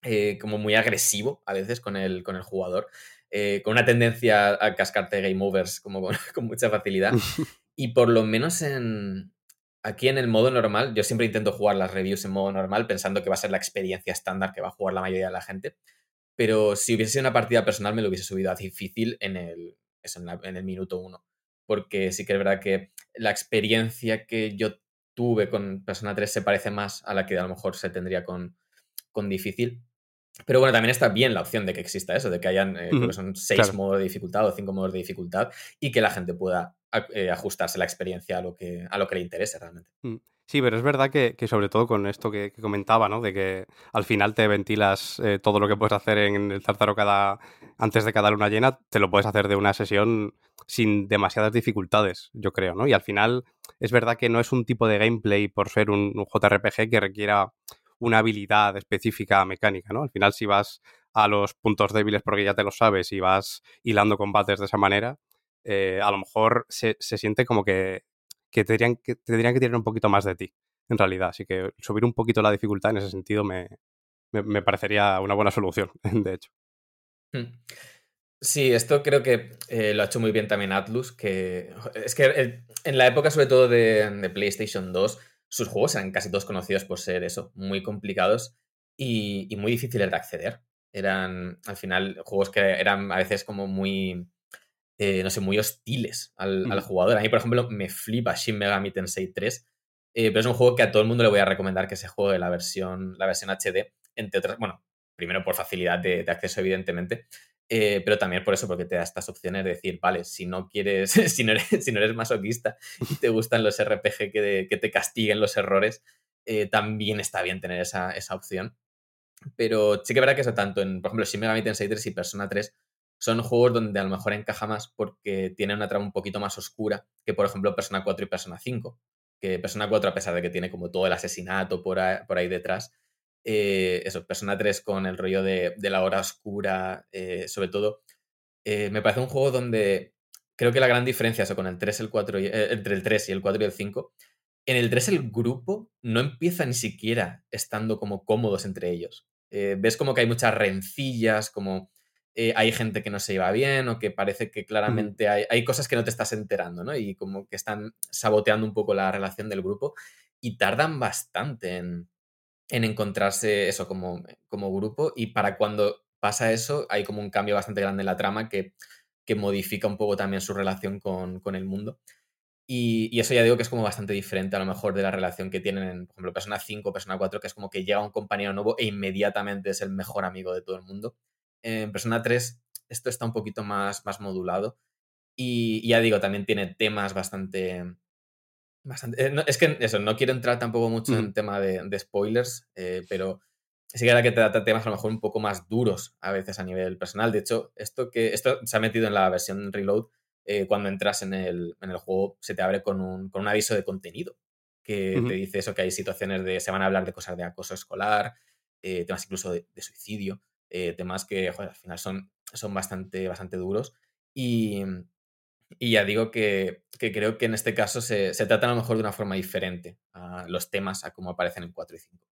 eh, como muy agresivo a veces con el, con el jugador, con una tendencia a cascarte game overs como con mucha facilidad. y por lo menos en aquí en el modo normal, yo siempre intento jugar las reviews en modo normal pensando que va a ser la experiencia estándar que va a jugar la mayoría de la gente. Pero si hubiese sido una partida personal, me lo hubiese subido a difícil en el, eso, en, la- en el minuto uno. Porque sí que es verdad que la experiencia que yo tuve con Persona 3 se parece más a la que a lo mejor se tendría con, con difícil. Pero bueno, también está bien la opción de que exista eso, de que hayan, eh, creo que son seis claro. modos de dificultad o cinco modos de dificultad y que la gente pueda eh, ajustarse la experiencia a lo que, a lo que le interese realmente. Mm. Sí, pero es verdad que, sobre todo con esto que, que comentaba, ¿no? De que al final te ventilas eh, todo lo que puedes hacer en el tártaro cada, antes de cada luna llena, te lo puedes hacer de una sesión sin demasiadas dificultades, yo creo, ¿no? Y al final es verdad que no es un tipo de gameplay por ser un, un JRPG que requiera una habilidad específica mecánica, ¿no? Al final si vas a los puntos débiles porque ya te lo sabes y vas hilando combates de esa manera, eh, a lo mejor se, se siente como que, que, tendrían que tendrían que tirar un poquito más de ti, en realidad. Así que subir un poquito la dificultad en ese sentido me, me, parecería una buena solución, de hecho. Mm. Sí, esto creo que eh, lo ha hecho muy bien también Atlus, que es que en la época sobre todo de, de PlayStation 2, sus juegos eran casi todos conocidos por ser eso, muy complicados y, y muy difíciles de acceder. Eran al final juegos que eran a veces como muy, eh, no sé, muy hostiles al, al Ujú. jugador. A mí, por ejemplo, me flipa Shin Megami Tensei 3, eh, pero es un juego que a todo el mundo le voy a recomendar que se juegue la versión, la versión HD, entre otras, bueno, primero por facilidad de, de acceso, evidentemente, eh, pero también por eso, porque te da estas opciones de decir, vale, si no quieres, si no eres, si no eres masoquista y te gustan los RPG que, de- que te castiguen los errores, también está bien tener esa, esa opción. Pero sí que verdad que eso tanto en, por ejemplo, Shin Megami Tensei 3 y Persona 3 son juegos donde a lo mejor encaja más porque tienen una trama un poquito más oscura que, por ejemplo, Persona 4 y Persona 5. Que Persona 4, a pesar de que tiene como todo el asesinato por ahí, por ahí detrás, eh, eso, Persona 3 con el rollo de, de la hora oscura, eh, sobre todo, eh, me parece un juego donde creo que la gran diferencia eso, con el 3, el 4 y, eh, entre el 3 y el 4 y el 5, en el 3 el grupo no empieza ni siquiera estando como cómodos entre ellos. Ves como que hay muchas rencillas, como eh, hay gente que no se lleva bien o que parece que claramente hay, hay, cosas que no te estás enterando, ¿no? Y como que están saboteando un poco la relación del grupo y tardan bastante en, en encontrarse eso como, como grupo y para cuando pasa eso hay como un cambio bastante grande en la trama que, que modifica un poco también su relación con, con el mundo. Y, y, eso ya digo que es como bastante diferente a lo mejor de la relación que tienen en, por ejemplo, Persona 5 o Persona 4, que es como que llega un compañero nuevo e inmediatamente es el mejor amigo de todo el mundo. En Persona 3 esto está un poquito más, más modulado y, ya digo, también tiene temas bastante... bastante eh, no, es que eso, no quiero entrar tampoco mucho mm. en tema de, de spoilers, eh, pero sí que era que trata temas a lo mejor un poco más duros a veces a nivel personal. De hecho, esto, que, esto se ha metido en la versión Reload eh, cuando entras en el, en el, juego se te abre con un, con un aviso de contenido que uh -huh. te dice eso, que hay situaciones de, se van a hablar de cosas de acoso escolar, eh, temas incluso de, de suicidio, eh, temas que al final son, son bastante, bastante duros. Y, y ya digo que, que, creo que en este caso se, se tratan a lo mejor de una forma diferente a los temas a como aparecen en 4 y 5.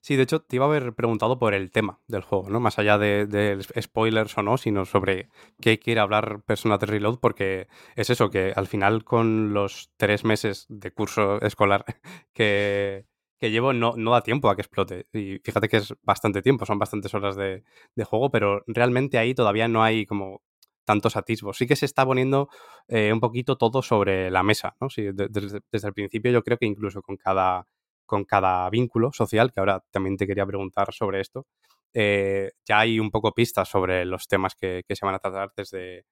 Sí, de hecho, te iba a haber preguntado por el tema del juego, ¿no? Más allá de, de, spoilers o no, sino sobre qué quiere hablar Persona 3 Reload, porque es eso, que al final con los tres meses de curso escolar que, que llevo no, no da tiempo a que explote. Y fíjate que es bastante tiempo, son bastantes horas de, de juego, pero realmente ahí todavía no hay como tantos atisbos. Sí que se está poniendo eh, un poquito todo sobre la mesa, ¿no? Desde el principio yo creo que incluso con cada con cada vínculo social, que ahora también te quería preguntar sobre esto, eh, ya hay un poco pistas sobre los temas que, que, se van a tratar desde,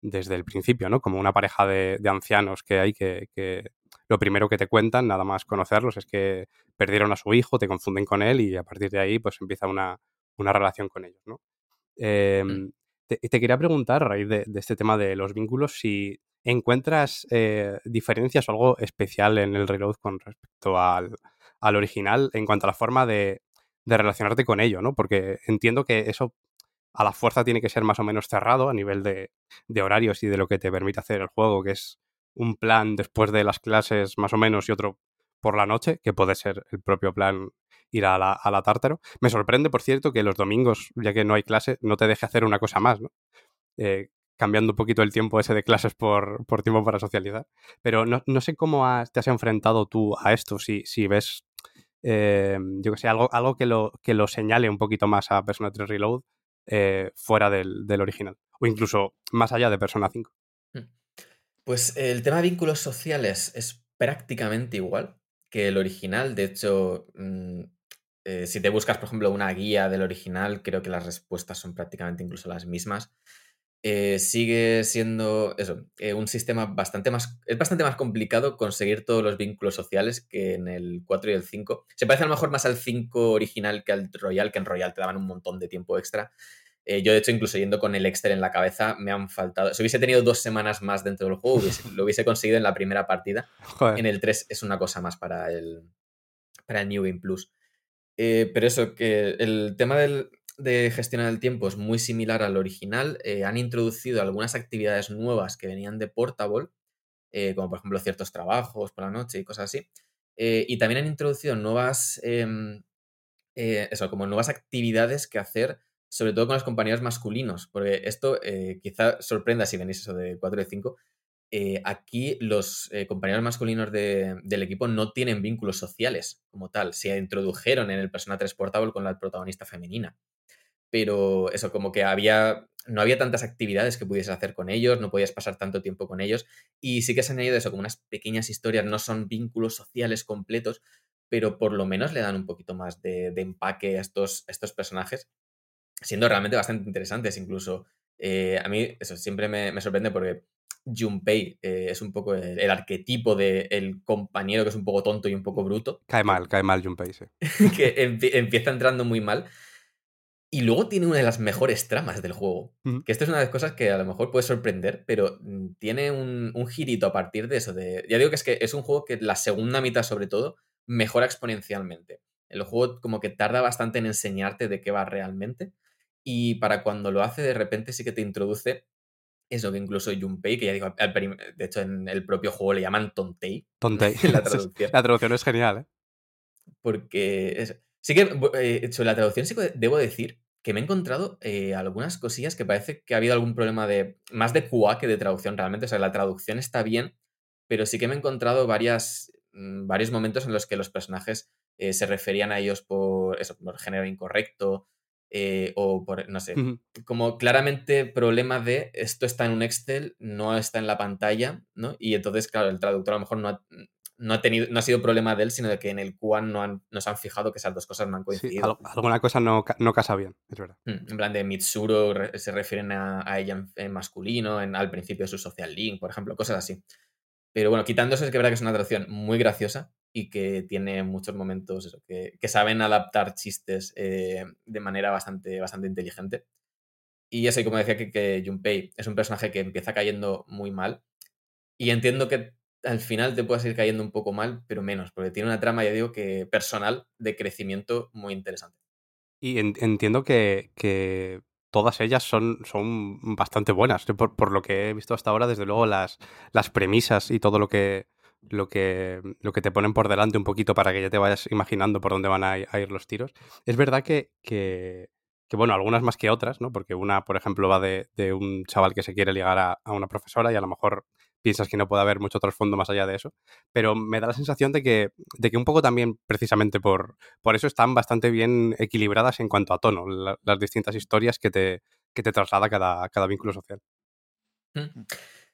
desde el principio, ¿no? Como una pareja de, de ancianos que hay que, que, lo primero que te cuentan, nada más conocerlos, es que perdieron a su hijo, te confunden con él y a partir de ahí pues empieza una, una relación con ellos, ¿no? Eh, te, te, quería preguntar, a raíz de, de, este tema de los vínculos, si encuentras eh, diferencias o algo especial en el reload con respecto al, al original en cuanto a la forma de, de, relacionarte con ello, ¿no? Porque entiendo que eso a la fuerza tiene que ser más o menos cerrado a nivel de, de horarios y de lo que te permite hacer el juego, que es un plan después de las clases más o menos y otro por la noche, que puede ser el propio plan ir a la, a la tártaro. Me sorprende, por cierto, que los domingos, ya que no hay clase, no te deje hacer una cosa más, ¿no? Eh, cambiando un poquito el tiempo ese de clases por, por tiempo para socializar. Pero no, no sé cómo has, te has enfrentado tú a esto, si, si ves, eh, yo que sé, algo, algo que, lo, que lo señale un poquito más a Persona 3 Reload eh, fuera del, del, original, o incluso más allá de Persona 5. Pues el tema de vínculos sociales es prácticamente igual que el original. De hecho, mmm, eh, si te buscas, por ejemplo, una guía del original, creo que las respuestas son prácticamente incluso las mismas eh, sigue siendo eso, eh, un sistema bastante más. Es bastante más complicado conseguir todos los vínculos sociales que en el 4 y el 5. Se parece a lo mejor más al 5 original que al Royal, que en Royal te daban un montón de tiempo extra. Eh, yo, de hecho, incluso yendo con el Exter en la cabeza, me han faltado. Si hubiese tenido dos semanas más dentro del juego, hubiese, lo hubiese conseguido en la primera partida. Joder. En el 3 es una cosa más para el, para el New Game Plus. Eh, pero eso, que el tema del, de gestionar el tiempo es muy similar al original. Eh, han introducido algunas actividades nuevas que venían de Portable, como por ejemplo ciertos trabajos por la noche y cosas así. Y también han introducido nuevas, em, eso, como nuevas actividades que hacer, sobre todo con los compañeros masculinos, porque esto quizá sorprenda si venís eso de 4 de 5. aquí los compañeros masculinos de, del equipo no tienen vínculos sociales como tal. Se introdujeron en el Persona 3 Portable con la protagonista femenina pero eso, como que había, no había tantas actividades que pudieses hacer con ellos, no podías pasar tanto tiempo con ellos, y sí que se han añadido eso, como unas pequeñas historias, no son vínculos sociales completos, pero por lo menos le dan un poquito más de, de empaque a estos, a estos personajes, siendo realmente bastante interesantes incluso. Eh, a mí eso siempre me, me sorprende porque Junpei eh, es un poco el, el arquetipo del de compañero que es un poco tonto y un poco bruto. Cae mal, cae mal Junpei, sí. que empie empieza entrando muy mal, y luego tiene una de las mejores tramas del juego. Uh -huh. Que esto es una de las cosas que a lo mejor puede sorprender, pero mm, tiene un, un, girito a partir de eso. De, ya digo que es que es un juego que la segunda mitad, sobre todo, mejora exponencialmente. El juego como que tarda bastante en enseñarte de qué va realmente. Y para cuando lo hace, de repente sí que te introduce eso que incluso Junpei, que ya digo, de hecho en el propio juego le llaman Tontei, Tontei. la traducción. La traducción es genial, ¿eh? Porque es- sí que eh, sobre la traducción sí que debo decir que me he encontrado eh, algunas cosillas que parece que ha habido algún problema de más de QA que de traducción realmente. O sea, la traducción está bien, pero sí que me he encontrado varias, mm, varios momentos en los que los personajes eh, se referían a ellos por eso, por género incorrecto eh, o por, no sé, como claramente problema de esto está en un Excel, no está en la pantalla, ¿no? Y entonces, claro, el traductor a lo mejor no ha, no ha tenido, no ha sido problema de él, sino de que en el QA no, han, no se han fijado que esas dos cosas no han coincidido. al- alguna cosa no, no casa bien, es verdad. Mm, En plan de Mitsuro se refieren a, a ella en, en masculino, en, al principio de su social link, por ejemplo, cosas así. Pero bueno, quitando eso, es que verdad que es una traducción muy graciosa y que tiene muchos momentos que, saben adaptar chistes eh, de manera bastante, bastante inteligente. Y eso, y como decía que, que Junpei es un personaje que empieza cayendo muy mal. Y entiendo que al final te puedas ir cayendo un poco mal, pero menos, porque tiene una trama, ya digo, que personal de crecimiento muy interesante. Y en- entiendo que, que todas ellas son, son bastante buenas. Por, por lo que he visto hasta ahora, desde luego, las, las premisas y todo lo que, lo, que, lo que te ponen por delante un poquito para que ya te vayas imaginando por dónde van a, ir los tiros. Es verdad que, que, que, bueno, algunas más que otras, ¿no? Porque una, por ejemplo, va de, de un chaval que se quiere ligar a, a una profesora y a lo mejor piensas que no puede haber mucho trasfondo más allá de eso. Pero me da la sensación de que, de que un poco también, precisamente por, por eso están bastante bien equilibradas en cuanto a tono, la- las distintas historias que te, que te traslada cada, cada vínculo social. Mm.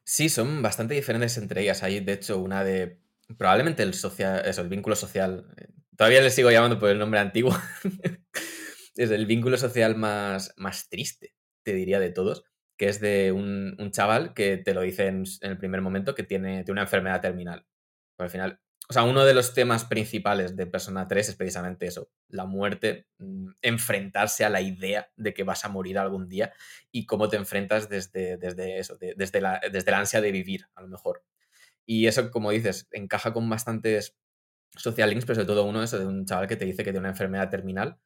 Sí, son bastante diferentes entre ellas. Hay, de hecho, una de. Probablemente el social. Eso, el vínculo social. eh, Todavía le sigo llamando por el nombre antiguo. es el vínculo social más, más triste, te diría, de todos. Que es de un, chaval que te lo dice en, el primer momento que tiene, tiene una enfermedad terminal. Al final. O sea, uno de los temas principales de Persona 3 es precisamente eso: la muerte, mm, enfrentarse a la idea de que vas a morir algún día y cómo te enfrentas desde, desde eso, de- desde, desde la ansia de vivir, a lo mejor. Y eso, como dices, encaja con bastantes social links, pero sobre todo uno eso de un chaval que te dice que tiene una enfermedad terminal,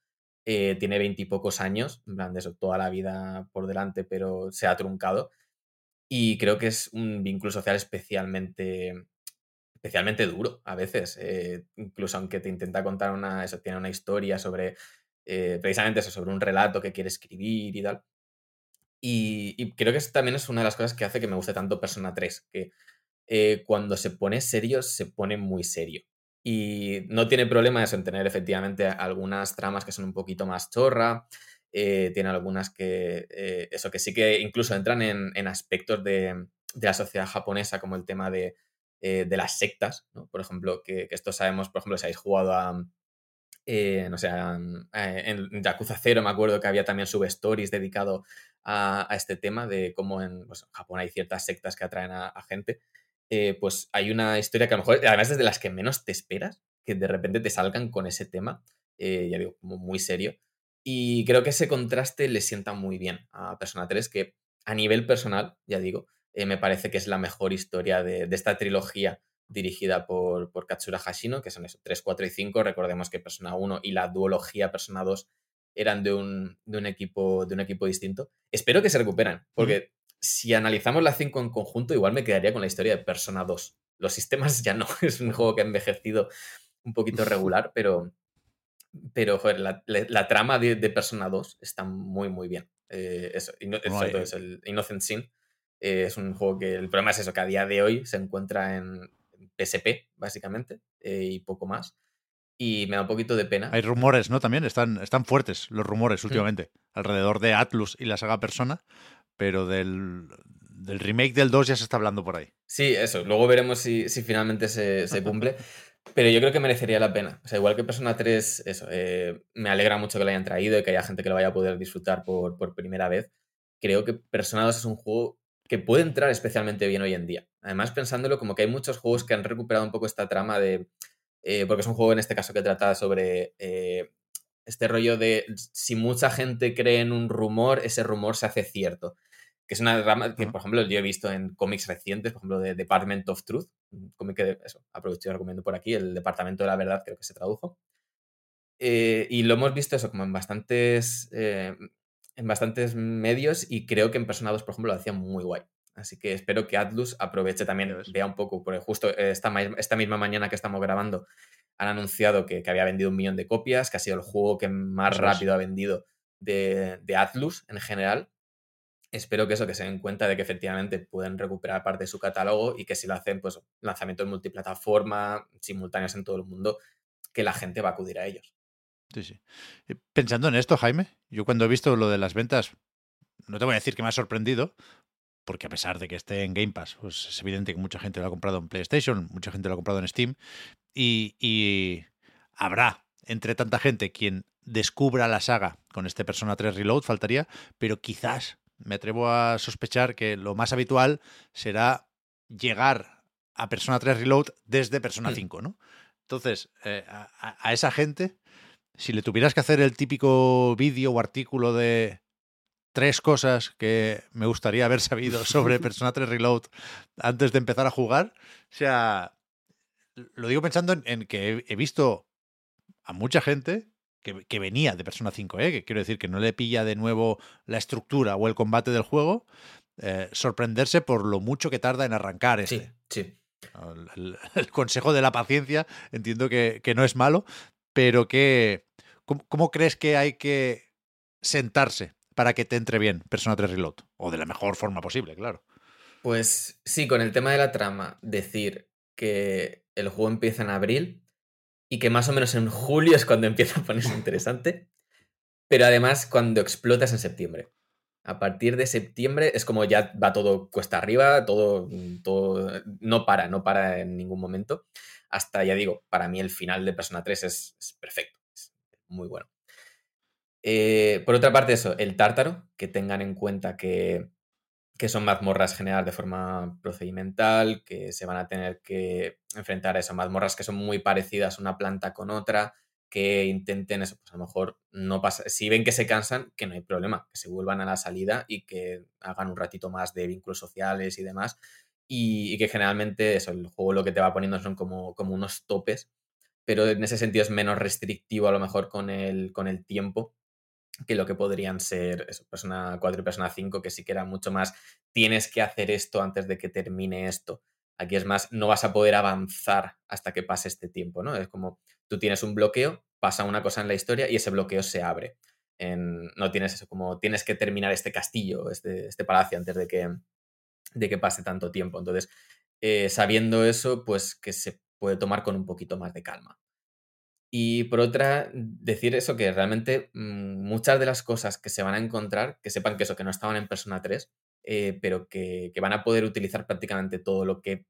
eh, tiene veintipocos años, en plan de eso, toda la vida por delante, pero se ha truncado. Y creo que es un vínculo social especialmente, especialmente duro a veces, eh, incluso aunque te intenta contar una, tiene una historia sobre, eh, precisamente eso, sobre un relato que quiere escribir y tal. Y, creo que también es una de las cosas que hace que me guste tanto Persona 3, que eh, cuando se pone serio, se pone muy serio. Y no tiene problema eso en tener efectivamente algunas tramas que son un poquito más chorra, eh, tiene algunas que, eh, eso que sí que incluso entran en, aspectos de, la sociedad japonesa, como el tema de, eh, de las sectas. Por ejemplo, que, esto sabemos, por ejemplo, si habéis jugado a, no sé, en Yakuza 0 me acuerdo que había también sub-stories dedicado a, este tema de cómo en, pues, en Japón hay ciertas sectas que atraen a gente. Eh, pues hay una historia que a lo mejor, además es de las que menos te esperas, que de repente te salgan con ese tema, eh, ya digo, como muy serio. Y creo que ese contraste le sienta muy bien a Persona 3, que a nivel personal, ya digo, eh, me parece que es la mejor historia de, de esta trilogía dirigida por, por Katsura Hashino, que son eso, 3, 4 y 5. Recordemos que Persona 1 y la duología Persona 2 eran de un, de un, equipo, de un equipo distinto. Espero que se recuperen, porque si analizamos la 5 en conjunto, igual me quedaría con la historia de Persona 2. Los sistemas ya no, es un juego que ha envejecido un poquito regular, pero, pero joder, la, la- la trama de, de Persona 2 está muy, muy bien. Eh, eso, No hay- todo eso, el Innocent Sin eh, es un juego que el problema es eso, que a día de hoy se encuentra en PSP, básicamente, eh, y poco más. Y me da un poquito de pena. Hay rumores, ¿no? También están, están fuertes los rumores últimamente alrededor de Atlus y la saga Persona, pero del, del remake del 2 ya se está hablando por ahí. Sí, eso. Luego veremos si, si finalmente se, se cumple. Pero yo creo que merecería la pena. O sea, igual que Persona 3, eso. eh, me alegra mucho que lo hayan traído y que haya gente que lo vaya a poder disfrutar por, por primera vez. Creo que Persona 2 es un juego que puede entrar especialmente bien hoy en día. Además, pensándolo, como que hay muchos juegos que han recuperado un poco esta trama de. eh, porque es un juego en este caso que trata sobre eh, este rollo de si mucha gente cree en un rumor, ese rumor se hace cierto. Que es una rama que, por ejemplo, yo he visto en cómics recientes, por ejemplo, de Department of Truth, un cómic que, eso, aprovecho y recomiendo por aquí, el Departamento de la Verdad, creo que se tradujo. Eh, y lo hemos visto eso como en bastantes, eh, en bastantes medios y creo que en Persona 2, por ejemplo, lo hacían muy guay. Así que espero que Atlus aproveche también, vea un poco, porque justo esta, esta misma mañana que estamos grabando han anunciado que, había vendido un millón de copias, que ha sido el juego que más rápido ha vendido de, de Atlus en general espero que eso, que se den cuenta de que efectivamente pueden recuperar parte de su catálogo y que si lo hacen, pues lanzamiento en multiplataforma, simultáneos en todo el mundo, que la gente va a acudir a ellos. Sí, sí. Eh, pensando en esto, Jaime, yo cuando he visto lo de las ventas, no te voy a decir que me ha sorprendido, porque a pesar de que esté en Game Pass, pues es evidente que mucha gente lo ha comprado en PlayStation, mucha gente lo ha comprado en Steam, y, y habrá entre tanta gente quien descubra la saga con este Persona 3 Reload, faltaría, pero quizás me atrevo a sospechar que lo más habitual será llegar a Persona 3 Reload desde Persona 5, hmm. ¿no? Entonces, eh, a, esa gente, si le tuvieras que hacer el típico vídeo o artículo de tres cosas que me gustaría haber sabido sobre Persona 3 Reload antes de empezar a jugar, o sea, lo digo pensando en, que he visto a mucha gente que, venía de Persona 5, ¿eh? que quiero decir que no le pilla de nuevo la estructura o el combate del juego, eh, sorprenderse por lo mucho que tarda en arrancar este. Sí, El, consejo de la paciencia entiendo que, no es malo, pero que ¿cómo, crees que hay que sentarse para que te entre bien Persona 3 Reload? O de la mejor forma posible, claro. Pues sí, con el tema de la trama, decir que el juego empieza en abril y que más o menos en julio es cuando empieza a ponerse interesante, pero además cuando explotas en septiembre. A partir de septiembre es como ya va todo cuesta arriba, todo, todo no para, no para en ningún momento. Hasta, ya digo, para mí el final de Persona 3 es, perfecto, es muy bueno. Eh, por otra parte, eso, el tártaro, que tengan en cuenta que que son mazmorras generadas de forma procedimental, que se van a tener que enfrentar a esas mazmorras que son muy parecidas una planta con otra, que intenten eso, pues a lo mejor no pasa, si ven que se cansan, que no hay problema, que se vuelvan a la salida y que hagan un ratito más de vínculos sociales y demás, y, que generalmente eso, el juego lo que te va poniendo son como, como unos topes, pero en ese sentido es menos restrictivo a lo mejor con el, con el tiempo que lo que podrían ser eso, Persona 4 y Persona 5, que sí que era mucho más, tienes que hacer esto antes de que termine esto. Aquí es más, no vas a poder avanzar hasta que pase este tiempo, ¿no? Es como, tú tienes un bloqueo, pasa una cosa en la historia y ese bloqueo se abre. No tienes eso, como tienes que terminar este castillo, este, este palacio antes de que, de que pase tanto tiempo. Entonces, eh, sabiendo eso, pues que se puede tomar con un poquito más de calma. Y por otra, decir eso, que realmente mm, muchas de las cosas que se van a encontrar, que sepan que eso, que no estaban en Persona 3, eh, pero que, van a poder utilizar prácticamente todo lo que,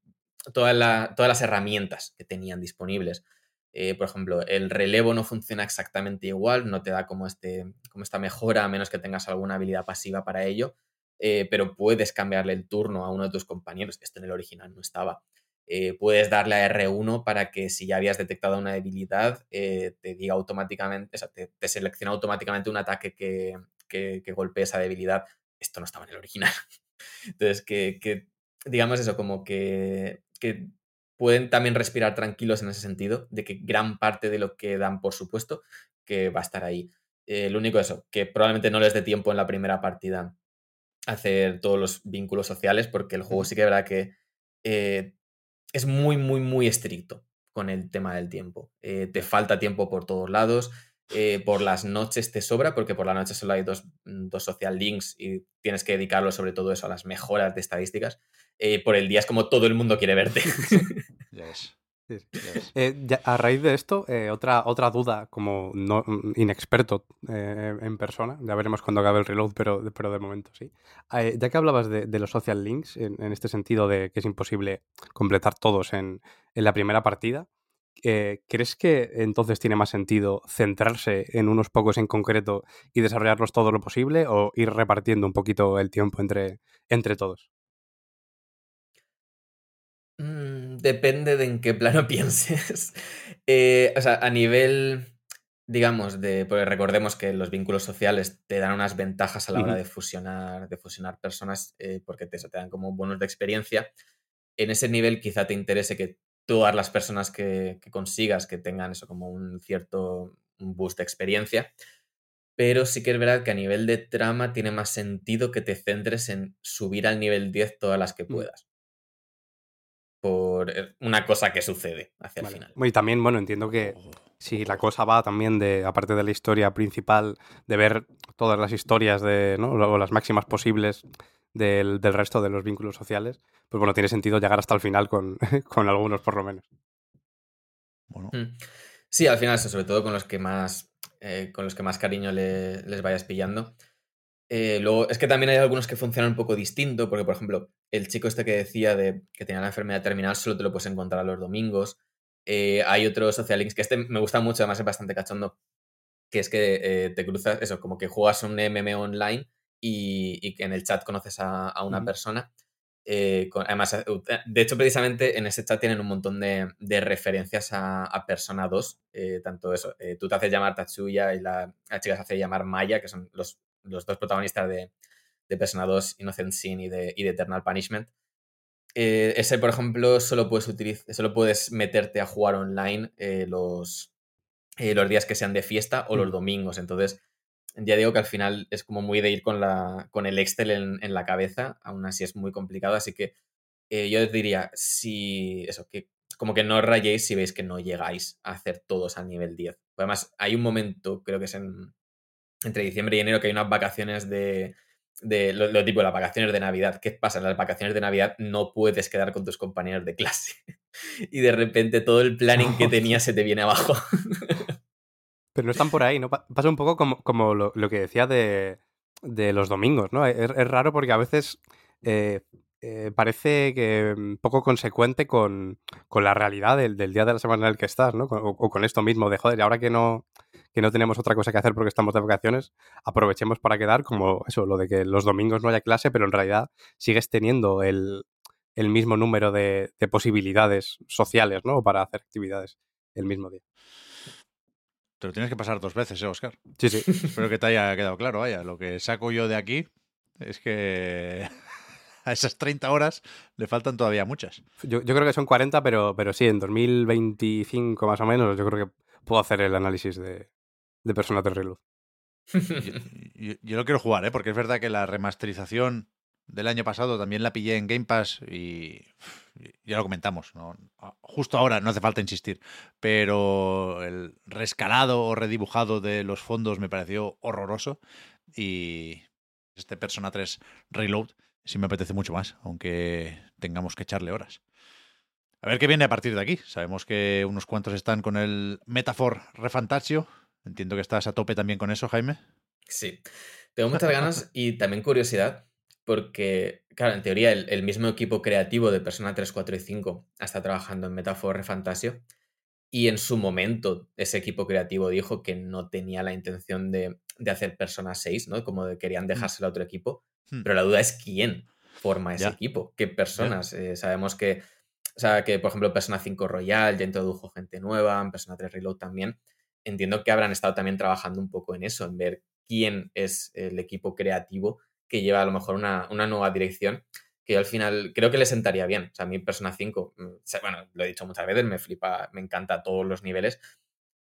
todas las herramientas que tenían disponibles. Eh, por ejemplo, el relevo no funciona exactamente igual, no te da como, este, como esta mejora a menos que tengas alguna habilidad pasiva para ello, eh, pero puedes cambiarle el turno a uno de tus compañeros. Esto en el original no estaba. Eh, puedes darle a R1 para que si ya habías detectado una debilidad, eh, te diga automáticamente, o sea, te, selecciona automáticamente un ataque que, que, golpee esa debilidad. Esto no estaba en el original. Entonces, que, digamos eso, como que, que pueden también respirar tranquilos en ese sentido, de que gran parte de lo que dan, por supuesto, que va a estar ahí. Eh, lo único eso, que probablemente no les dé tiempo en la primera partida hacer todos los vínculos sociales, porque el juego sí que verá que es muy, muy, muy estricto con el tema del tiempo. Eh, te falta tiempo por todos lados. Eh, por las noches te sobra, porque por la noche solo hay dos, mm, dos, social links y tienes que dedicarlo sobre todo eso a las mejoras de estadísticas. Eh, por el día es como todo el mundo quiere verte. Eh, a raíz de esto, eh, otra, otra duda, como no, mm, inexperto eh, en persona, ya veremos cuando acabe el reload, pero, pero de momento sí. ya que hablabas de, los social links, en, este sentido de que es imposible completar todos en, en la primera partida, ¿crees que entonces tiene más sentido centrarse en unos pocos en concreto y desarrollarlos todo lo posible o ir repartiendo un poquito el tiempo entre, entre todos? Depende de en qué plano pienses. Eh, o sea, a nivel, digamos, de. Porque recordemos que los vínculos sociales te dan unas ventajas a la hora de fusionar, de fusionar personas, eh, porque te, te dan como bonos de experiencia. En ese nivel, quizá te interese que todas las personas que, que consigas que tengan eso como un cierto boost de experiencia. pero sí que es verdad que a nivel de trama tiene más sentido que te centres en subir al nivel 10 todas las que Mm. puedas. Por eh, una cosa que sucede hacia el final. Y también, bueno, entiendo que si la cosa va también de, aparte de la historia principal, de ver todas las historias de, ¿no? o las máximas posibles del, del resto de los vínculos sociales, pues bueno, tiene sentido llegar hasta el final con, con algunos por lo menos. Bueno, Mm. Sí, al final, sobre todo con los que más, eh, con los que más cariño le- les vayas pillando. Eh, luego, es que también hay algunos que funcionan un poco distinto, porque, por ejemplo, el chico este que decía de que tenía la enfermedad terminal solo te lo puedes encontrar los domingos. Eh, hay otro Social Links que este me gusta mucho, además es bastante cachondo, que es que eh, te cruzas, eso, como que juegas un MMO online y, y que en el chat conoces a, a una persona. eh, con- además, de hecho, precisamente en ese chat tienen un montón de, de referencias a, a Persona 2. eh, tanto eso, eh, tú te haces llamar Tatsuya y la, la chica se hace llamar Maya, que son los, los dos protagonistas de, de Persona 2, Innocent Sin y de, y de Eternal Punishment. Eh, ese, por ejemplo, solo puedes, utilizar, solo puedes meterte a jugar online eh, los, eh, los días que sean de fiesta o los domingos. Entonces, ya digo que al final es como muy de ir con, la, con el Excel en, en la cabeza, aún así es muy complicado, así que yo diría, si eso, que como que no rayéis si veis que no llegáis a hacer todos al nivel 10. Además, hay un momento, creo que es en, entre diciembre y enero, que hay unas vacaciones de, de lo, lo tipo, las vacaciones de Navidad. ¿Qué pasa? En las vacaciones de Navidad no puedes quedar con tus compañeros de clase. y de repente todo el planning que tenías se te viene abajo. Pero no están por ahí, ¿no? Pa- Pasa un poco como, como lo, lo que decía de, de los domingos, ¿no? Es, es raro porque a veces eh, eh, parece que mm, poco consecuente con, con la realidad del, del día de la semana en el que estás, ¿no? O, o con esto mismo de, joder, ahora que no, que no tenemos otra cosa que hacer porque estamos de vacaciones, aprovechemos para quedar como eso, lo de que los domingos no haya clase, pero en realidad sigues teniendo el, el mismo número de, de posibilidades sociales, ¿no? Para hacer actividades el mismo día. te lo tienes que pasar dos veces, ¿eh, Oscar? Sí, sí. Espero que te haya quedado claro, vaya. Lo que saco yo de aquí es que a esas 30 horas le faltan todavía muchas. Yo, yo creo que son 40, pero, pero sí, en 2025 más o menos, yo creo que puedo hacer el análisis de, de Persona 3 Reload. Yo, lo quiero jugar, ¿eh? porque es verdad que la remasterización del año pasado también la pillé en Game Pass y ya lo comentamos. ¿no? Justo ahora no hace falta insistir, pero el rescalado o redibujado de los fondos me pareció horroroso y este Persona 3 Reload sí me apetece mucho más, aunque tengamos que echarle horas. A ver qué viene a partir de aquí. Sabemos que unos cuantos están con el Metafor Refantasio. Entiendo que estás a tope también con eso, Jaime. Sí, tengo muchas ganas y también curiosidad porque, claro, en teoría el, el mismo equipo creativo de Persona 3, 4 y 5 está trabajando en Metafor Refantasio y en su momento ese equipo creativo dijo que no tenía la intención de, de hacer Persona 6, ¿no? Como de querían dejárselo a otro equipo, Hmm. pero la duda es quién forma ese Ya. equipo, qué personas. Eh, sabemos que, o sea, que por ejemplo Persona 5 Royal ya introdujo gente nueva, en Persona 3 Reload también. Entiendo que habrán estado también trabajando un poco en eso, en ver quién es el equipo creativo que lleva a lo mejor una, una nueva dirección, que yo al final creo que le sentaría bien. O sea, a mí Persona 5, mm, bueno, lo he dicho muchas veces, me flipa, me encanta a todos los niveles.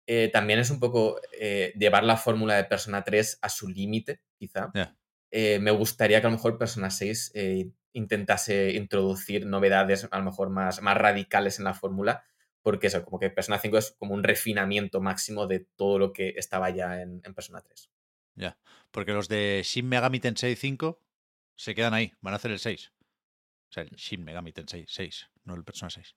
Eh, también es un poco eh, llevar la fórmula de Persona 3 a su límite, quizá. Ya. Eh, me gustaría que a lo mejor Persona 6 eh, intentase introducir novedades a lo mejor más, más radicales en la fórmula, porque eso, como que Persona 5 es como un refinamiento máximo de todo lo que estaba ya en, Persona 3. Ya, porque los de Shin Megami Tensei 5 se quedan ahí, van a hacer el 6. O sea, el Shin Megami Tensei 6, no el Persona 6.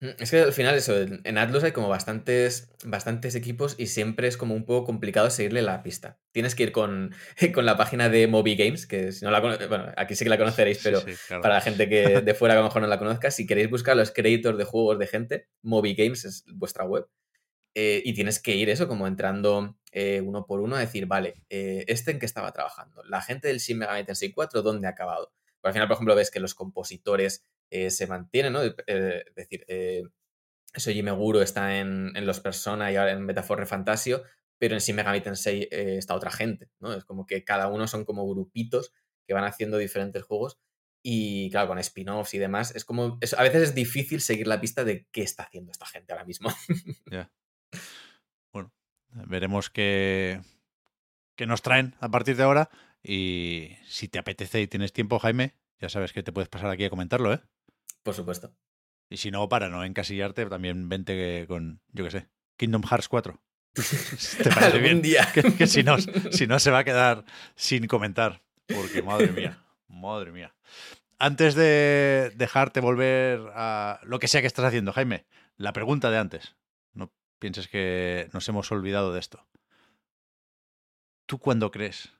Mm, Es que al final eso, en Atlus hay como bastantes, bastantes equipos y siempre es como un poco complicado seguirle la pista. Tienes que ir con, con la página de Moby Games, que si no la bueno, aquí sí que la conoceréis, pero sí, claro. para la gente que de fuera a lo mejor no la conozca, si queréis buscar los créditos de juegos de gente, Moby Games es vuestra web. Eh, y tienes que ir eso, como entrando eh, uno por uno a decir, vale, eh, ¿este en qué estaba trabajando? La gente del Shin Megami Tensei 4, ¿dónde ha acabado? Pero al final, por ejemplo, ves que los compositores eh, se mantienen, ¿no? Eh, es decir, eh, Soji Meguro está en, en los Persona y ahora en Metaforre Fantasio, pero en Shin Megami eh, está otra gente, ¿no? Es como que cada uno son como grupitos que van haciendo diferentes juegos y claro, con spin-offs y demás, es como, a veces es difícil seguir la pista de qué está haciendo esta gente ahora mismo. Ya. Bueno, veremos qué, que nos traen a partir de ahora. Y si te apetece y tienes tiempo, Jaime, ya sabes que te puedes pasar aquí a comentarlo, ¿eh? Por supuesto. Y si no, para no encasillarte, también vente con, yo qué sé, Kingdom Hearts 4. ¿Te parece Algún bien? día. Que, que si, no, si no se va a quedar sin comentar. Porque, madre mía, madre mía. Antes de dejarte volver a lo que sea que estás haciendo, Jaime, la pregunta de antes. No pienses que nos hemos olvidado de esto. ¿Tú cuándo crees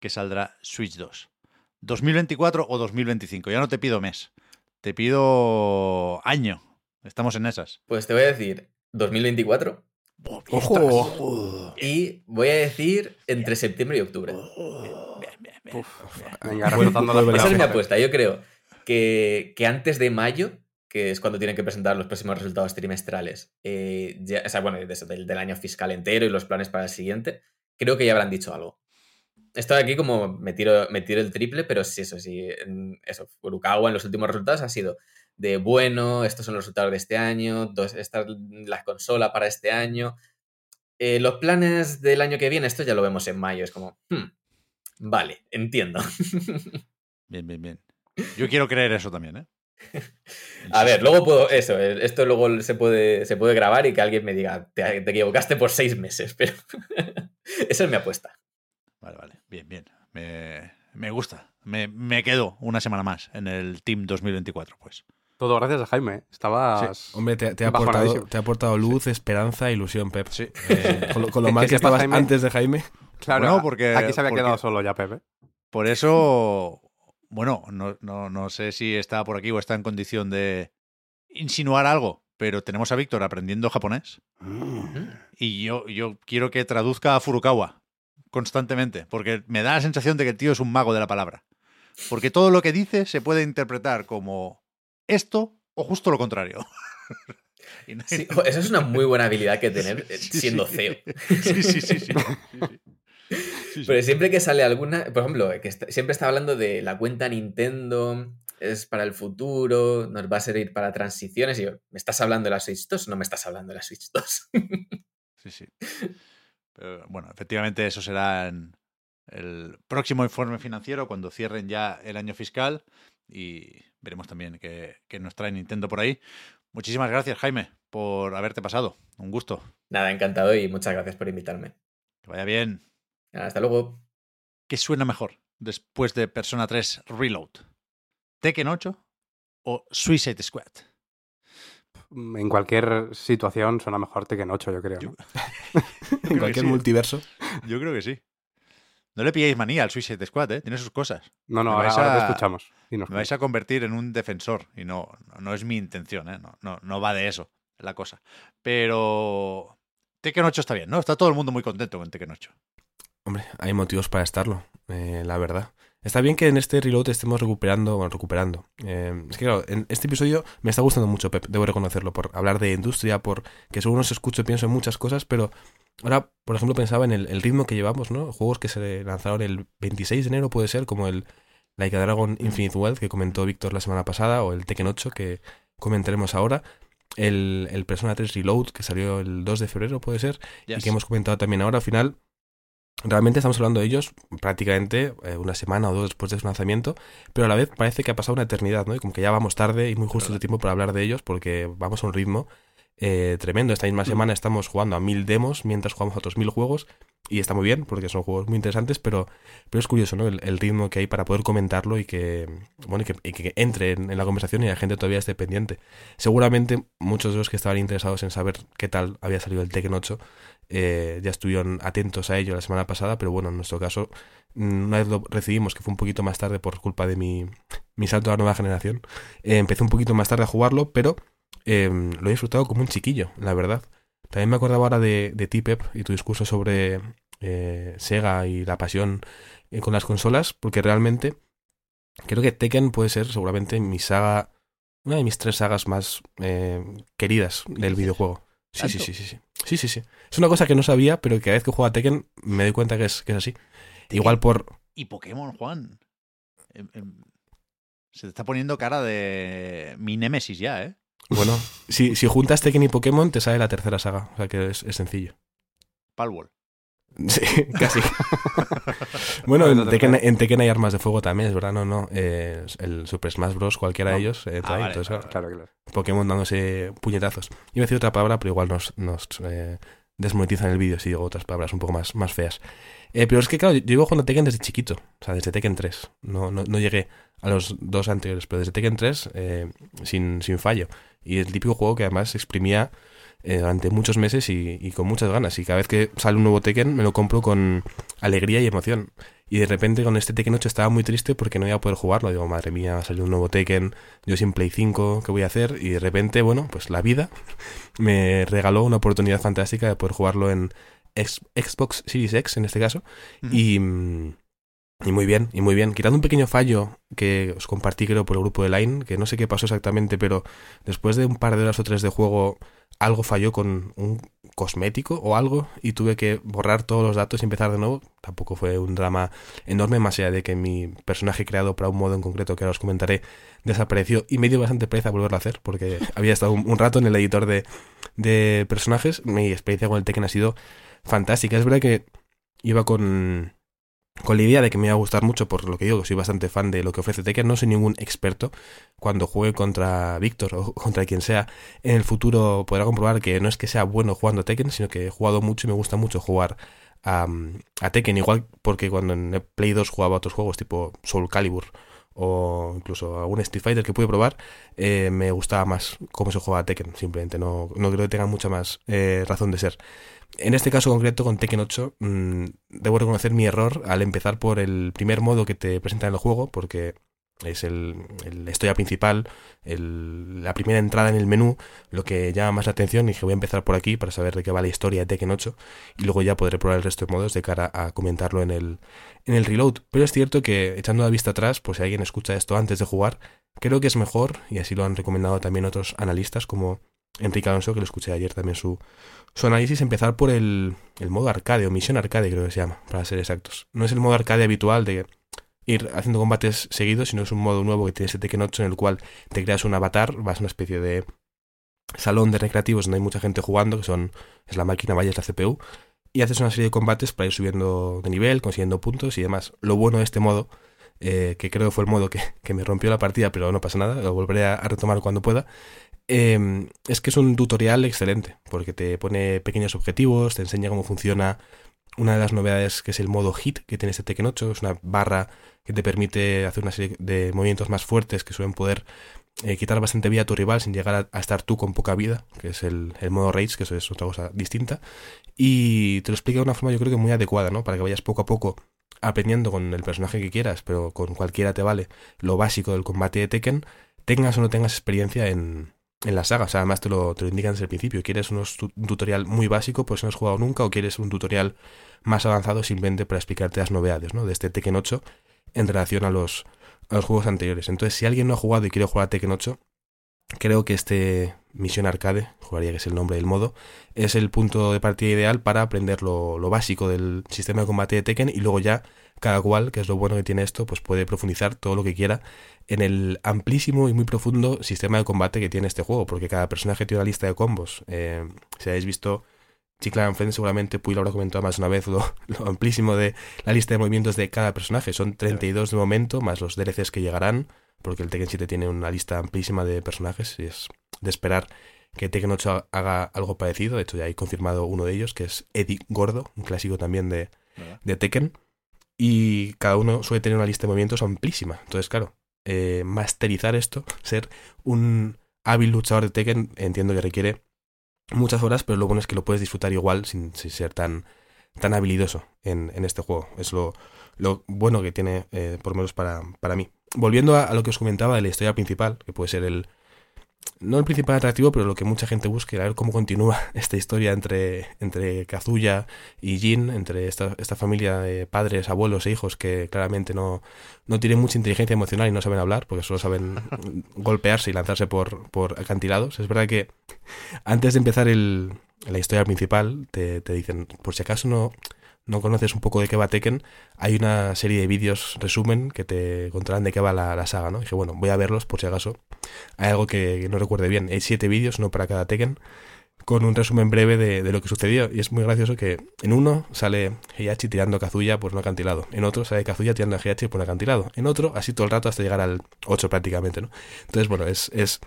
que saldrá Switch 2? ¿2024 o 2025? Ya no te pido mes. Te pido año. Estamos en esas. Pues te voy a decir 2024 ¡Ojo! y voy a decir entre septiembre y octubre. Esa es mi apuesta. Yo creo que, que antes de mayo, que es cuando tienen que presentar los próximos resultados trimestrales, eh, ya- o sea, bueno, del año fiscal entero y los planes para el siguiente, creo que ya habrán dicho algo. Estoy aquí como me tiro, me tiro el triple, pero sí, eso sí, en- eso, Furukawa en los últimos resultados ha sido de bueno, estos son los resultados de este año, dos, esta es la consola para este año. Eh, los planes del año que viene, esto ya lo vemos en mayo, es como, hmm, vale, entiendo. Bien, bien, bien. Yo quiero creer eso también, ¿eh? A ver, luego puedo, eso, eh, esto luego se puede, se puede grabar y que alguien me diga, te, te equivocaste por seis meses, pero esa es mi apuesta. Vale, vale. Bien, bien. Me, me gusta. Me, me quedo una semana más en el Team 2024, pues. Todo gracias a Jaime. ¿eh? Estabas. Hombre, te, te ha aportado, te ha aportado luz, esperanza, ilusión, Pep. Sí. Eh, con, lo, con lo Es mal que que estabas Jaime- antes de Jaime. Claro, Bueno, porque- aquí se había porque- quedado solo ya, Pepe. Por eso, bueno, no, no, no sé si está por aquí o está en condición de insinuar algo, pero tenemos a Víctor aprendiendo japonés y yo, yo quiero que traduzca a Furukawa constantemente, porque me da la sensación de que el tío es un mago de la palabra. Porque todo lo que dice se puede interpretar como esto o justo lo contrario. No- Sí, jo, esa es una muy buena habilidad que tener eh, Sí, siendo sí. CEO. Sí, sí, sí, sí. Sí, sí. Sí, sí. Pero siempre que sale alguna, por ejemplo, que está- siempre está hablando de la cuenta Nintendo, es para el futuro, nos va a servir para transiciones. Y yo, ¿me estás hablando de la Switch 2? No me estás hablando de la Switch 2. Sí, sí. Pero, bueno, efectivamente eso será en el próximo informe financiero cuando cierren ya el año fiscal y veremos también qué, qué nos trae Nintendo por ahí. Muchísimas gracias, Jaime, por haberte pasado. Un gusto. Nada, encantado y muchas gracias por invitarme. Que vaya bien. Hasta luego. ¿Qué suena mejor después de Persona 3 Reload? ¿Tekken 8 o Suicide Squad? En cualquier situación suena mejor Tekken 8, yo creo. ¿no? creo En cualquier sí. multiverso. Yo creo que sí. No le pilléis manía al Suicide Squad, ¿eh? Tiene sus cosas. No, no, ahora, vais ahora te a- escuchamos. Dinos. Me vais a convertir en un defensor y no, no, no es mi intención, ¿eh? no, no, no va de eso la cosa. Pero Tekken 8 está bien, ¿no? Está todo el mundo muy contento con Tekken 8. Hombre, hay motivos para estarlo, eh, la verdad. Está bien que en este reload estemos recuperando, bueno, recuperando. Eh, es que claro, en este episodio me está gustando mucho, Pep, debo reconocerlo, por hablar de industria, por que según os escucho pienso en muchas cosas, pero ahora, por ejemplo, pensaba en el, el ritmo que llevamos, ¿no? Juegos que se lanzaron el 26 de enero, puede ser, como el Like a Dragon Infinite Wealth, que comentó Víctor la semana pasada, o el Tekken 8, que comentaremos ahora. El, el Persona 3 Reload, que salió el 2 de febrero, puede ser, y que hemos comentado también ahora. Al final, realmente estamos hablando de ellos prácticamente eh, una semana o dos después de su lanzamiento, pero a la vez parece que ha pasado una eternidad, ¿no? Y como que ya vamos tarde y muy justo de tiempo para hablar de ellos porque vamos a un ritmo eh, tremendo. Esta misma semana estamos jugando a mil demos mientras jugamos a otros mil juegos y está muy bien porque son juegos muy interesantes, pero, pero es curioso, ¿no? El, el ritmo que hay para poder comentarlo y que, bueno, y que, y que entre en, en la conversación y la gente todavía esté pendiente. Seguramente muchos de los que estaban interesados en saber qué tal había salido el Tekken 8 eh, ya estuvieron atentos a ello la semana pasada, pero bueno, en nuestro caso, mm, una vez lo recibimos, que fue un poquito más tarde por culpa de mi, mi salto a la nueva generación, eh, empecé un poquito más tarde a jugarlo, pero eh, lo he disfrutado como un chiquillo, la verdad. También me acordaba ahora de, de ti, Pep, y tu discurso sobre eh, Sega y la pasión eh, con las consolas, porque realmente creo que Tekken puede ser seguramente mi saga, una de mis tres sagas más eh, queridas del videojuego. Sí, sí, sí, sí, sí. Sí, sí, sí. Es una cosa que no sabía, pero que cada vez que juego a Tekken me doy cuenta que es, que es así. Igual por... Y Pokémon, Juan. Em, em, se te está poniendo cara de mi némesis ya, ¿eh? Bueno, si, si juntas Tekken y Pokémon te sale la tercera saga. O sea que es, es sencillo. Palworld. Sí, casi. bueno, en Tekken, en Tekken hay armas de fuego también, es verdad, no, no. eh, el Super Smash Bros, cualquiera de ellos, eh, Ah, vale, entonces, vale, claro, Claro, claro. Pokémon dándose puñetazos. Iba a decir otra palabra, pero igual nos, nos eh, desmonetizan el vídeo si digo otras palabras un poco más, más feas. Eh, pero es que, claro, yo llevo jugando Tekken desde chiquito, o sea, desde Tekken 3. No, no, no llegué a los dos anteriores, pero desde Tekken 3 eh, sin, sin fallo. Y el típico juego que además exprimía eh, durante muchos meses y, y con muchas ganas. Y cada vez que sale un nuevo Tekken me lo compro con alegría y emoción. Y de repente con este Tekken 8 estaba muy triste porque no iba a poder jugarlo. Digo, madre mía, salió un nuevo Tekken, yo sin Play 5, ¿qué voy a hacer? Y de repente, bueno, pues la vida me regaló una oportunidad fantástica de poder jugarlo en Xbox Series X, en este caso. Y... mm, y muy bien, y muy bien. Quitando un pequeño fallo que os compartí, creo, por el grupo de Line, que no sé qué pasó exactamente, pero después de un par de horas o tres de juego, algo falló con un cosmético o algo, y tuve que borrar todos los datos y empezar de nuevo. Tampoco fue un drama enorme, más allá de que mi personaje creado para un modo en concreto, que ahora os comentaré, desapareció. Y me dio bastante pereza volverlo a hacer, porque había estado un, un rato en el editor de, de personajes. Mi experiencia con el Tekken ha sido fantástica. Es verdad que iba con con la idea de que me iba a gustar mucho, por lo que digo, soy bastante fan de lo que ofrece Tekken, no soy ningún experto. Cuando juegue contra Víctor o contra quien sea, en el futuro podrá comprobar que no es que sea bueno jugando a Tekken, sino que he jugado mucho y me gusta mucho jugar a, a Tekken, igual porque cuando en Play 2 jugaba a otros juegos tipo Soul Calibur o incluso algún Street Fighter que pude probar, eh, me gustaba más cómo se juega a Tekken, simplemente no, no creo que tenga mucha más eh, razón de ser. En este caso concreto con Tekken 8, mmm, debo reconocer mi error al empezar por el primer modo que te presenta en el juego, porque es el, el- la historia principal, el- la primera entrada en el menú, lo que llama más la atención y dije voy a empezar por aquí para saber de qué va la historia de Tekken 8 y luego ya podré probar el resto de modos de cara a comentarlo en el, en el reload. Pero es cierto que echando la vista atrás, pues si alguien escucha esto antes de jugar, creo que es mejor, y así lo han recomendado también otros analistas como Enrique Alonso, que lo escuché ayer también su, su análisis, empezar por el, el modo arcade o misión arcade creo que se llama, para ser exactos. No es el modo arcade habitual de ir haciendo combates seguidos, sino es un modo nuevo que tiene este Tekken 8 en el cual te creas un avatar, vas a una especie de salón de recreativos donde hay mucha gente jugando, que son es la máquina, vaya, es la CPU, y haces una serie de combates para ir subiendo de nivel, consiguiendo puntos y demás. Lo bueno de este modo, eh, que creo fue el modo que, que me rompió la partida, pero no pasa nada, lo volveré a retomar cuando pueda, eh, es que es un tutorial excelente, porque te pone pequeños objetivos, te enseña cómo funciona una de las novedades que es el modo hit que tiene este Tekken 8, es una barra que te permite hacer una serie de movimientos más fuertes que suelen poder eh, quitar bastante vida a tu rival sin llegar a, estar tú con poca vida, que es el, el modo rage, que eso es otra cosa distinta. Y te lo explica de una forma yo creo que muy adecuada, ¿no? Para que vayas poco a poco aprendiendo con el personaje que quieras, pero con cualquiera te vale lo básico del combate de Tekken, tengas o no tengas experiencia en, en la saga. O sea, además te lo, te indican desde el principio. ¿Quieres unos un tutorial muy básico, pues no has jugado nunca? ¿O quieres un tutorial más avanzado simplemente para explicarte las novedades ¿no? de este Tekken 8 en relación a los, a los juegos anteriores? Entonces, si alguien no ha jugado y quiere jugar a Tekken 8, creo que este Misión Arcade, jugaría que es el nombre del modo, es el punto de partida ideal para aprender lo, lo básico del sistema de combate de Tekken y luego ya cada cual, que es lo bueno que tiene esto, pues puede profundizar todo lo que quiera en el amplísimo y muy profundo sistema de combate que tiene este juego, porque cada personaje tiene una lista de combos. Eh, si habéis visto Chiclan Friends, seguramente Puy lo habrá comentado más de una vez lo, lo amplísimo de la lista de movimientos de cada personaje. Son 32 de momento, más los DLCs que llegarán, porque el Tekken 7 tiene una lista amplísima de personajes y es de esperar que Tekken 8 haga algo parecido. De hecho, ya hay confirmado uno de ellos, que es Eddie Gordo, un clásico también de, de Tekken. Y cada uno suele tener una lista de movimientos amplísima. Entonces, claro, eh, masterizar esto, ser un hábil luchador de Tekken, entiendo que requiere muchas horas, pero lo bueno es que lo puedes disfrutar igual sin, ser tan, tan habilidoso en, en este juego. Es lo, lo bueno que tiene, eh, por lo menos para, para mí. Volviendo a, a lo que os comentaba de la historia principal, que puede ser el, no el principal atractivo, pero lo que mucha gente busca, a ver cómo continúa esta historia entre, entre Kazuya y Jin, entre esta, esta familia de padres, abuelos e hijos que claramente no, no tienen mucha inteligencia emocional y no saben hablar, porque solo saben golpearse y lanzarse por, por acantilados. Es verdad que antes de empezar el, la historia principal, te, te dicen, por si acaso no, no conoces un poco de qué va Tekken, hay una serie de vídeos resumen que te contarán de qué va la, saga, ¿no? Dije, bueno, voy a verlos por si acaso hay algo que, no recuerde bien. Hay siete vídeos, uno para cada Tekken, con un resumen breve de, lo que sucedió. Y es muy gracioso que en uno sale Heihachi tirando Kazuya por un acantilado. En otro sale Kazuya tirando a Heihachi por un acantilado. En otro, así todo el rato hasta llegar al 8 prácticamente, ¿no? Entonces, bueno, es, es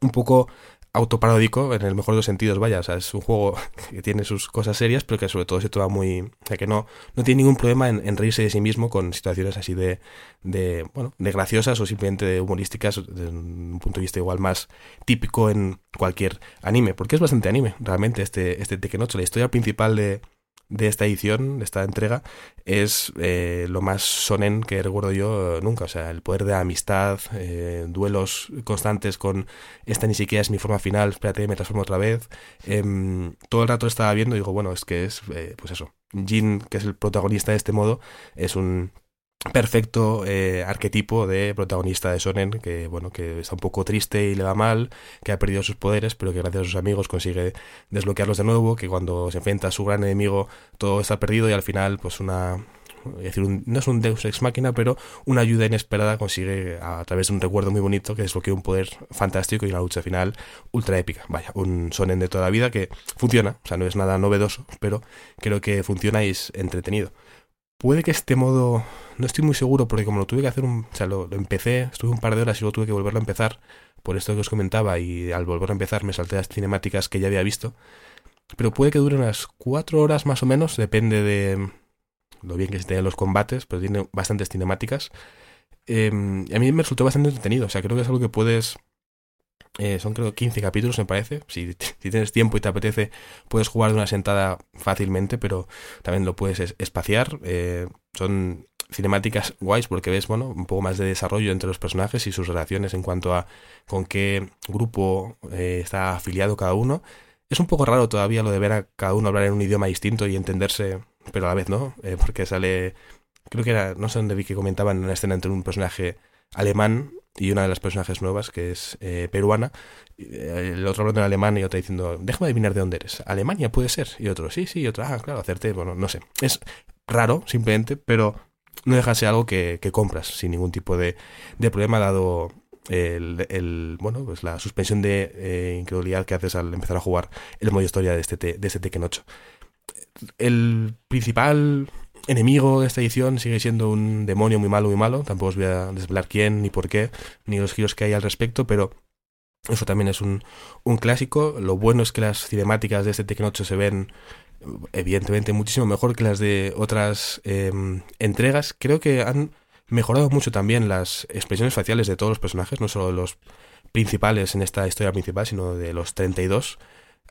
un poco autoparódico en el mejor de los sentidos, vaya, o sea, es un juego que tiene sus cosas serias, pero que sobre todo se toma muy, o sea, que no, no tiene ningún problema en, en reírse de sí mismo con situaciones así de, de, bueno, de graciosas o simplemente humorísticas, desde un punto de vista igual más típico en cualquier anime, porque es bastante anime, realmente, este, este Tekken 8, la historia principal de, de esta edición, de esta entrega, es eh, lo más sonen que recuerdo yo eh, nunca. O sea, el poder de amistad, eh, duelos constantes con esta ni siquiera es mi forma final, espérate, me transformo otra vez. Em, todo el rato estaba viendo y digo, bueno, es que es, eh, pues eso. Jin, que es el protagonista de este modo, es un perfecto eh, arquetipo de protagonista de Sonen que bueno que está un poco triste y le va mal que ha perdido sus poderes pero que gracias a sus amigos consigue desbloquearlos de nuevo que cuando se enfrenta a su gran enemigo todo está perdido y al final pues una decir, no es un Deus Ex Máquina, pero una ayuda inesperada consigue, a, través de un recuerdo muy bonito, que desbloquea un poder fantástico y una lucha final ultra épica. Vaya, un sonen de toda la vida que funciona, o sea, no es nada novedoso, pero creo que funciona y es entretenido. Puede que este modo, no estoy muy seguro, porque como lo tuve que hacer un, o sea, lo, empecé, estuve un par de horas y luego tuve que volverlo a empezar, por esto que os comentaba, y al volver a empezar me salté las cinemáticas que ya había visto. Pero puede que dure unas cuatro horas más o menos, depende de lo bien que se tengan los combates, pero tiene bastantes cinemáticas. Eh, y a mí me resultó bastante entretenido, o sea, creo que es algo que puedes... eh, son creo 15 capítulos, me parece. Si, tienes tiempo y te apetece, puedes jugar de una sentada fácilmente, pero también lo puedes es- espaciar. Eh, son cinemáticas guays porque ves, bueno, un poco más de desarrollo entre los personajes y sus relaciones en cuanto a con qué grupo eh, está afiliado cada uno. Es un poco raro todavía lo de ver a cada uno hablar en un idioma distinto y entenderse, pero a la vez no, eh, porque sale, creo que era, no sé dónde vi que comentaban una escena entre un personaje alemán y una de las personajes nuevas que es eh, peruana, eh, el otro hablando en alemán y otra diciendo, déjame adivinar de dónde eres, Alemania puede ser, y otro, sí, sí, y otro, ah, claro, hacerte, bueno, no sé, es raro simplemente, pero no deja de ser algo que, que compras sin ningún tipo de, de problema dado el, el- bueno pues la suspensión de eh, incredulidad que haces al empezar a jugar el modo historia de este, te- de este Tekken 8 el principal enemigo de esta edición sigue siendo un demonio muy malo muy malo tampoco os voy a desvelar quién ni por qué ni los giros que hay al respecto pero eso también es un, un clásico lo bueno es que las cinemáticas de este Tekken 8 se ven evidentemente muchísimo mejor que las de otras eh, entregas. Creo que han mejorado mucho también las expresiones faciales de todos los personajes, no solo de los principales en esta historia principal, sino de los 32.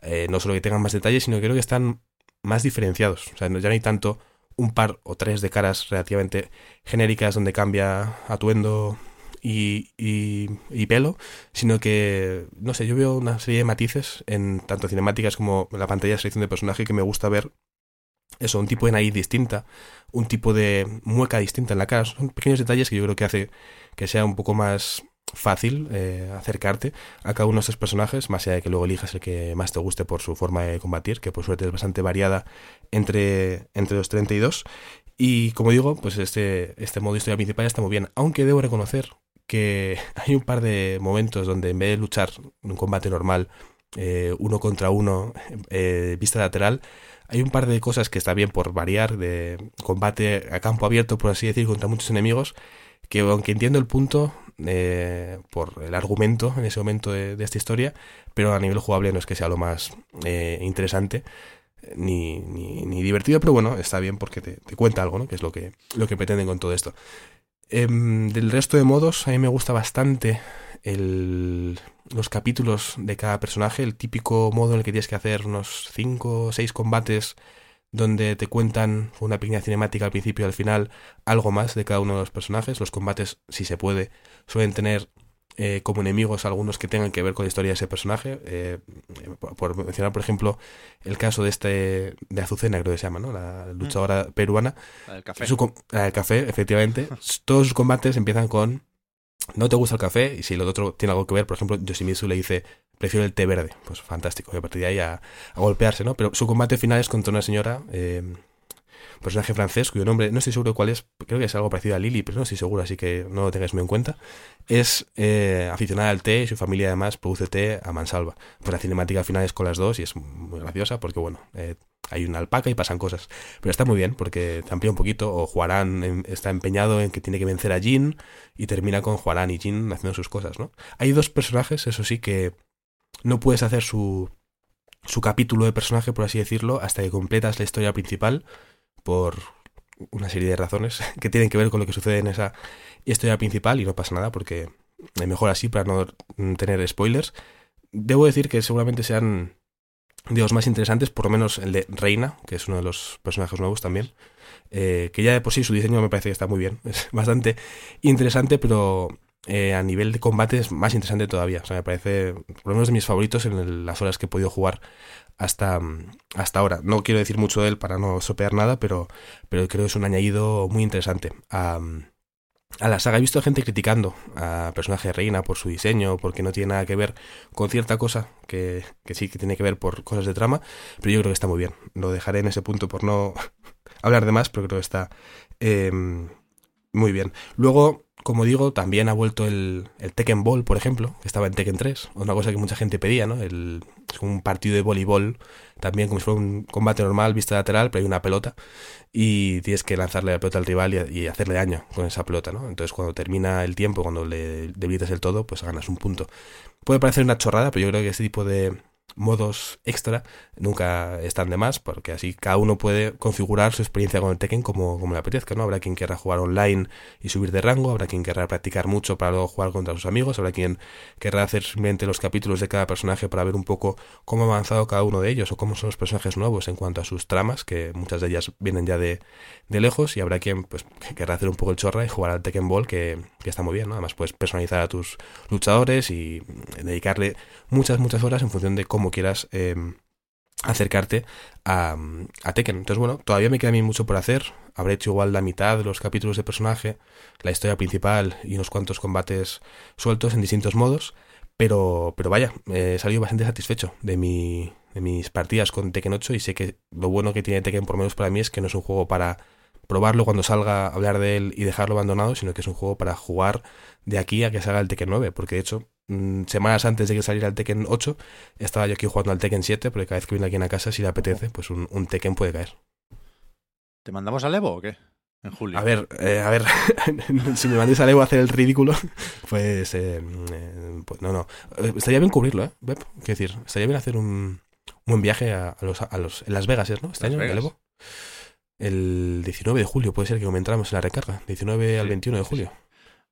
Eh, no solo que tengan más detalles, sino que creo que están más diferenciados. O sea, ya no hay tanto un par o tres de caras relativamente genéricas donde cambia atuendo y, y, y pelo, sino que, no sé, yo veo una serie de matices en tanto cinemáticas como la pantalla de selección de personaje que me gusta ver eso, un tipo de nariz distinta, un tipo de mueca distinta en la cara. Son pequeños detalles que yo creo que hace que sea un poco más fácil eh, acercarte a cada uno de estos personajes, más allá de que luego elijas el que más te guste por su forma de combatir, que por suerte es bastante variada entre, entre los 32. Y como digo, pues este, este modo de historia principal está muy bien, aunque debo reconocer que hay un par de momentos donde en vez de luchar en un combate normal, eh, uno contra uno, eh, vista lateral, hay un par de cosas que está bien por variar, de combate a campo abierto, por así decir, contra muchos enemigos, que aunque entiendo el punto eh, por el argumento en ese momento de, esta historia, pero a nivel jugable no es que sea lo más eh, interesante ni, ni, ni divertido, pero bueno, está bien porque te, te cuenta algo, ¿no? Que es lo que, lo que pretenden con todo esto. Em, del resto de modos, a mí me gusta bastante el, los capítulos de cada personaje, el típico modo en el que tienes que hacer unos 5 o 6 combates donde te cuentan una pequeña cinemática al principio y al final algo más de cada uno de los personajes. Los combates, si se puede, suelen tener eh, como enemigos algunos que tengan que ver con la historia de ese personaje. Eh, por, mencionar, por ejemplo, el caso de este de Azucena, creo que se llama, ¿no? La luchadora peruana. La del café. Su la del café, efectivamente. Todos sus combates empiezan con no te gusta el café y si lo otro tiene algo que ver, por ejemplo, Yoshimitsu le dice prefiero el té verde, pues fantástico, y a partir de ahí a, golpearse, ¿no? Pero su combate final es contra una señora, eh, personaje francés cuyo nombre no estoy seguro cuál es, creo que es algo parecido a Lily, pero no estoy seguro, así que no lo tengáis muy en cuenta. Es eh, aficionada al té y su familia además produce té a mansalva. Pues la cinemática final es con las dos y es muy graciosa porque, bueno, eh, hay una alpaca y pasan cosas. Pero está muy bien porque te amplía un poquito. O Juarán está empeñado en que tiene que vencer a Jin y termina con Juarán y Jin haciendo sus cosas, ¿no? Hay dos personajes, eso sí, que no puedes hacer su, su capítulo de personaje, por así decirlo, hasta que completas la historia principal por una serie de razones que tienen que ver con lo que sucede en esa historia principal y no pasa nada porque es mejor así para no tener spoilers. Debo decir que seguramente sean de los más interesantes, por lo menos el de Reina, que es uno de los personajes nuevos también, eh, que ya de por sí su diseño me parece que está muy bien, es bastante interesante, pero eh, a nivel de combate es más interesante todavía, o sea, me parece por lo menos de mis favoritos en las horas que he podido jugar hasta, hasta ahora. No quiero decir mucho de él para no sopear nada, pero, pero creo que es un añadido muy interesante a, a la saga. He visto gente criticando a personaje de Reina por su diseño, porque no tiene nada que ver con cierta cosa que, que sí que tiene que ver por cosas de trama, pero yo creo que está muy bien. Lo dejaré en ese punto por no hablar de más, pero creo que está eh, muy bien. Luego, como digo, también ha vuelto el, el Tekken Ball, por ejemplo, que estaba en Tekken 3, una cosa que mucha gente pedía, ¿no? El, es un partido de voleibol, también como si fuera un combate normal, vista lateral, pero hay una pelota y tienes que lanzarle la pelota al rival y, y hacerle daño con esa pelota, ¿no? Entonces cuando termina el tiempo, cuando le debilitas el todo, pues ganas un punto. Puede parecer una chorrada, pero yo creo que este tipo de modos extra nunca están de más, porque así cada uno puede configurar su experiencia con el Tekken como, como le apetezca, ¿no? Habrá quien querrá jugar online y subir de rango, habrá quien querrá practicar mucho para luego jugar contra sus amigos, habrá quien querrá hacer simplemente los capítulos de cada personaje para ver un poco cómo ha avanzado cada uno de ellos o cómo son los personajes nuevos en cuanto a sus tramas, que muchas de ellas vienen ya de, de lejos, y habrá quien pues que querrá hacer un poco el chorra y jugar al Tekken Ball, que, que está muy bien, ¿no? Además puedes personalizar a tus luchadores y dedicarle muchas, muchas horas en función de cómo quieras eh, acercarte a, a Tekken. Entonces, bueno, todavía me queda a mí mucho por hacer. Habré hecho igual la mitad de los capítulos de personaje, la historia principal y unos cuantos combates sueltos en distintos modos. Pero, pero vaya, he salido bastante satisfecho de, mi, de mis partidas con Tekken 8 y sé que lo bueno que tiene Tekken, por lo menos para mí, es que no es un juego para probarlo cuando salga, hablar de él y dejarlo abandonado, sino que es un juego para jugar de aquí a que salga el Tekken 9, porque de hecho, mm, semanas antes de que saliera el Tekken 8, estaba yo aquí jugando al Tekken 7, porque cada vez que viene aquí a casa, si le apetece, pues un, un Tekken puede caer. ¿Te mandamos al Evo o qué? En julio. A ver, eh, a ver, si me mandes a Evo a hacer el ridículo, pues, eh, eh, pues no, no. Eh, Estaría bien cubrirlo, ¿eh? Beb? Quiero decir, estaría bien hacer un, un buen viaje a, a los, a los, en Las Vegas, ¿es, ¿no? Este Las año, el Vegas. Evo. El 19 de julio puede ser que aumentáramos en la recarga. 19 al Sí, 21 de sí, julio.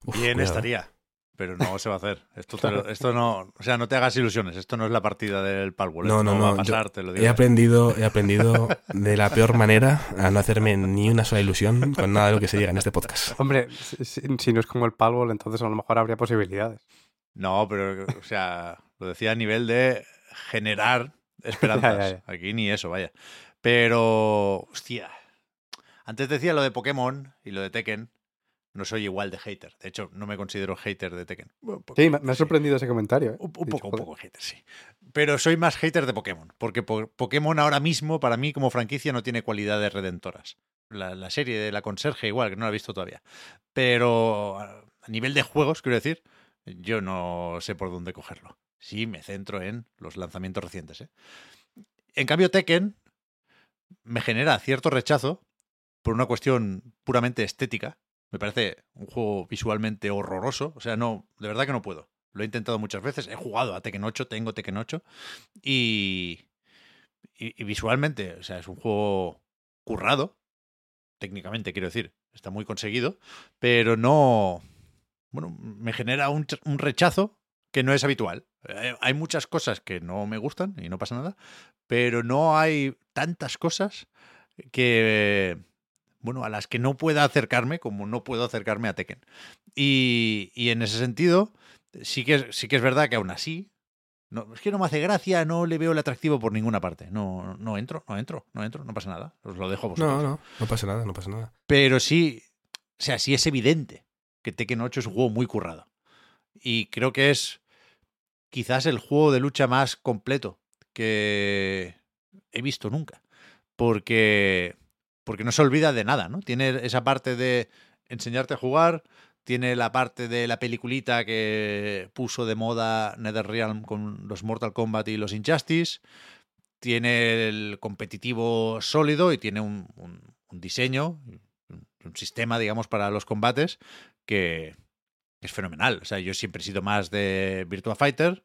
Uf, Bien cuidado. estaría. Pero no se va a hacer. Esto, te lo- esto no. O sea, no te hagas ilusiones. Esto no es la partida del Palworld. No, Esto no, va no. a pasar, yo te lo digo. he aprendido, he aprendido de la peor manera a no hacerme ni una sola ilusión con nada de lo que se diga en este podcast. Hombre, si, si- si no es como el Palworld, entonces a lo mejor habría posibilidades. No, pero, o sea, lo decía a nivel de generar esperanzas. Ya, ya, ya. Aquí ni eso, vaya. Pero, hostia. Antes decía lo de Pokémon y lo de Tekken. No soy igual de hater. De hecho, no me considero hater de Tekken. Bueno, po- Sí, me, ha sí. sorprendido ese comentario. ¿eh? Un, un He dicho, poco, un poco hater, sí. Pero soy más hater de Pokémon. Porque po- Pokémon ahora mismo, para mí, como franquicia, no tiene cualidades redentoras. La, la serie de la conserje, igual, que no la he visto todavía. Pero a a nivel de juegos, quiero decir, yo no sé por dónde cogerlo. Sí, me centro en los lanzamientos recientes. ¿eh? En cambio, Tekken me genera cierto rechazo por una cuestión puramente estética. Me parece un juego visualmente horroroso. O sea, no, de verdad que no puedo. Lo he intentado muchas veces. He jugado a Tekken 8, tengo Tekken 8. Y, y, visualmente, o sea, es un juego currado. Técnicamente, quiero decir. Está muy conseguido. Pero no. Bueno, me genera un, un rechazo que no es habitual. Eh, Hay muchas cosas que no me gustan y no pasa nada. Pero no hay tantas cosas que. Bueno, a las que no pueda acercarme como no puedo acercarme a Tekken. Y, y en ese sentido, sí que, es, sí que es verdad que aún así, no, es que no me hace gracia, no le veo el atractivo por ninguna parte. No, no entro, no entro, no entro, no pasa nada. Os lo dejo a vosotros. No, no, no pasa nada, no pasa nada. Pero sí, o sea, sí es evidente que Tekken 8 es un juego muy currado. Y creo que es quizás el juego de lucha más completo que he visto nunca. Porque porque no se olvida de nada, ¿no? Tiene esa parte de enseñarte a jugar, tiene la parte de la peliculita que puso de moda NetherRealm con los Mortal Kombat y los Injustice, tiene el competitivo sólido y tiene un, diseño, un, un sistema, digamos, para los combates que es fenomenal. O sea, yo siempre he sido más de Virtua Fighter,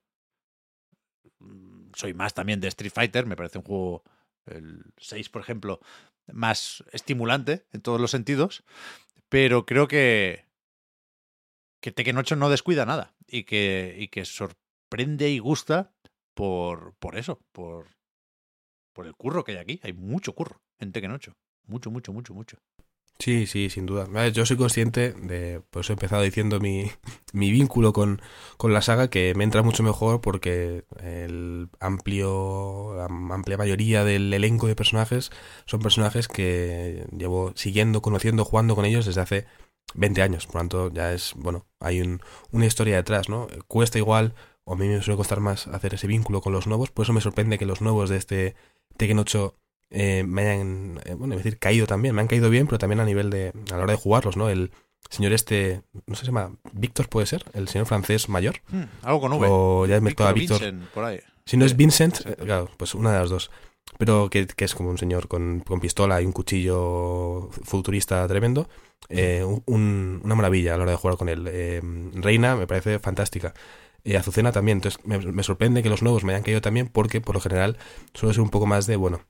soy más también de Street Fighter, me parece un juego, el 6, por ejemplo, más estimulante en todos los sentidos, pero creo que, que Tekken 8 no descuida nada y que, y que sorprende y gusta por, por eso, por, por el curro que hay aquí. Hay mucho curro en Tekken 8. Mucho, mucho, mucho, mucho. Sí, sí, sin duda. Yo soy consciente de, pues he empezado diciendo mi, mi vínculo con, con la saga, que me entra mucho mejor porque el amplio, la amplia mayoría del elenco de personajes son personajes que llevo siguiendo, conociendo, jugando con ellos desde hace 20 años. Por lo tanto, ya es, bueno, hay un, una historia detrás, ¿no? Cuesta igual, o a mí me suele costar más hacer ese vínculo con los nuevos, por eso me sorprende que los nuevos de este Tekken 8 eh, me hayan, eh, bueno, decir, caído también, me han caído bien, pero también a nivel de, a la hora de jugarlos, ¿no? El señor este, no sé, se llama Víctor, puede ser, el señor francés mayor. Hmm, algo con V. O ya he mezclado a Víctor Víctor. Vincent, por ahí. Si no es. Vincent, eh, claro, pues una de las dos. Pero que, que es como un señor con, con pistola y un cuchillo futurista tremendo. Un- un- una maravilla a la hora de jugar con él. Reina me parece fantástica. Eh, Azucena también. Entonces me, me sorprende que los nuevos me hayan caído también porque por lo general suele ser un poco más de, bueno,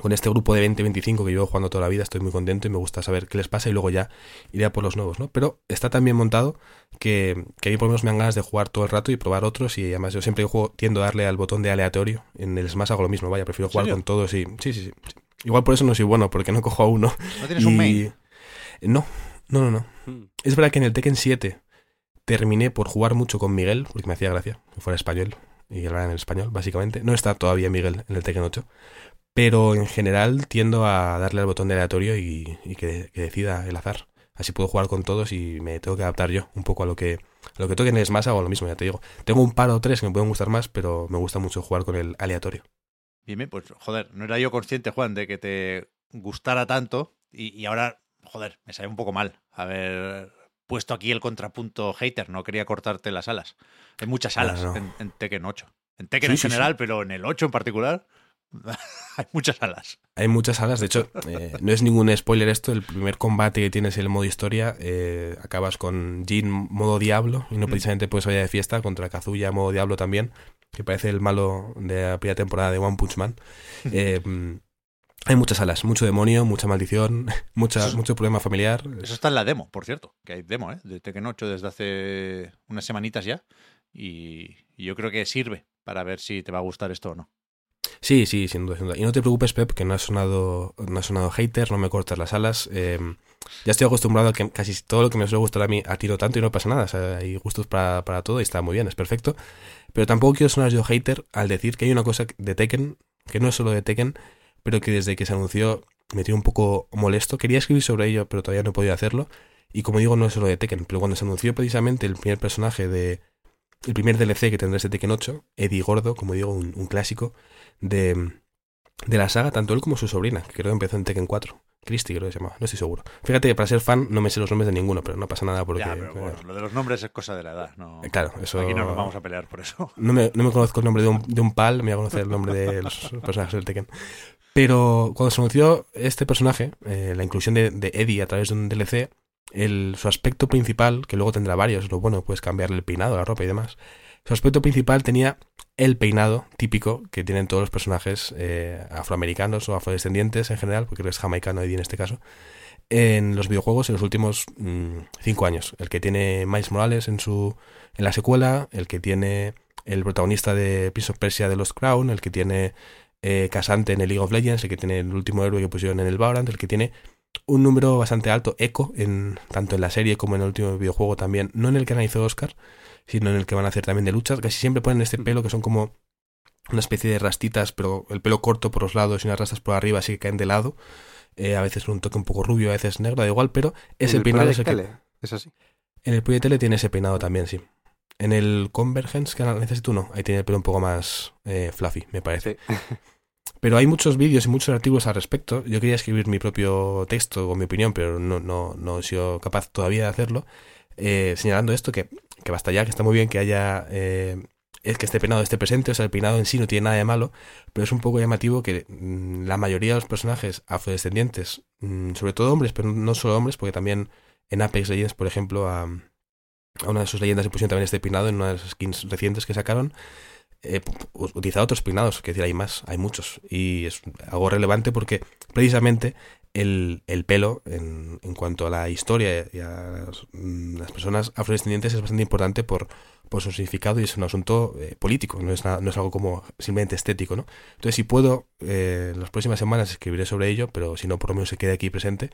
con este grupo de 20-25 que llevo jugando toda la vida estoy muy contento y me gusta saber qué les pasa y luego ya iré a por los nuevos, ¿no? Pero está tan bien montado que, que a mí por lo menos me dan ganas de jugar todo el rato y probar otros y además yo siempre juego tiendo a darle al botón de aleatorio. En el Smash hago lo mismo, vaya, prefiero jugar serio? con todos y... Sí, sí, sí. sí. Igual por eso no soy bueno, porque no cojo a uno. ¿No tienes un main? No, no, no, no. Hmm. Es verdad que en el Tekken 7 terminé por jugar mucho con Miguel, porque me hacía gracia que fuera español y que hablara en español, básicamente. No está todavía Miguel en el Tekken 8, pero en general tiendo a darle al botón de aleatorio y, y que, que decida el azar. Así puedo jugar con todos y me tengo que adaptar yo un poco a lo que a lo que toque en hago lo mismo, ya te digo. Tengo un par o tres que me pueden gustar más, pero me gusta mucho jugar con el aleatorio. Bien, bien, pues joder, no era yo consciente, Juan, de que te gustara tanto y, y ahora, joder, me sabe un poco mal haber puesto aquí el contrapunto hater, no quería cortarte las alas. Hay muchas No, alas no. En, en Tekken 8. En Tekken Sí, en sí, sí. general, pero en el 8 en particular, hay muchas alas. Hay muchas salas, de hecho, eh, no es ningún spoiler esto, el primer combate que tienes en el modo historia, eh, acabas con Jin modo Diablo, y no precisamente puedes vaya de fiesta, contra Kazuya modo Diablo también, que parece el malo de la primera temporada de One Punch Man. Eh, mm, hay muchas salas, mucho demonio, mucha maldición, mucha, Eso- mucho problema familiar. Eso está en la demo, por cierto, que hay demo, ¿eh? De Tekken 8 desde hace unas semanitas ya. Y, y yo creo que sirve para ver si te va a gustar esto o no. Sí, sí, sin duda. Y no te preocupes, Pep, que no ha sonado, no ha sonado hater, no me cortas las alas. eh, ya estoy acostumbrado a que casi todo lo que me suele gustar a mí a tiro tanto y no pasa nada. O sea, hay gustos para, para todo y está muy bien, es perfecto. Pero tampoco quiero sonar yo hater al decir que hay una cosa de Tekken, que no es solo de Tekken, pero que desde que se anunció me tiene un poco molesto. Quería escribir sobre ello, pero todavía no he podido hacerlo. Y como digo, no es solo de Tekken, pero cuando se anunció precisamente el primer personaje de. El primer DLC que tendrá este Tekken 8, Eddie Gordo, como digo, un clásico de, de la saga, tanto él como su sobrina, que creo que empezó en Tekken 4. Christy creo que se llamaba, no estoy seguro. Fíjate que para ser fan no me sé los nombres de ninguno, pero no pasa nada porque... ya, pero bueno, lo de los nombres es cosa de la edad. No, Eh, Claro, eso- Aquí no nos vamos a pelear por eso. No me, no me conozco el nombre de un, de un pal, me voy a conocer el nombre de los personajes del Tekken. Pero cuando se anunció este personaje, eh, la inclusión de, de Eddie a través de un DLC, el, su aspecto principal, que luego tendrá varios, lo bueno, puedes cambiarle el peinado, la ropa y demás. Su aspecto principal tenía el peinado típico que tienen todos los personajes eh, afroamericanos o afrodescendientes en general, porque es jamaicano Eddie en este caso, en los videojuegos en los últimos mm, cinco años. El que tiene Miles Morales en su en la secuela, el que tiene el protagonista de Prince of Persia de Lost Crown, el que tiene eh, Casante en el League of Legends, el que tiene el último héroe que pusieron en el Valorant, el que tiene un número bastante alto, Echo, en, tanto en la serie como en el último videojuego también, no en el que analizó Oscar, sino en el que van a hacer también de luchas. Casi siempre ponen este pelo que son como una especie de rastitas, pero el pelo corto por los lados y unas rastas por arriba, así que caen de lado. Eh, a veces un toque un poco rubio, a veces negro, da igual, pero ese En el peinado es el Project que... Es así. En el Project L tiene ese peinado también, sí. En el Convergence que necesito no, ahí tiene el pelo un poco más eh, fluffy, me parece. Sí. Pero hay muchos vídeos y muchos artículos al respecto. Yo quería escribir mi propio texto o mi opinión, pero no, no, no he sido capaz todavía de hacerlo. Eh, señalando esto, que, que basta ya, que está muy bien que haya... eh, es que este peinado esté presente, o sea, el peinado en sí no tiene nada de malo, pero es un poco llamativo que mm, la mayoría de los personajes afrodescendientes, mm, sobre todo hombres, pero no solo hombres, porque también en Apex Legends, por ejemplo, a, a una de sus leyendas le pusieron también este peinado en una de las skins recientes que sacaron, eh, utiliza otros peinados, que decir, hay más, hay muchos, y es algo relevante porque precisamente el, el pelo, en, en cuanto a la historia y a las, mm, las personas afrodescendientes, es bastante importante por, por su significado y es un asunto eh, político, no es, nada- no es algo como simplemente estético, ¿no? Entonces, si puedo, eh, las próximas semanas escribiré sobre ello, pero si no, por lo menos se quede aquí presente,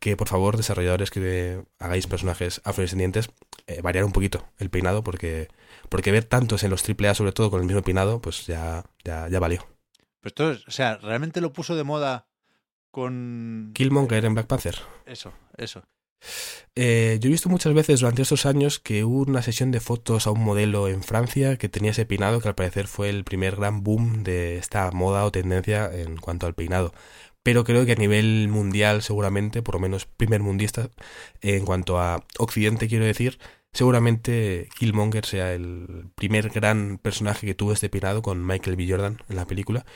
que por favor, desarrolladores que hagáis personajes afrodescendientes, eh, variar un poquito el peinado, porque, porque ver tantos en los AAA, sobre todo con el mismo peinado, pues ya, ya, ya valió. Pero esto, es- o sea, realmente lo puso de moda con... Killmonger en Black Panther. Eso, eso. Eh, yo he visto muchas veces durante estos años que hubo una sesión de fotos a un modelo en Francia que tenía ese peinado que al parecer fue el primer gran boom de esta moda o tendencia en cuanto al peinado. Pero creo que a nivel mundial seguramente, por lo menos primer mundista, en cuanto a Occidente quiero decir, seguramente Killmonger sea el primer gran personaje que tuvo este peinado con Michael B. Jordan en la película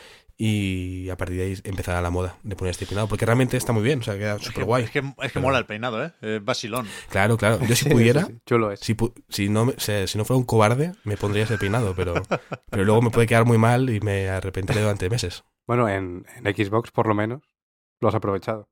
y a partir de ahí empezará la moda de poner este peinado porque realmente está muy bien, o sea, queda súper guay. es que, es que mola el peinado, ¿eh? Es vacilón. Claro, claro. Yo si pudiera, sí, sí, chulo es. si, pu- si no me- o sea, si no fuera un cobarde, me pondría ese peinado, pero, pero luego me puede quedar muy mal y me arrepentiré durante meses. Bueno, en, en Xbox por lo menos lo has aprovechado.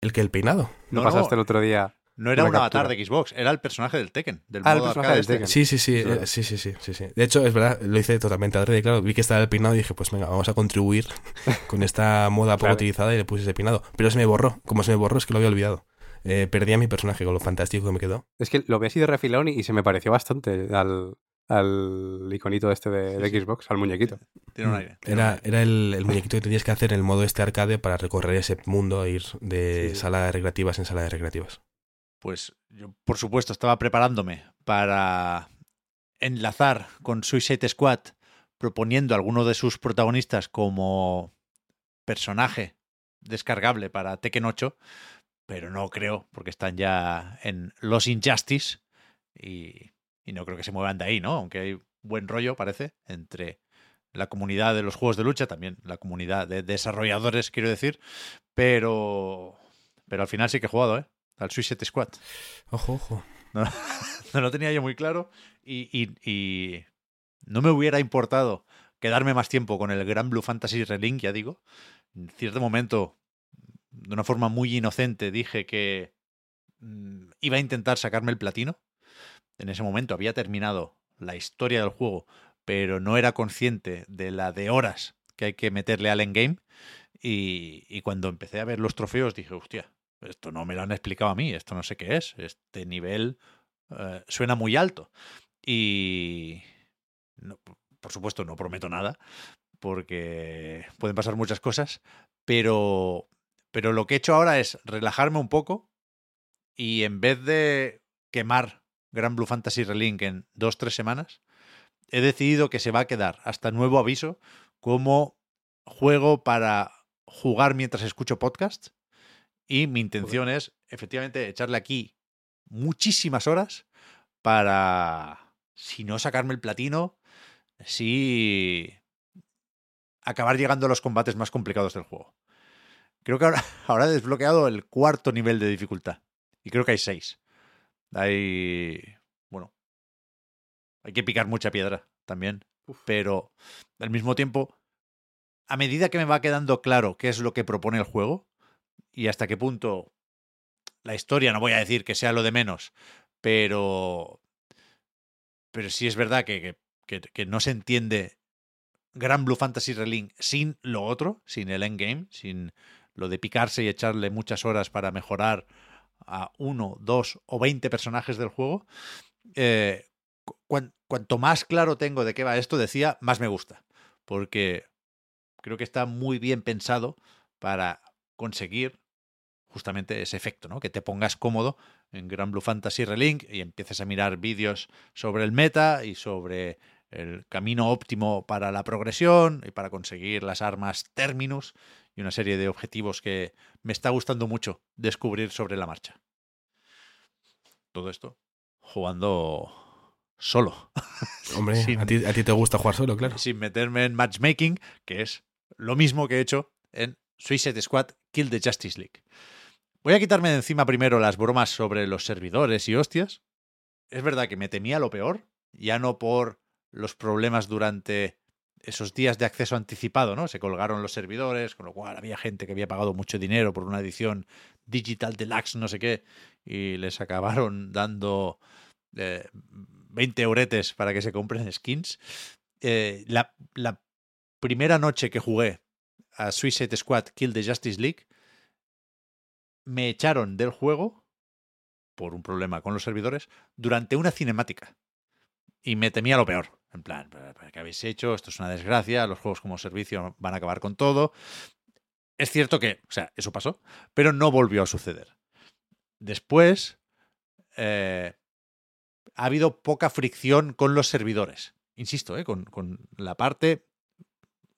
El que el peinado. Lo No, pasaste no. el otro día. No era Una un avatar de Xbox, era el personaje del Tekken, del Ah, el modo personaje arcade del este. Sí, Tekken. sí, sí, Claro. eh, sí, sí, sí, sí, sí. De hecho, es verdad, lo hice totalmente adrede, claro. Vi que estaba el peinado y dije, pues venga, vamos a contribuir con esta moda poco Claro. utilizada y le puse ese peinado. Pero se me borró. Como se me borró es que lo había olvidado. Eh, perdí a mi personaje con lo fantástico que me quedó. Es que lo vi así de refilón y, y se me pareció bastante al, al iconito este de, de Sí, sí. Xbox, al muñequito. Tiene un aire. tiene un Era, aire. era el, el muñequito que tenías que hacer en el modo este arcade para recorrer ese mundo e ir de Sí, sí. sala de recreativas en sala de recreativas. Pues yo, por supuesto, estaba preparándome para enlazar con Suicide Squad, proponiendo a alguno de sus protagonistas como personaje descargable para Tekken 8, pero no creo, porque están ya en Los Injustice y, y no creo que se muevan de ahí, ¿no? Aunque hay buen rollo, parece, entre la comunidad de los juegos de lucha, también la comunidad de desarrolladores, quiero decir, pero, pero al final sí que he jugado, ¿eh? Al Suicide Squad. Ojo, ojo. No, no lo tenía yo muy claro y, y- y no me hubiera importado quedarme más tiempo con el Gran Blue Fantasy Relink, ya digo. En cierto momento, de una forma muy inocente, dije que mm, iba a intentar sacarme el platino. En ese momento había terminado la historia del juego, pero no era consciente de la de horas que hay que meterle al endgame. Y, y cuando empecé a ver los trofeos dije, hostia, esto no me lo han explicado a mí, esto no sé qué es, este nivel eh, suena muy alto. Y, por supuesto, no prometo nada, porque pueden pasar muchas cosas, pero, pero lo que he hecho ahora es relajarme un poco y en vez de quemar Gran Blue Fantasy Relink en dos, tres semanas, he decidido que se va a quedar hasta nuevo aviso como juego para jugar mientras escucho podcast. Y mi intención es, efectivamente, echarle aquí muchísimas horas para, si no sacarme el platino, sí acabar llegando a los combates más complicados del juego. Creo que ahora, ahora he desbloqueado el cuarto nivel de dificultad. Y creo que hay seis. Hay. Bueno. Hay que picar mucha piedra también. Pero al mismo tiempo, a medida que me va quedando claro qué es lo que propone el juego y hasta qué punto la historia, no voy a decir que sea lo de menos, pero. Pero sí es verdad que, que, que- no se entiende Gran Blue Fantasy Relink sin lo otro, sin el endgame, sin lo de picarse y echarle muchas horas para mejorar a uno, dos o veinte personajes del juego. eh, cu- cuan- cuanto más claro tengo de qué va esto, decía, más me gusta. Porque creo que está muy bien pensado para conseguir justamente ese efecto, ¿no? Que te pongas cómodo en Gran Blue Fantasy Relink y empieces a mirar vídeos sobre el meta y sobre el camino óptimo para la progresión y para conseguir las armas Terminus y una serie de objetivos que me está gustando mucho descubrir sobre la marcha. Todo esto jugando solo. Hombre, Sin- a, ti, a ti te gusta jugar solo, claro. sin meterme en matchmaking, que es lo mismo que he hecho en Suicide Squad Kill the Justice League. Voy a quitarme de encima primero las bromas sobre los servidores y hostias. Es verdad que me temía lo peor, ya no por los problemas durante esos días de acceso anticipado, ¿no? Se colgaron los servidores, con lo cual había gente que había pagado mucho dinero por una edición digital deluxe, no sé qué, y les acabaron dando eh, 20 euretes para que se compren skins. Eh, la, la primera noche que jugué a Suicide Squad Kill the Justice League, me echaron del juego por un problema con los servidores durante una cinemática. Y me temía lo peor. En plan, "¿Pero- pero ¿qué habéis hecho? Esto es una desgracia, los juegos como servicio van a acabar con todo. Es cierto que, o sea, eso pasó, pero no volvió a suceder. Después, eh, ha habido poca fricción con los servidores. Insisto, ¿eh? con, con la parte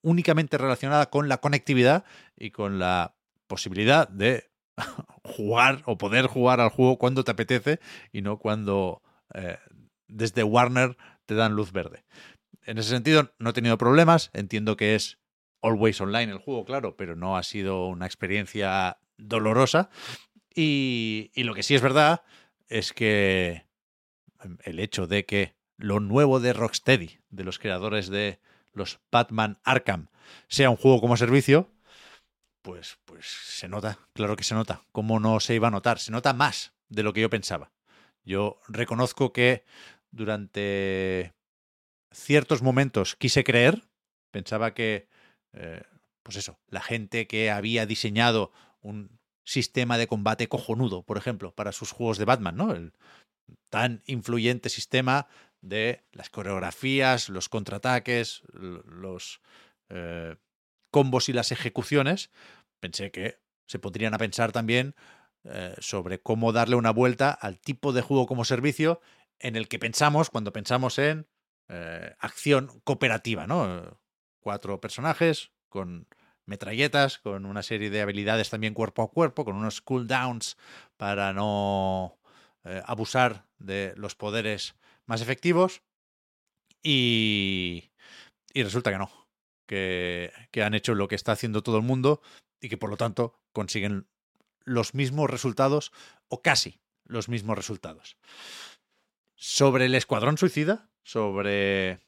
únicamente relacionada con la conectividad y con la posibilidad de jugar o poder jugar al juego cuando te apetece y no cuando eh, desde Warner te dan luz verde. En ese sentido, no he tenido problemas. Entiendo que es always online el juego, claro, pero no ha sido una experiencia dolorosa. Y, y lo que sí es verdad es que el hecho de que lo nuevo de Rocksteady, de los creadores de los Batman Arkham, sea un juego como servicio, pues, pues se nota, claro que se nota. ¿Cómo no se iba a notar? Se nota más de lo que yo pensaba. Yo reconozco que durante ciertos momentos quise creer, pensaba que, eh, pues eso, la gente que había diseñado un sistema de combate cojonudo, por ejemplo, para sus juegos de Batman, ¿no? El tan influyente sistema de las coreografías, los contraataques, los eh, combos y las ejecuciones, pensé que se podrían a pensar también eh, sobre cómo darle una vuelta al tipo de juego como servicio en el que pensamos cuando pensamos en eh, acción cooperativa, ¿no? Cuatro personajes con metralletas, con una serie de habilidades también cuerpo a cuerpo, con unos cooldowns para no eh, abusar de los poderes más efectivos. Y, y resulta que no, que, que han hecho lo que está haciendo todo el mundo y que por lo tanto consiguen los mismos resultados o casi los mismos resultados. Sobre el Escuadrón Suicida, sobre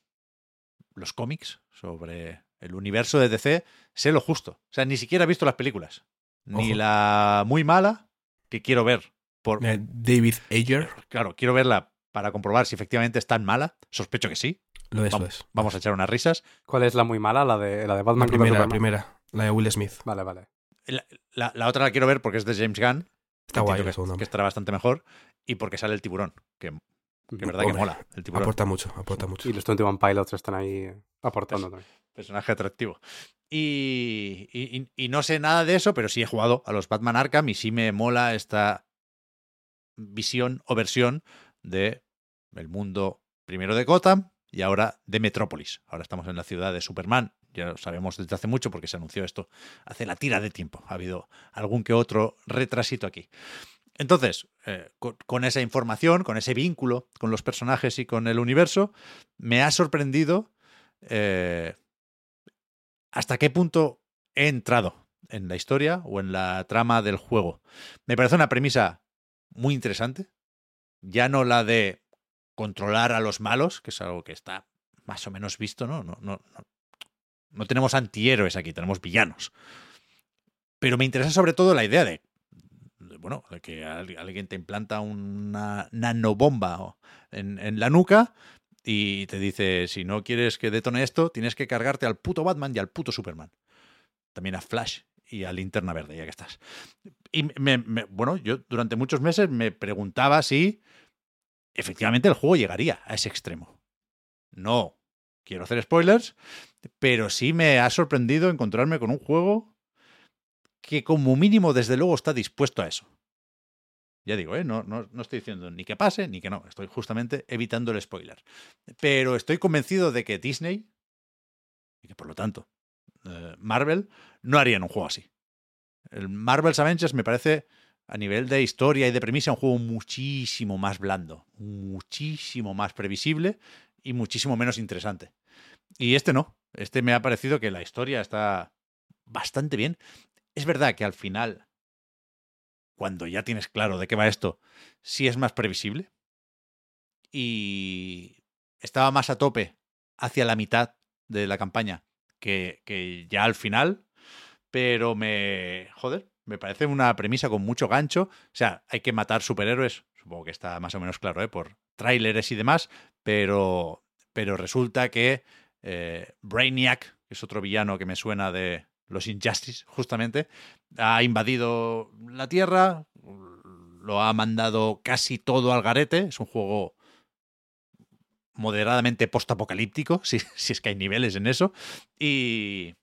los cómics, sobre el universo de DC, sé lo justo. O sea, ni siquiera he visto las películas. Ni Ojo. la muy mala, que quiero ver. Por, Eh, David Ayer, claro, quiero verla para comprobar si efectivamente es tan mala. Sospecho que sí. lo es, lo Vamos, es. vamos a echar unas risas. ¿Cuál es la muy mala? La de, la de La Batman contra primera, la primera, la de Will Smith. Vale, vale. La, la- la otra la quiero ver porque es de James Gunn. Está guay que, la que estará bastante mejor. Y porque sale el tiburón. Que, que es verdad que mola. El tiburón. Aporta mucho, aporta mucho. Y los 21 Pilots están ahí aportando también. personaje atractivo. Y, y- y- y no sé nada de eso, pero sí he jugado a los Batman Arkham y sí me mola esta visión o versión de el mundo primero de Gotham y ahora de Metrópolis. Ahora estamos en la ciudad de Superman. Ya lo sabemos desde hace mucho porque se anunció esto hace la tira de tiempo. Ha habido algún que otro retrasito aquí. Entonces, eh, con, esa información, con ese vínculo con los personajes y con el universo, me ha sorprendido eh, hasta qué punto he entrado en la historia o en la trama del juego. Me parece una premisa muy interesante. Ya no la de controlar a los malos, que es algo que está más o menos visto, ¿no? No, no, no, no tenemos antihéroes aquí, tenemos villanos. Pero me interesa sobre todo la idea de, bueno, de que al- alguien te implanta una nanobomba en, en la nuca y te dice, si no quieres que detone esto, tienes que cargarte al puto Batman y al puto Superman. También a Flash y a Linterna Verde, ya que estás. Y bueno, yo durante muchos meses me preguntaba si efectivamente el juego llegaría a ese extremo. No quiero hacer spoilers, pero sí me ha sorprendido encontrarme con un juego que como mínimo desde luego está dispuesto a eso. Ya digo, ¿eh? no, no, no estoy diciendo ni que pase ni que no. Estoy justamente evitando el spoiler. Pero estoy convencido de que Disney, y que por lo tanto eh, Marvel, no harían un juego así. El Marvel's Avengers me parece, a nivel de historia y de premisa, un juego muchísimo más blando, muchísimo más previsible y muchísimo menos interesante. Y este no. Este me ha parecido que la historia está bastante bien. Es verdad que al final, cuando ya tienes claro de qué va esto, sí es más previsible. Y estaba más a tope hacia la mitad de la campaña que, que ya al final. Pero me. Joder, me parece una premisa con mucho gancho. O sea, hay que matar superhéroes. Supongo que está más o menos claro, ¿eh? Por tráileres y demás. Pero. Pero resulta que eh, Brainiac, que es otro villano que me suena de los Injustice, justamente, ha invadido la Tierra, lo ha mandado casi todo al garete. Es un juego moderadamente postapocalíptico, si, si es que hay niveles en eso, y,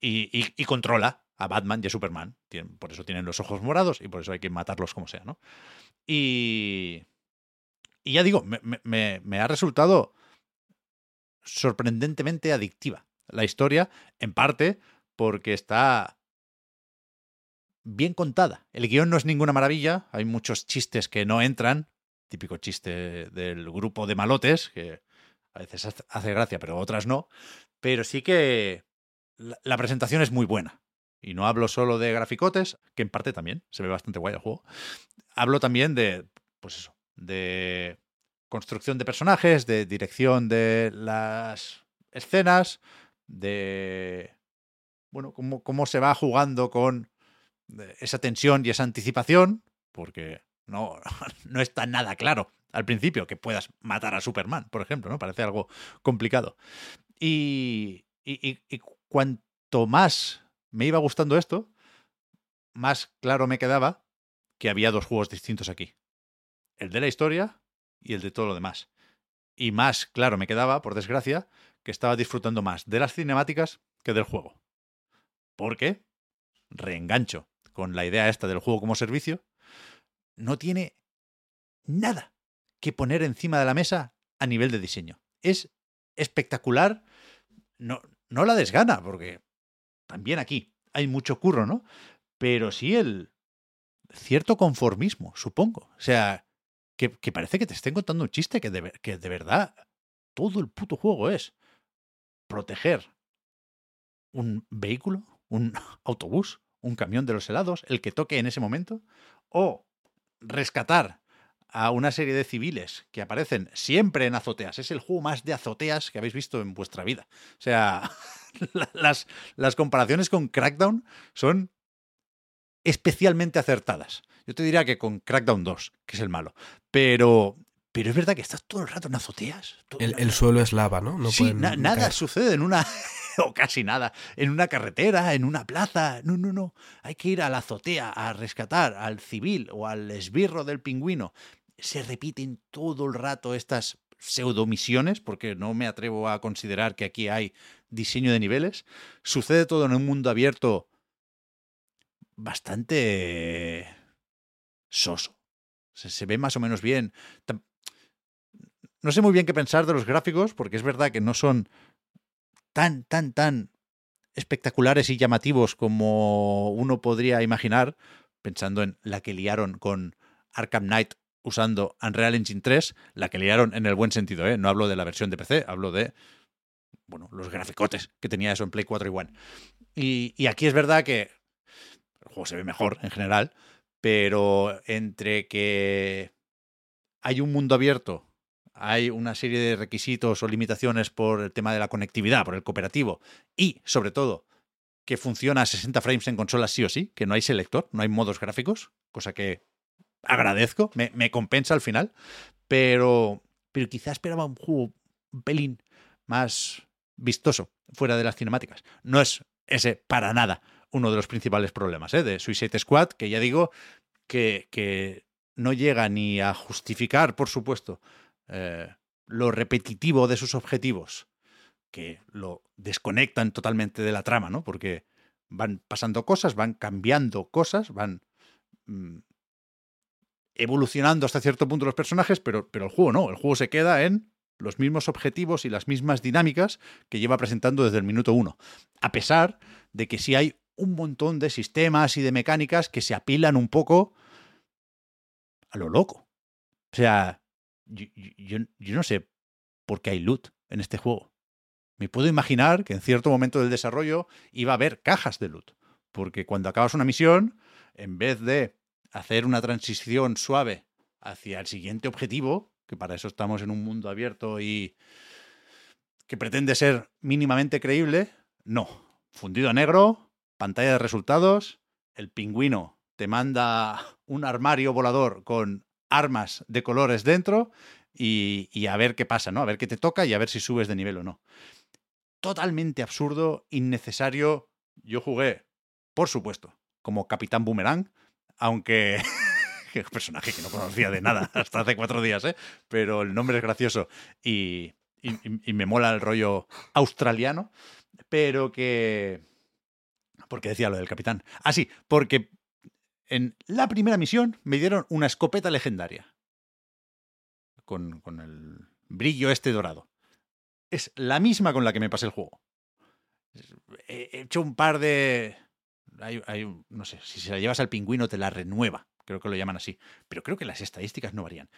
y, y, controla a Batman y a Superman. Por eso tienen los ojos morados y por eso hay que matarlos como sea, ¿no? Y, y ya digo, me, me, me ha resultado sorprendentemente adictiva la historia, en parte porque está bien contada. El guion no es ninguna maravilla, hay muchos chistes que no entran, típico chiste del grupo de malotes, que a veces hace gracia, pero otras no, pero sí que la, presentación es muy buena. Y no hablo solo de graficotes, que en parte también se ve bastante guay el juego. Hablo también de, pues eso, de construcción de personajes, de dirección de las escenas, de bueno, cómo, cómo se va jugando con esa tensión y esa anticipación, porque no, no está nada claro al principio que puedas matar a Superman, por ejemplo, ¿no? Parece algo complicado. Y, y, y cuanto más me iba gustando esto, más claro me quedaba que había dos juegos distintos aquí. El de la historia y el de todo lo demás. Y más claro me quedaba, por desgracia, que estaba disfrutando más de las cinemáticas que del juego. Porque, reengancho con la idea esta del juego como servicio, no tiene nada que poner encima de la mesa a nivel de diseño. Es espectacular, no, no la desgana, porque también aquí hay mucho curro, ¿no? Pero sí el cierto conformismo, supongo. O sea, que, parece que te estén contando un chiste que de, que de verdad todo el puto juego es proteger un vehículo, un autobús, un camión de los helados, el que toque en ese momento, o rescatar a una serie de civiles que aparecen siempre en azoteas. Es el juego más de azoteas que habéis visto en vuestra vida. O sea, las, las comparaciones con Crackdown son especialmente acertadas. Yo te diría que con Crackdown 2, que es el malo. Pero, pero es verdad que estás todo el rato en azoteas. El, el, suelo es lava, ¿no? no sí, na nada caer. sucede en una, o casi nada, en una carretera, en una plaza. No, no, no. Hay que ir a la azotea a rescatar al civil o al esbirro del pingüino. Se repiten todo el rato estas pseudomisiones, porque no me atrevo a considerar que aquí hay diseño de niveles. Sucede todo en un mundo abierto bastante soso. Se, se, ve más o menos bien. No sé muy bien qué pensar de los gráficos, porque es verdad que no son tan, tan, tan espectaculares y llamativos como uno podría imaginar, pensando en la que liaron con Arkham Knight usando Unreal Engine 3, la que liaron en el buen sentido, ¿eh? no hablo de la versión de PC, hablo de bueno, los graficotes que tenía eso en Play 4 y One. Y, y aquí es verdad que el juego se ve mejor en general, pero entre que hay un mundo abierto, hay una serie de requisitos o limitaciones por el tema de la conectividad, por el cooperativo, y sobre todo que funciona a 60 frames en consolas sí o sí, que no hay selector, no hay modos gráficos, cosa que agradezco, me, me compensa al final, pero, pero quizá esperaba un juego un pelín más vistoso fuera de las cinemáticas. No es ese para nada uno de los principales problemas ¿eh? de Suicide Squad, que ya digo que, que, no llega ni a justificar, por supuesto, eh, lo repetitivo de sus objetivos, que lo desconectan totalmente de la trama, ¿no? Porque van pasando cosas, van cambiando cosas, van mm, evolucionando hasta cierto punto los personajes, pero, pero el juego no, el juego se queda en los mismos objetivos y las mismas dinámicas que lleva presentando desde el minuto uno. A pesar de que sí hay un montón de sistemas y de mecánicas que se apilan un poco a lo loco. O sea, yo, no sé por qué hay loot en este juego. Me puedo imaginar que en cierto momento del desarrollo iba a haber cajas de loot. Porque cuando acabas una misión, en vez de hacer una transición suave hacia el siguiente objetivo, que para eso estamos en un mundo abierto y que pretende ser mínimamente creíble, no. Fundido a negro, pantalla de resultados, el pingüino te manda un armario volador con armas de colores dentro y, y, a ver qué pasa, ¿no? A ver qué te toca y a ver si subes de nivel o no. Totalmente absurdo, innecesario. Yo jugué, por supuesto, como Capitán Boomerang, aunque que personaje que no conocía de nada hasta hace cuatro días, ¿eh? pero el nombre es gracioso y, y, y, me mola el rollo australiano, pero que... Porque decía lo del capitán. Ah, sí, porque en la primera misión me dieron una escopeta legendaria. Con, el brillo este dorado. Es la misma con la que me pasé el juego. He hecho un par de... No sé, si se la llevas al pingüino te la renueva creo que lo llaman así, pero creo que las estadísticas no varían.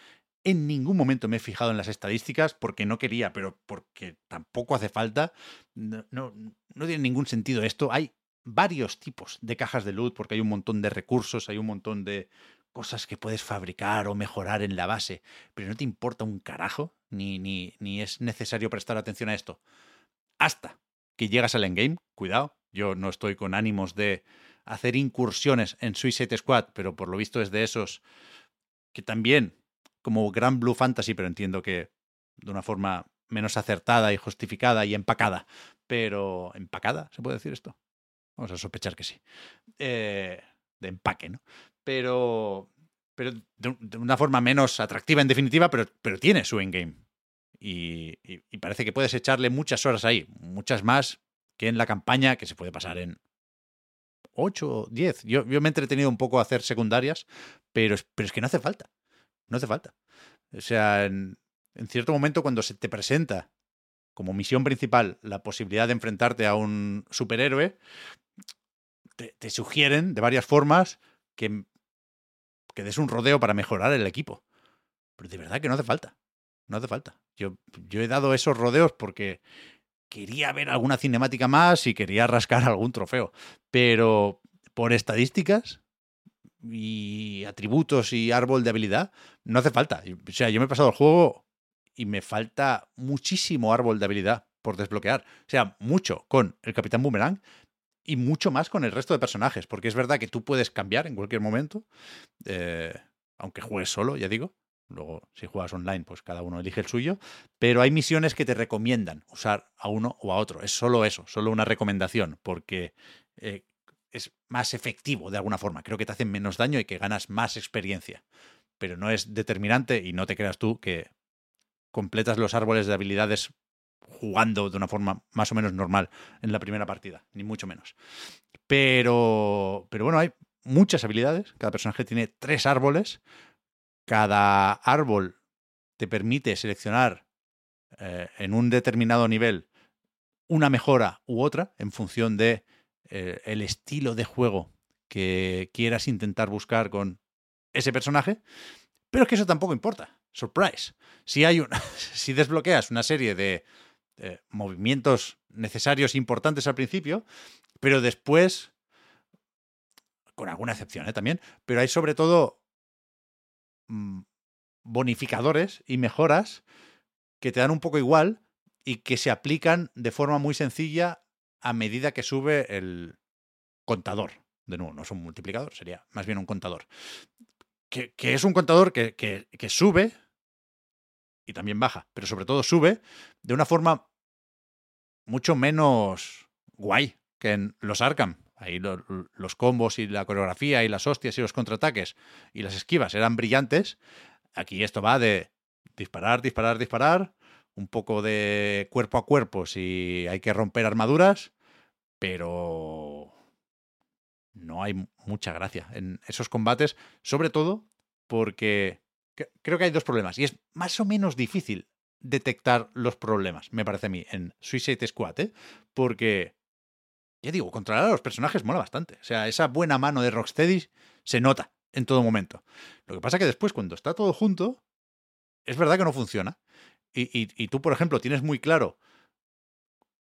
En ningún momento me he fijado en las estadísticas porque no quería, pero porque tampoco hace falta. No, no, no tiene ningún sentido esto. Hay varios tipos de cajas de loot porque hay un montón de recursos, hay un montón de cosas que puedes fabricar o mejorar en la base, pero no te importa un carajo, ni, ni, ni es necesario prestar atención a esto. Hasta que llegas al endgame, cuidado, yo no estoy con ánimos de hacer incursiones en Suicide Squad, pero por lo visto es de esos que también, como Gran Blue Fantasy, pero entiendo que de una forma menos acertada y justificada y empacada, pero empacada, ¿se puede decir esto? Vamos a sospechar que sí. Eh, de empaque, ¿no? Pero, pero de, una forma menos atractiva en definitiva, pero, pero tiene su endgame. Y, y, parece que puedes echarle muchas horas ahí, muchas más que en la campaña, que se puede pasar en 8 o 10. Yo, yo me he entretenido un poco a hacer secundarias, pero pero es que no hace falta. No hace falta. O sea, en cierto momento cuando se te presenta como misión principal la posibilidad de enfrentarte a un superhéroe, te, te sugieren de varias formas que, que des un rodeo para mejorar el equipo. Pero de verdad que no hace falta. No hace falta. Yo, yo he dado esos rodeos porque quería ver alguna cinemática más y quería rascar algún trofeo. Pero por estadísticas y atributos y árbol de habilidad, no hace falta. O sea, yo me he pasado el juego y me falta muchísimo árbol de habilidad por desbloquear. O sea, mucho con el Capitán Boomerang y mucho más con el resto de personajes. Porque es verdad que tú puedes cambiar en cualquier momento, eh, aunque juegues solo, ya digo. Luego, si juegas online, pues cada uno elige el suyo. Pero hay misiones que te recomiendan usar a uno o a otro. Es solo eso, solo una recomendación, porque eh, es más efectivo de alguna forma. Creo que te hacen menos daño y que ganas más experiencia. Pero no es determinante y no te creas tú que completas los árboles de habilidades jugando de una forma más o menos normal en la primera partida, ni mucho menos. Pero, pero bueno, hay muchas habilidades. Cada personaje tiene tres árboles cada árbol te permite seleccionar eh, en un determinado nivel una mejora u otra en función de eh, el estilo de juego que quieras intentar buscar con ese personaje, pero es que eso tampoco importa. Surprise. Si hay una, si desbloqueas una serie de eh, movimientos necesarios importantes al principio, pero después, con alguna excepción ¿eh? también, pero hay sobre todo mm, bonificadores y mejoras que te dan un poco igual y que se aplican de forma muy sencilla a medida que sube el contador. De nuevo, no es un multiplicador, sería más bien un contador. Que, que es un contador que, que, que, sube y también baja, pero sobre todo sube de una forma mucho menos guay que en los Arkham. Ahí lo, los combos y la coreografía y las hostias y los contraataques y las esquivas eran brillantes. Aquí esto va de disparar, disparar, disparar, un poco de cuerpo a cuerpo si hay que romper armaduras, pero no hay mucha gracia en esos combates, sobre todo porque creo que hay dos problemas y es más o menos difícil detectar los problemas, me parece a mí, en Suicide Squad, ¿eh? Porque, ya digo, controlar a los personajes mola bastante. O sea, esa buena mano de Rocksteady se nota en todo momento. Lo que pasa que después, cuando está todo junto, es verdad que no funciona. Y, y- tú, por ejemplo, tienes muy claro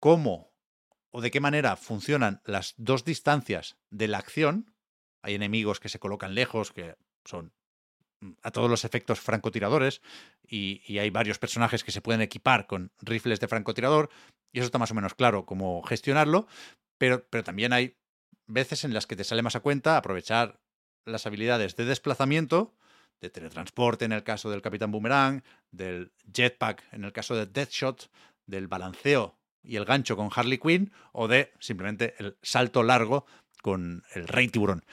cómo o de qué manera funcionan las dos distancias de la acción. Hay enemigos que se colocan lejos, que son a todos los efectos francotiradores, y, hay varios personajes que se pueden equipar con rifles de francotirador, y eso está más o menos claro cómo gestionarlo, pero, pero también hay veces en las que te sale más a cuenta aprovechar las habilidades de desplazamiento, de teletransporte en el caso del Capitán Boomerang, del jetpack en el caso de Deathshot, del balanceo y el gancho con Harley Quinn, o de simplemente el salto largo con el Rey Tiburón.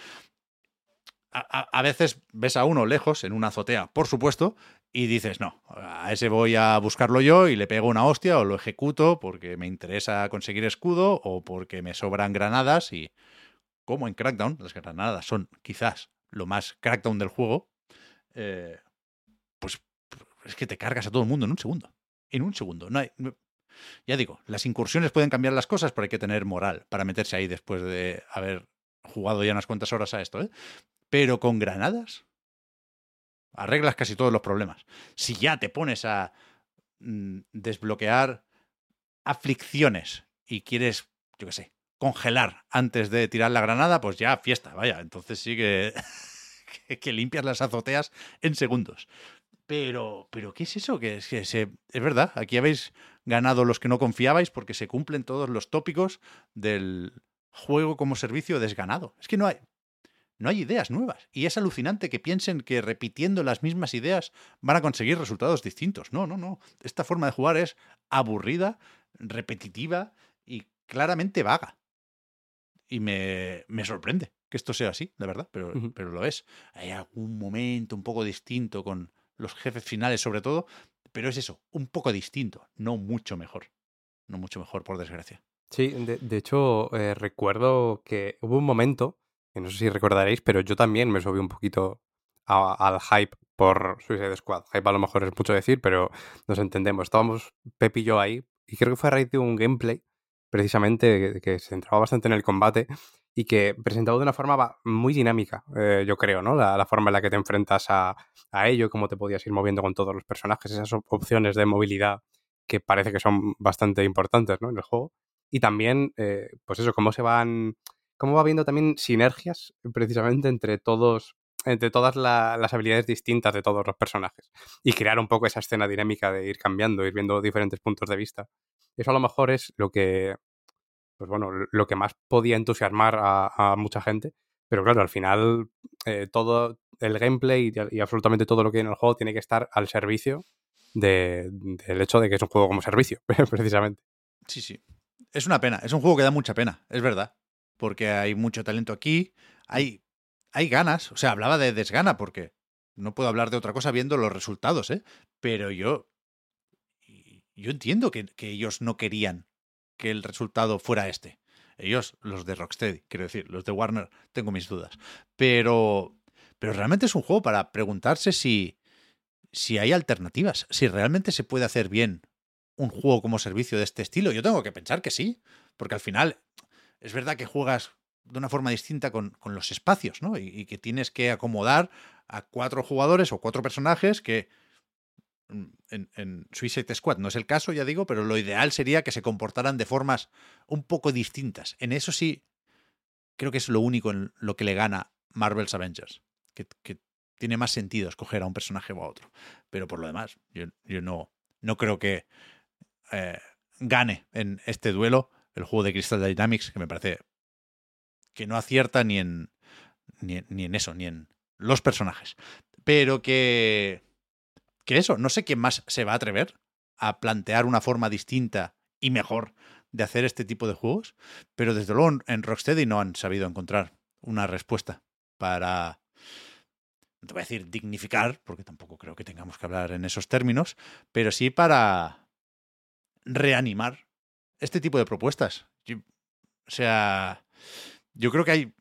A, veces ves a uno lejos, en una azotea, por supuesto, y dices, no, a ese voy a buscarlo yo y le pego una hostia o lo ejecuto porque me interesa conseguir escudo o porque me sobran granadas y como en Crackdown, las granadas son quizás lo más Crackdown del juego, eh, pues es que te cargas a todo el mundo en un segundo. En un segundo. No hay, ya digo, las incursiones pueden cambiar las cosas, pero hay que tener moral para meterse ahí después de haber jugado ya unas cuantas horas a esto. ¿eh? Pero con granadas arreglas casi todos los problemas. Si ya te pones a mm, desbloquear aflicciones y quieres, yo qué sé, congelar antes de tirar la granada, pues ya fiesta, vaya. Entonces sí que, que, limpias las azoteas en segundos. Pero, pero ¿qué es eso? Que, es que es verdad, aquí habéis ganado los que no confiabais porque se cumplen todos los tópicos del juego como servicio desganado. Es que no hay, no hay ideas nuevas. Y es alucinante que piensen que repitiendo las mismas ideas van a conseguir resultados distintos. No, no, no. Esta forma de jugar es aburrida, repetitiva y claramente vaga. Y me, me sorprende que esto sea así, la verdad, pero, pero lo es. Hay algún momento un poco distinto con los jefes finales sobre todo, pero es eso, un poco distinto, no mucho mejor. No mucho mejor, por desgracia. Sí, de, de hecho, eh, recuerdo que hubo un momento, que no sé si recordaréis, pero yo también me subí un poquito al hype por Suicide Squad. Hype a lo mejor es mucho decir, pero nos entendemos. Estábamos Pep y yo ahí, y creo que fue a raíz de un gameplay, precisamente, que, se centraba bastante en el combate y que presentado de una forma muy dinámica, eh, yo creo, ¿no? La, forma en la que te enfrentas a, ello, cómo te podías ir moviendo con todos los personajes, esas op- opciones de movilidad que parece que son bastante importantes, ¿no? En el juego. Y también, eh, pues eso, cómo se van. Cómo va habiendo también sinergias precisamente entre todos. entre todas la- las habilidades distintas de todos los personajes. Y crear un poco esa escena dinámica de ir cambiando, ir viendo diferentes puntos de vista. Eso a lo mejor es lo que. Pues bueno, lo que más podía entusiasmar a, a mucha gente. Pero claro, al final, eh, todo el gameplay y, y absolutamente todo lo que hay en el juego tiene que estar al servicio de- del hecho de que es un juego como servicio, precisamente. Sí, sí. Es una pena. Es un juego que da mucha pena, es verdad. Porque hay mucho talento aquí. Hay, hay ganas. O sea, hablaba de desgana porque no puedo hablar de otra cosa viendo los resultados, ¿eh? Pero yo. Yo entiendo que, que ellos no querían que el resultado fuera este. Ellos, los de Rocksteady, quiero decir, los de Warner, tengo mis dudas. Pero. Pero realmente es un juego para preguntarse si. Si hay alternativas. Si realmente se puede hacer bien un juego como servicio de este estilo? Yo tengo que pensar que sí, porque al final es verdad que juegas de una forma distinta con, los espacios, ¿no? Y, que tienes que acomodar a cuatro jugadores o cuatro personajes que mm, en, Suicide Squad no es el caso, ya digo, pero lo ideal sería que se comportaran de formas un poco distintas. En eso sí, creo que es lo único en lo que le gana Marvel's Avengers, que, tiene más sentido escoger a un personaje o a otro. Pero por lo demás, yo, yo no, no creo que eh, gane en este duelo el juego de Crystal Dynamics, que me parece que no acierta ni en, ni, en- eso, ni en los personajes. Pero que, que eso, no sé quién más se va a atrever a plantear una forma distinta y mejor de hacer este tipo de juegos, pero desde luego en Rocksteady no han sabido encontrar una respuesta para, no te voy a decir dignificar, porque tampoco creo que tengamos que hablar en esos términos, pero sí para reanimar este tipo de propuestas. O sea, yo creo que hay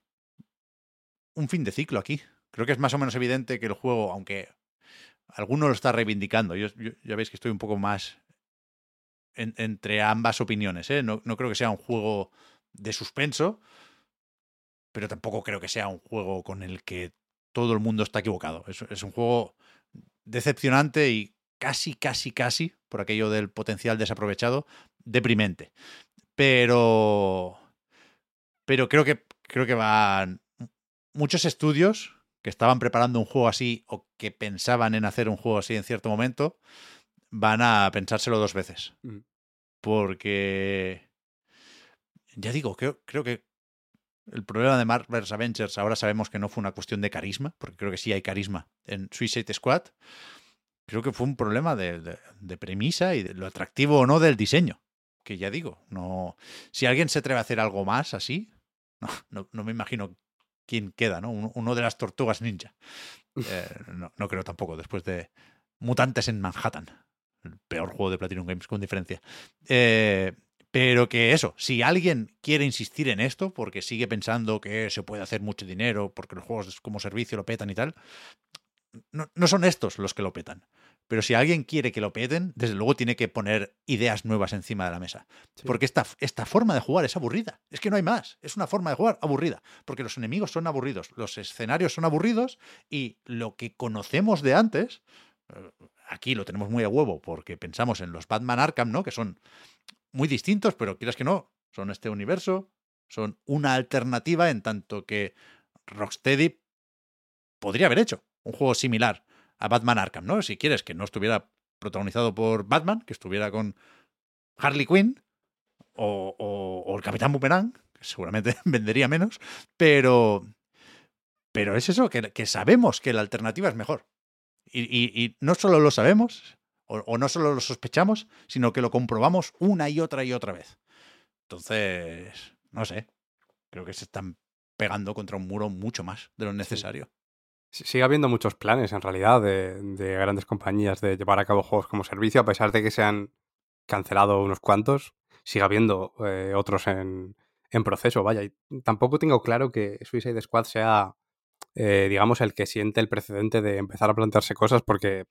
un fin de ciclo aquí Creo que es más o menos evidente que el juego, aunque alguno lo está reivindicando, yo, ya veis que estoy un poco más en- entre ambas opiniones. ¿eh? No, no creo que sea un juego de suspenso, pero tampoco creo que sea un juego con el que todo el mundo está equivocado. Es un juego decepcionante y casi, casi, casi, por aquello del potencial desaprovechado, deprimente. Pero. Pero creo que creo que van. Muchos estudios que estaban preparando un juego así o que pensaban en hacer un juego así en cierto momento, van a pensárselo dos veces. Mm. Porque. Ya digo, creo, creo que el problema de Marvel's Avengers ahora sabemos que no fue una cuestión de carisma, porque creo que sí hay carisma en Suicide Squad. Creo que fue un problema de, de- de premisa y de lo atractivo o no del diseño. Que ya digo, no. Si alguien se atreve a hacer algo más así, no, no, no me imagino quién queda, ¿no? Uno, uno de las tortugas ninja. Eh, no, no creo tampoco, después de Mutantes en Manhattan. El peor juego de Platinum Games, con diferencia. Eh, pero que eso, si alguien quiere insistir en esto, porque sigue pensando que se puede hacer mucho dinero, porque los juegos como servicio lo petan y tal, no, no son estos los que lo petan. Pero si alguien quiere que lo peten, desde luego tiene que poner ideas nuevas encima de la mesa. Porque esta, esta forma de jugar es aburrida. Es que no hay más. Es una forma de jugar aburrida. Porque los enemigos son aburridos, los escenarios son aburridos y lo que conocemos de antes, eh, aquí lo tenemos muy a huevo porque pensamos en los Batman Arkham, ¿no? Que son muy distintos, pero quieras que no, son este universo, son una alternativa en tanto que Rocksteady podría haber hecho un juego similar a Batman Arkham, ¿no? Si quieres que no estuviera protagonizado por Batman, que estuviera con Harley Quinn o, o- o el Capitán Boomerang, que seguramente vendería menos, pero, pero es eso, que, que sabemos que la alternativa es mejor. Y, y- y no solo lo sabemos, o, o no solo lo sospechamos, sino que lo comprobamos una y otra y otra vez. Entonces, no sé, creo que se están pegando contra un muro mucho más de lo necesario. Sí- Sigue habiendo muchos planes, en realidad, de, de grandes compañías de llevar a cabo juegos como servicio, a pesar de que se han cancelado unos cuantos, sigue habiendo eh, otros en, en proceso, vaya. Tampoco tengo claro que Suicide Squad sea, eh, digamos, el que siente el precedente de empezar a plantearse cosas, porque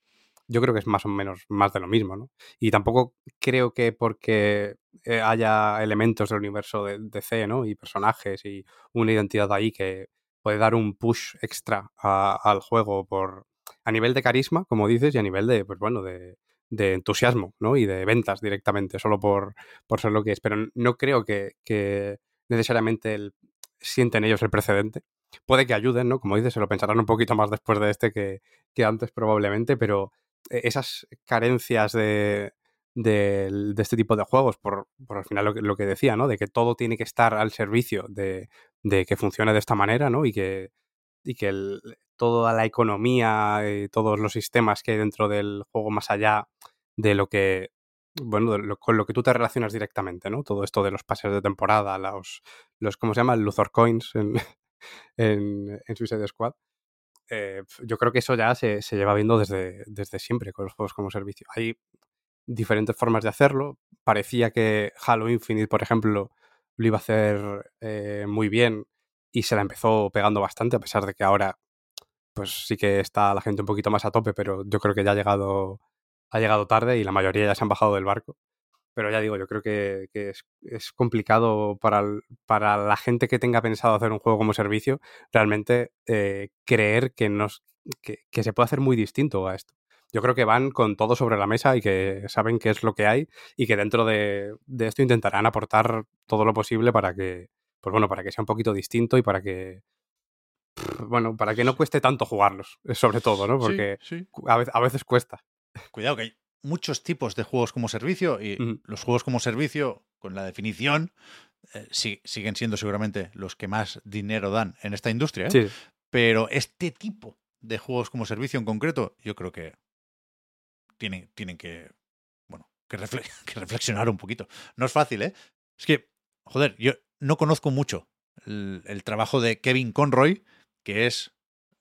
yo creo que es más o menos más de lo mismo, ¿no? Y tampoco creo que porque eh, haya elementos del universo de DC, ¿no? Y personajes y una identidad ahí que puede dar un push extra al juego por a nivel de carisma, como dices, y a nivel de, pues bueno, de, de entusiasmo, ¿no? Y de ventas directamente, solo por, por ser lo que es. Pero no creo que, que necesariamente el- sienten ellos el precedente. Puede que ayuden, ¿no? Como dices, se lo pensarán un poquito más después de este que, que antes probablemente, pero eh, esas carencias de, del- de este tipo de juegos, por, por al final lo que, lo que decía, ¿no? De que todo tiene que estar al servicio de, de que funcione de esta manera, ¿no? Y que, y que el- toda la economía y todos los sistemas que hay dentro del juego, más allá de lo que, bueno, lo- con lo que tú te relacionas directamente, ¿no? Todo esto de los pases de temporada, los, los ¿cómo se llama? Luthor Coins en, en, en Suicide Squad. Eh, yo creo que eso ya se, se lleva viendo desde, desde siempre con los juegos como servicio. Hay diferentes formas de hacerlo. Parecía que Halo Infinite, por ejemplo, lo iba a hacer eh, muy bien y se la empezó pegando bastante, a pesar de que ahora pues sí que está la gente un poquito más a tope, pero yo creo que ya ha llegado, ha llegado tarde y la mayoría ya se han bajado del barco. Pero ya digo, yo creo que, es, complicado para, para la gente que tenga pensado hacer un juego como servicio, realmente eh, creer que, nos, que, que se puede hacer muy distinto a esto. Yo creo que van con todo sobre la mesa y que saben qué es lo que hay y que dentro de, de esto intentarán aportar todo lo posible para que, pues bueno, para que sea un poquito distinto y para que, bueno, para que no cueste tanto jugarlos, eh, sobre todo, ¿no? Porque sí. a veces, a veces cuesta. Cuidado que hay muchos tipos de juegos como servicio y los juegos como servicio, con la definición, eh, sí- siguen siendo seguramente los que más dinero dan en esta industria. ¿eh? Pero este tipo de juegos como servicio en concreto, yo creo que tienen, tienen que, bueno, que, refle- que reflexionar un poquito. No es fácil, ¿eh? Es que, joder, yo no conozco mucho el, trabajo de Kevin Conroy, que es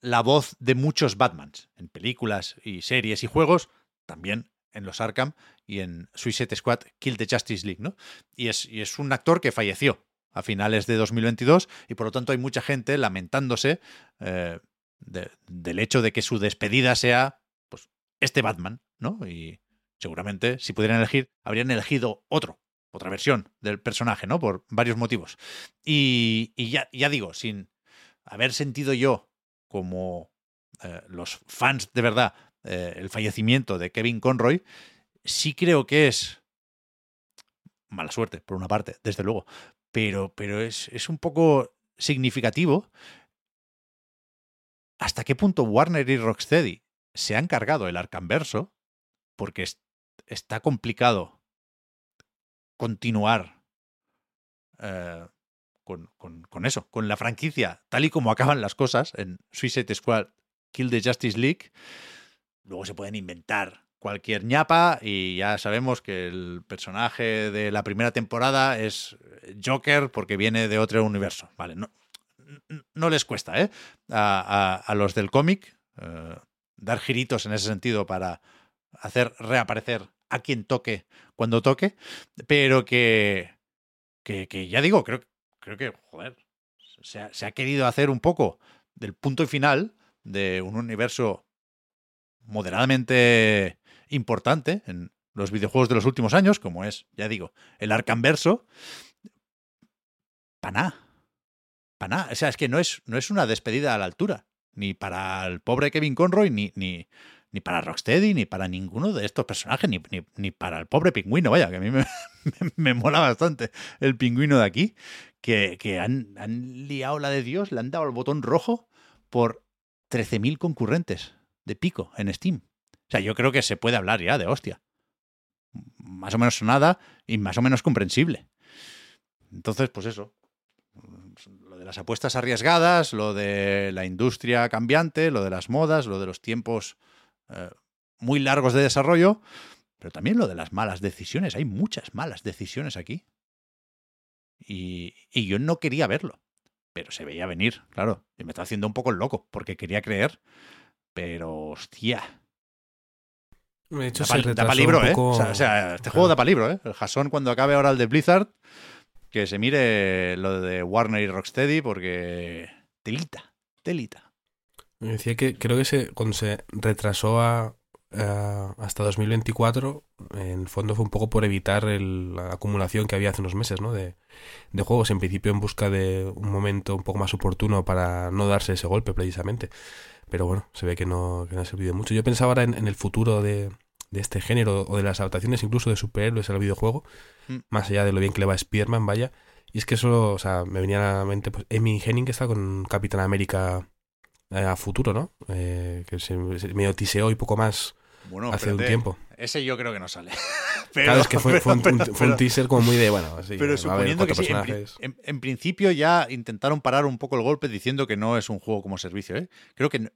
la voz de muchos Batmans en películas y series y juegos, también en los Arkham y en Suicide Squad Kill the Justice League, ¿no? Y es, y es un actor que falleció a finales de 2022 y por lo tanto hay mucha gente lamentándose eh, de- del hecho de que su despedida sea pues, este Batman, ¿no? Y seguramente, si pudieran elegir, habrían elegido otro, otra versión del personaje, ¿no? Por varios motivos. Y, y ya, ya digo, sin haber sentido yo como eh, los fans de verdad eh, el fallecimiento de Kevin Conroy, sí creo que es mala suerte, por una parte, desde luego, pero, pero es, es un poco significativo hasta qué punto Warner y Rocksteady se han cargado el Arcanverso, porque es- está complicado continuar eh, con, eso, con la franquicia, tal y como acaban las cosas en Suicide Squad Kill the Justice League. Luego se pueden inventar cualquier ñapa y ya sabemos que el personaje de la primera temporada es Joker porque viene de otro universo. Vale, no, les cuesta, ¿eh? A los del cómic eh, dar giritos en ese sentido para hacer reaparecer a quien toque cuando toque, pero que, que, ya digo, creo, creo que, joder, se ha, se ha querido hacer un poco del punto y final de un universo moderadamente importante en los videojuegos de los últimos años, como es, ya digo, el Arcanverso. Para nada. O sea, es que no es, no es una despedida a la altura. Ni para el pobre Kevin Conroy, ni, ni, ni para Rocksteady, ni para ninguno de estos personajes, ni, ni, ni para el pobre pingüino, vaya, que a mí me, me, mola bastante el pingüino de aquí, que, que han, han liado la de Dios, le han dado el botón rojo por 13.000 concurrentes de pico en Steam. O sea, yo creo que se puede hablar ya de hostia. Más o menos sonada y más o menos comprensible. Entonces, pues eso. Lo de las apuestas arriesgadas, lo de la industria cambiante, lo de las modas, lo de los tiempos eh, muy largos de desarrollo, pero también lo de las malas decisiones. Hay muchas malas decisiones aquí. Y, y yo no quería verlo, pero se veía venir, claro. Y me está haciendo un poco el loco, porque quería creer, pero hostia. De hecho, Da pa- da retrasó pa' libro, ¿eh? poco- O sea, o sea, este Claro. juego da para libro, ¿eh? El Jason, cuando acabe ahora el de Blizzard, que se mire lo de Warner y Rocksteady, porque. Telita, telita. Me decía que creo que se, cuando se retrasó a, a- hasta 2024, en el fondo fue un poco por evitar el- la acumulación que había hace unos meses, ¿no? De, de juegos, en principio en busca de un momento un poco más oportuno para no darse ese golpe precisamente. Pero bueno, se ve que no, que no ha servido mucho. Yo pensaba ahora en, en el futuro de, de este género o de las adaptaciones incluso de superhéroes al videojuego, Mm. más allá de lo bien que le va a Spearman, vaya. Y es que eso, o sea, me venía a la mente, pues, Amy Henning que está con Capitán América a futuro, ¿no? Eh, que se, se medio tiseó y poco más Bueno, hace un tiempo. Ese yo creo que no sale. claro, es que fue, fue un, pero- un- fue un pero- teaser como muy de, bueno, sí, Pero suponiendo que sí, en, pri- personajes. en- en principio ya intentaron parar un poco el golpe diciendo que no es un juego como servicio, ¿eh? Creo que. no-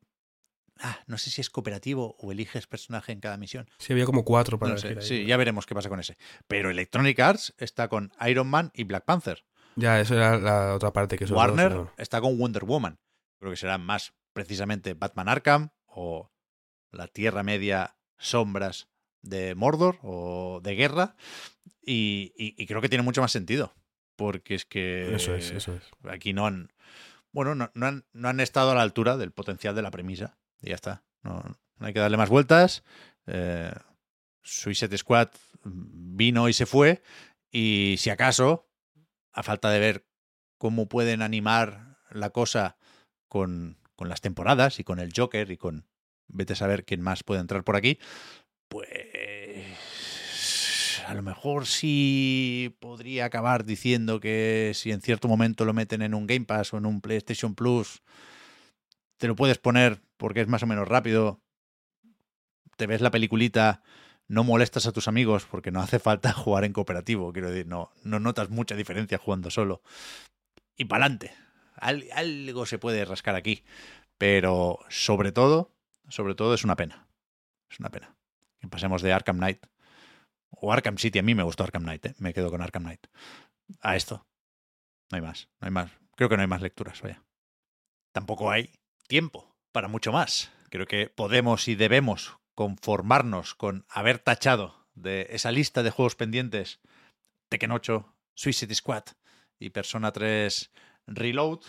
Ah, no sé si es cooperativo o eliges personaje en cada misión. Sí, había como cuatro para No sé, elegir ahí. sí, ya veremos qué pasa con ese. Pero Electronic Arts está con Iron Man y Black Panther. Ya, eso era la otra parte que esos dos, Warner pero- está con Wonder Woman. Creo que será más precisamente Batman Arkham o la Tierra Media Sombras de Mordor o de Guerra. Y, y- y creo que tiene mucho más sentido. Porque es que Eso es, eso es. aquí no han. Bueno, no, no han, no han estado a la altura del potencial de la premisa. Y ya está. No, no hay que darle más vueltas. Eh, Suicide Squad vino y se fue. Y si acaso, a falta de ver cómo pueden animar la cosa con, con las temporadas y con el Joker y con vete a saber quién más puede entrar por aquí, pues a lo mejor sí podría acabar diciendo que si en cierto momento lo meten en un Game Pass o en un PlayStation Plus, te lo puedes poner porque es más o menos rápido, te ves la peliculita, no molestas a tus amigos porque no hace falta jugar en cooperativo, quiero decir, no, no notas mucha diferencia jugando solo. Y para algo se puede rascar aquí, pero sobre todo, sobre todo es una pena, es una pena. Que pasemos de Arkham Knight o Arkham City, a mí me gustó Arkham Knight, ¿eh? me quedo con Arkham Knight, a esto. No hay más, no hay más. Creo que no hay más lecturas, vaya. Tampoco hay tiempo para mucho más. Creo que podemos y debemos conformarnos con haber tachado de esa lista de juegos pendientes Tekken 8, Suicide Squad y Persona 3 Reload.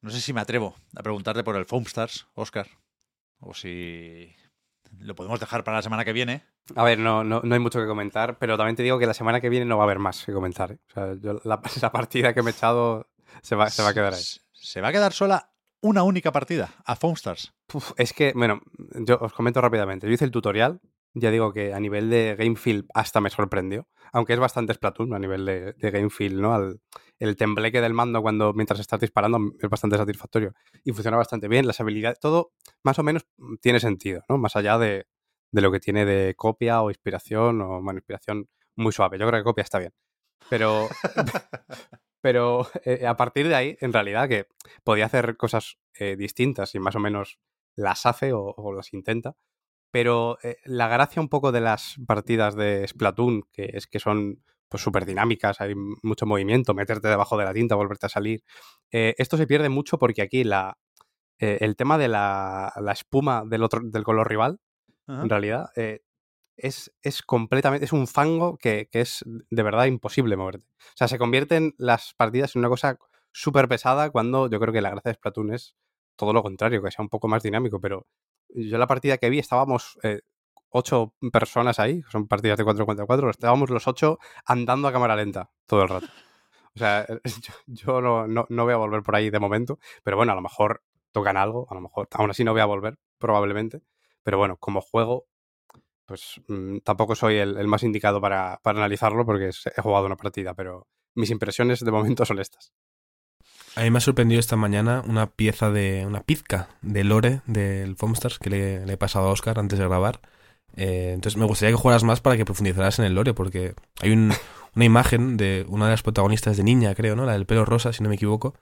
no sé si me atrevo a preguntarte por el Foam Stars, Oscar, o si lo podemos dejar para la semana que viene. A ver, no, no, no hay mucho que comentar, pero también te digo que la semana que viene no va a haber más que comentar. ¿eh? O sea, yo, la, la partida que me he echado se va, se va a quedar ahí. Se va a quedar sola una única partida a Foam Stars. Uf, es que, bueno, yo os comento rápidamente. Yo hice el tutorial, ya digo que a nivel de game feel hasta me sorprendió, aunque es bastante Splatoon a nivel de, game feel, ¿no? Al- el tembleque del mando cuando mientras estás disparando es bastante satisfactorio y funciona bastante bien. Las habilidades, todo más o menos tiene sentido, ¿no? Más allá de, de lo que tiene de copia o inspiración o bueno, inspiración muy suave. Yo creo que copia está bien. Pero, pero eh, a partir de ahí, en realidad, que podía hacer cosas eh, distintas y más o menos las hace o, o las intenta. Pero eh, la gracia un poco de las partidas de Splatoon, que es que son pues súper dinámicas, hay mucho movimiento, meterte debajo de la tinta, volverte a salir. eh, esto se pierde mucho porque aquí la, eh, el tema de la, la espuma del, otro, del color rival, Ajá. en realidad, eh, es, es completamente, es un fango que, que es de verdad imposible moverte. O sea, se convierten las partidas en una cosa súper pesada cuando yo creo que la gracia de Splatoon es todo lo contrario, que sea un poco más dinámico, pero yo la partida que vi estábamos eh, ocho personas ahí, son partidas de 4 contra 4, estábamos los ocho andando a cámara lenta todo el rato. O sea, yo, yo no, no, no voy a volver por ahí de momento, pero bueno, a lo mejor tocan algo, a lo mejor, aún así no voy a volver, probablemente, pero bueno, como juego, pues mm, tampoco soy el, el más indicado para, para analizarlo porque he jugado una partida, pero mis impresiones de momento son estas. A mí me ha sorprendido esta mañana una pieza de. una pizca de lore del Foamstars que le, le he pasado a Oscar antes de grabar. Eh, entonces me gustaría que jugaras más para que profundizaras en el lore, porque hay un- una imagen de una de las protagonistas de niña, creo, ¿no? La del pelo rosa, si no me equivoco,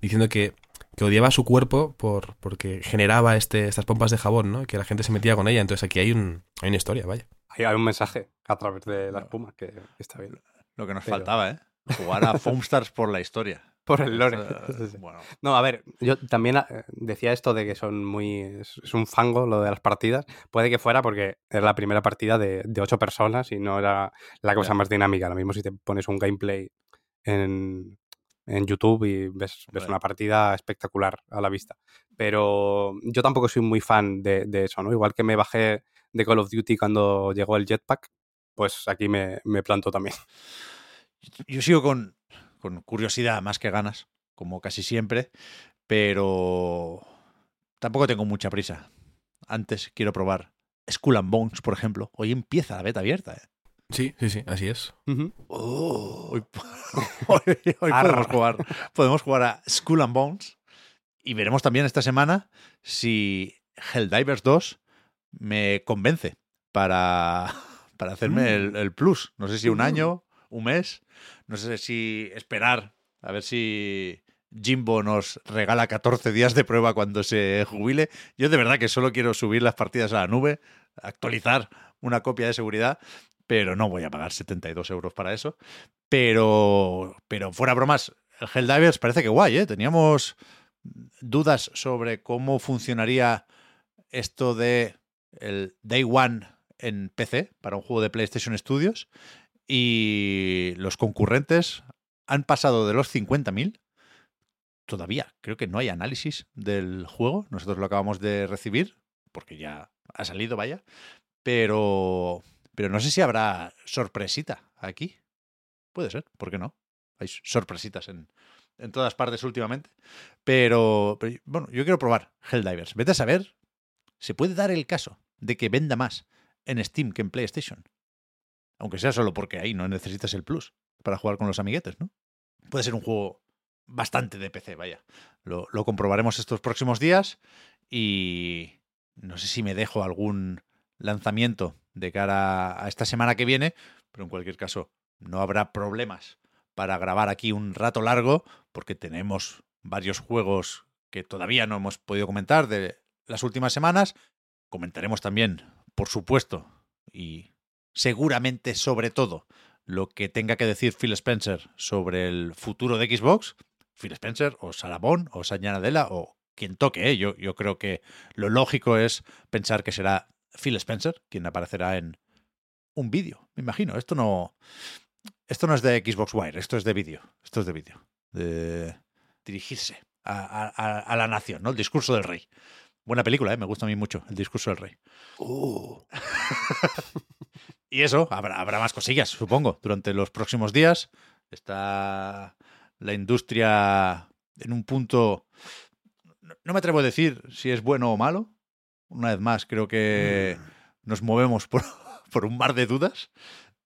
diciendo que, que odiaba su cuerpo por, porque generaba este, estas pompas de jabón, ¿no? Que la gente se metía con ella. Entonces aquí hay, un, hay una historia, vaya. Hay, hay un mensaje a través de la espuma que está bien. Lo que nos Pero- faltaba, ¿eh? Jugar a Foam Stars por la historia. Por el lore. Bueno, No, a ver, yo también eh, decía esto de que son muy. Es, un fango lo de las partidas. Puede que fuera porque era la primera partida de, de ocho personas y no era la cosa más dinámica. Lo mismo si te pones un gameplay en, en YouTube y ves, ves una partida espectacular a la vista. Pero yo tampoco soy muy fan de, de eso, ¿no? Igual que me bajé de Call of Duty cuando llegó el jetpack, pues aquí me, me planto también. yo sigo con, con curiosidad más que ganas, como casi siempre, pero tampoco tengo mucha prisa. Antes quiero probar Skull and Bones, por ejemplo. Hoy empieza la beta abierta. ¿eh? Sí, sí, sí, así es. Hoy, hoy- hoy podemos, jugar, podemos jugar a Skull and Bones y veremos también esta semana si Helldivers 2 me convence para, para hacerme el, el plus. No sé si un año, un mes, no sé si esperar a ver si Jimbo nos regala 14 días de prueba cuando se jubile. Yo de verdad que solo quiero subir las partidas a la nube, actualizar una copia de seguridad, pero no voy a pagar 72 euros para eso. Pero, pero fuera bromas, el Helldivers parece que guay, ¿eh? Teníamos dudas sobre cómo funcionaría esto de el Day One en PC para un juego de PlayStation Studios y los concurrentes han pasado de los 50.000. Todavía creo que no hay análisis del juego. Nosotros lo acabamos de recibir porque ya ha salido, vaya. Pero, pero no sé si habrá sorpresita aquí. Puede ser, ¿por qué no? Hay sorpresitas en, en todas partes últimamente. Pero, pero, bueno, yo quiero probar Helldivers. Vete a saber, se puede dar el caso de que venda más en Steam que en PlayStation. Aunque sea solo porque ahí no necesitas el plus para jugar con los amiguetes, ¿no? Puede ser un juego bastante de PC, vaya. Lo, lo comprobaremos estos próximos días y no sé si me dejo algún lanzamiento de cara a esta semana que viene, pero en cualquier caso no habrá problemas para grabar aquí un rato largo porque tenemos varios juegos que todavía no hemos podido comentar de las últimas semanas. Comentaremos también, por supuesto, y seguramente sobre todo, lo que tenga que decir Phil Spencer sobre el futuro de Xbox. Phil Spencer o Sarabón o Satya Nadella o quien toque. ¿eh? Yo, yo creo que lo lógico es pensar que será Phil Spencer quien aparecerá en un vídeo, me imagino. Esto no, esto no es de Xbox Wire, esto es de vídeo. Esto es de vídeo. De dirigirse a, a- a la nación, ¿no? El discurso del rey. Buena película, ¿eh? me gusta a mí mucho, el discurso del rey. y eso, habrá, habrá más cosillas, supongo, durante los próximos días. Está la industria en un punto... No, no me atrevo a decir si es bueno o malo. Una vez más, creo que nos movemos por, por un mar de dudas,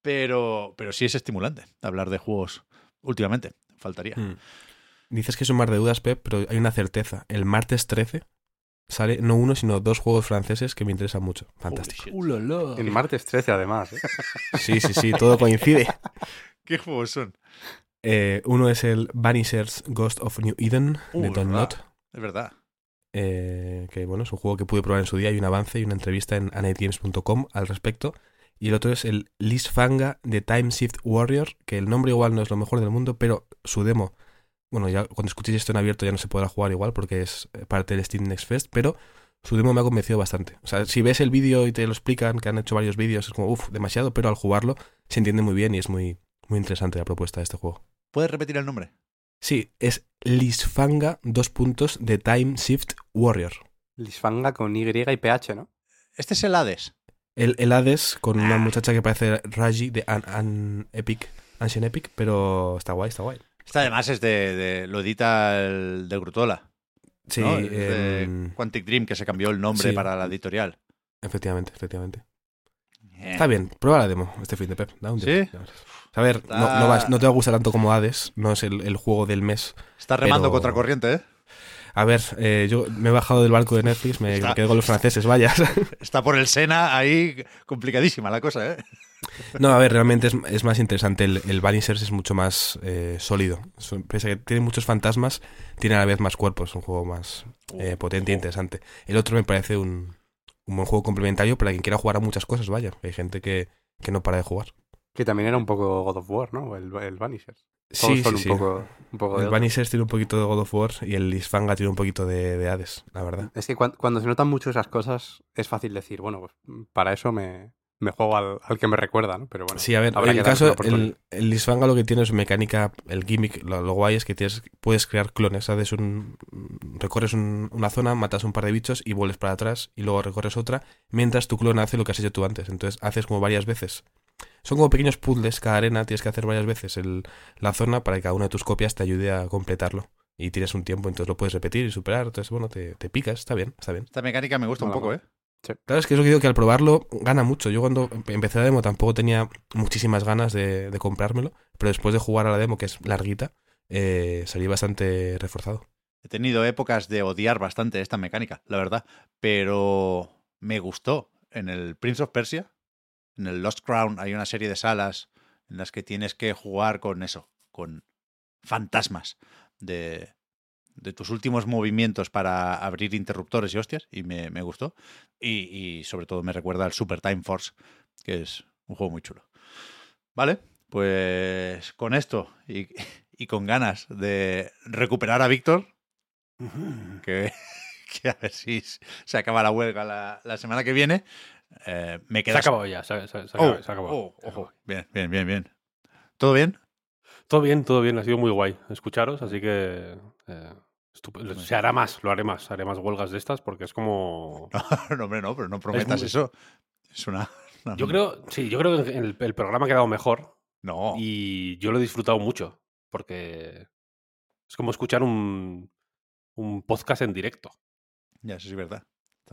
pero, pero sí es estimulante hablar de juegos últimamente. Faltaría. Mm. Dices que es un mar de dudas, Pep, pero hay una certeza. El martes 13 sale no uno, sino dos juegos franceses que me interesan mucho. Fantástico. En martes 13, además. ¿eh? Sí, sí, sí, todo coincide. ¿Qué juegos son? Eh, uno es el Vanishers Ghost of New Eden de Don. Knott, Es verdad. eh, que bueno, es un juego que pude probar en su día. Hay un avance y una entrevista en anetgames.com al respecto. Y el otro es el Liz Fanga de Time Shift Warrior, que el nombre igual no es lo mejor del mundo, pero su demo, bueno, ya cuando escuchéis esto en abierto ya no se podrá jugar igual porque es eh, parte del Steam Next Fest, pero su demo me ha convencido bastante. O sea, si ves el vídeo y te lo explican, que han hecho varios vídeos, es como, uff, demasiado, pero al jugarlo se entiende muy bien y es muy, muy interesante la propuesta de este juego. ¿Puedes repetir el nombre? Sí, es Lisfanga, dos puntos, de Time Shift Warrior. Lisfanga con Y y PH, ¿no? Este es el Hades. El, el Hades con Ah. una muchacha que parece Raji de An, An Epic, Ancient Epic, pero está guay, está guay. Este además es de, de- lo edita el de Grutola. Sí, ¿no? Es de em, Quantic Dream, que se cambió el nombre sí. para la editorial. efectivamente, efectivamente. Eh, Está bien, prueba la demo este fin de Pep. da un ¿Sí? A ver, no, Está- no, vas- no te va a gustar tanto como Hades, no es el, el juego del mes. Está remando pero- contra corriente, ¿eh? A ver, eh, yo me he bajado del barco de Netflix, me, Está- me quedo con los franceses, vaya. Está por el Sena ahí complicadísima la cosa, ¿eh? No, a ver, realmente es, es más interesante. El, el Vanishers es mucho más eh, sólido. Pese a que tiene muchos fantasmas, tiene a la vez más cuerpos. Es un juego más eh, potente e interesante. El otro me parece un, un buen juego complementario para quien quiera jugar a muchas cosas, vaya. Hay gente que, que no para de jugar. Que también era un poco God of War, ¿no? El, el Vanisher. Todos Sí, sí, sí. un poco, un poco de El. Vanishers tiene un poquito de God of War y el Lisfanga tiene un poquito de, de Hades, la verdad. Es que cuan- cuando, se notan mucho esas cosas, es fácil decir, bueno, pues para eso me, me juego al, al que me recuerda, ¿no? Pero bueno, Sí, a ver, habrá el caso, el, el Lisfanga lo que tiene es mecánica, el gimmick, lo, lo guay es que tienes, puedes crear clones, haces un, recorres un- una zona, matas un par de bichos y vuelves para atrás y luego recorres otra, mientras tu clon hace lo que has hecho tú antes, entonces haces como varias veces. Son como pequeños puzzles, cada arena tienes que hacer varias veces el- la zona para que cada una de tus copias te ayude a completarlo. Y tienes un tiempo, entonces lo puedes repetir y superar, entonces bueno, te, te picas, está bien, está bien. Esta mecánica me gusta un poco, ¿eh? Claro, es que es lo que digo, que al probarlo gana mucho. Yo cuando empe- empecé la demo tampoco tenía muchísimas ganas de, de comprármelo, pero después de jugar a la demo, que es larguita, eh, salí bastante reforzado. He tenido épocas de odiar bastante esta mecánica, la verdad, pero me gustó. En el Prince of Persia, en el Lost Crown, hay una serie de salas en las que tienes que jugar con eso, con fantasmas de, de tus últimos movimientos para abrir interruptores y hostias, y me, me gustó. Y, y sobre todo me recuerda al Super Time Force, que es un juego muy chulo. Vale, pues con esto y, y con ganas de recuperar a Víctor, que, que a ver si se acaba la huelga la, la semana que viene. eh, me Se queda ha acabado ya, se, se- se ha Oh, acabado, se oh, ojo. Bien, bien, bien, bien. ¿Todo bien? Todo bien, todo bien, ha sido muy guay escucharos, así que eh, se hará más, lo haré más, haré más huelgas de estas porque es como... no, hombre, no, pero no prometas muy- eso. Es una. una- Yo creo, sí, yo creo que el, el programa ha quedado mejor No. y yo lo he disfrutado mucho porque es como escuchar un, un podcast en directo. Ya, eso sí es verdad.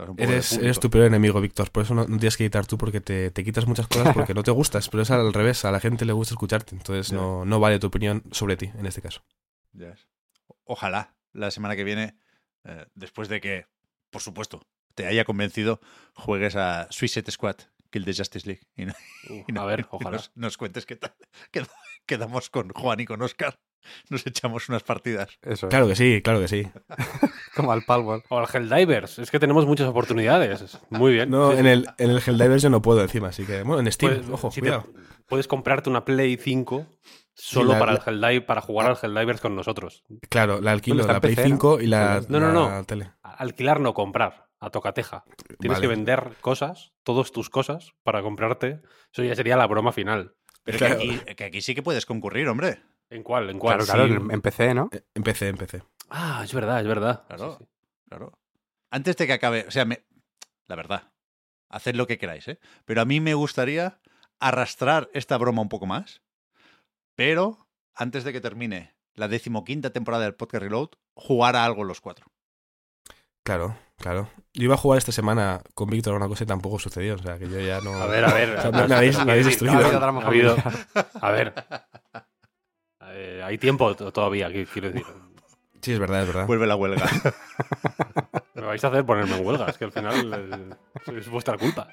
Un poco Eres, eres tu peor enemigo, Víctor. Por eso no, no tienes que editar tú porque te, te quitas muchas cosas porque no te gustas. Pero es al revés. A la gente le gusta escucharte. Entonces no, no vale tu opinión sobre ti en este caso. Ojalá la semana que viene, eh, después de que, por supuesto, te haya convencido, juegues a Suicide Squad, Kill the Justice League. Y, no- Uh, y no- a ver, ojalá. Nos, nos cuentes qué tal. Qued- Quedamos con Juan y con Oscar. Nos echamos unas partidas. Eso es. Claro que sí, claro que sí. Como al Palworld. O al Helldivers, es que tenemos muchas oportunidades. Muy bien. No, Sí, en el, en el Helldivers yo no puedo encima. Así que, bueno, en Steam, Puedes- ojo, si te- puedes comprarte una Play 5 solo la- para, el Helldive, para jugar al Helldivers con nosotros. Claro, la alquilo, la Play PC, ¿no? 5 y la, No, no, la no. tele. Alquilar no comprar, a tocateja. Tienes Vale. que vender cosas, todas tus cosas, para comprarte. Eso ya sería la broma final. Pero Claro. que, aquí, que aquí sí que puedes concurrir, hombre. ¿En cuál? ¿En cuál? Claro, claro, sí. en- en PC, ¿no? Eh, Empecé, empecé. Ah, es verdad, es verdad. Claro, Sí, sí. claro. Antes de que acabe, o sea, me- la verdad, haced lo que queráis, ¿eh? Pero a mí me gustaría arrastrar esta broma un poco más, pero antes de que termine la decimoquinta temporada del Podcast Reload, jugar a algo los cuatro. Claro, claro. Yo iba a jugar esta semana con Víctor a una cosa y tampoco sucedió. O sea, que yo ya no. A ver, a ver. O sea, me, me habéis, me habéis Ha destruido. habido drama Ha habido- familiar. A ver. Eh, hay tiempo to- todavía, qui- quiero decir. Sí, es verdad, es verdad. Vuelve la huelga. Me vais a hacer ponerme en huelga, es que al final eh, es vuestra culpa.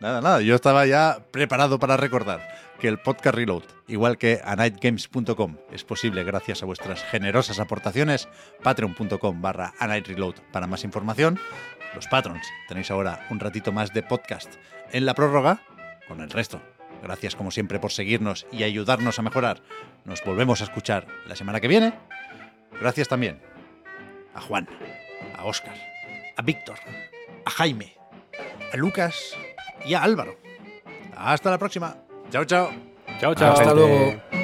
Nada, nada, yo estaba ya preparado para recordar que el podcast Reload, igual que a nightgames.com, es posible gracias a vuestras generosas aportaciones, patreon.com barra a nightreload para más información. Los patrons, tenéis ahora un ratito más de podcast en la prórroga con el resto. Gracias como siempre por seguirnos y ayudarnos a mejorar. Nos volvemos a escuchar la semana que viene. Gracias también a Juan, a Óscar, a Víctor, a Jaime, a Lucas y a Álvaro. Hasta la próxima. Chao, chao. Chao, chao. Hasta luego.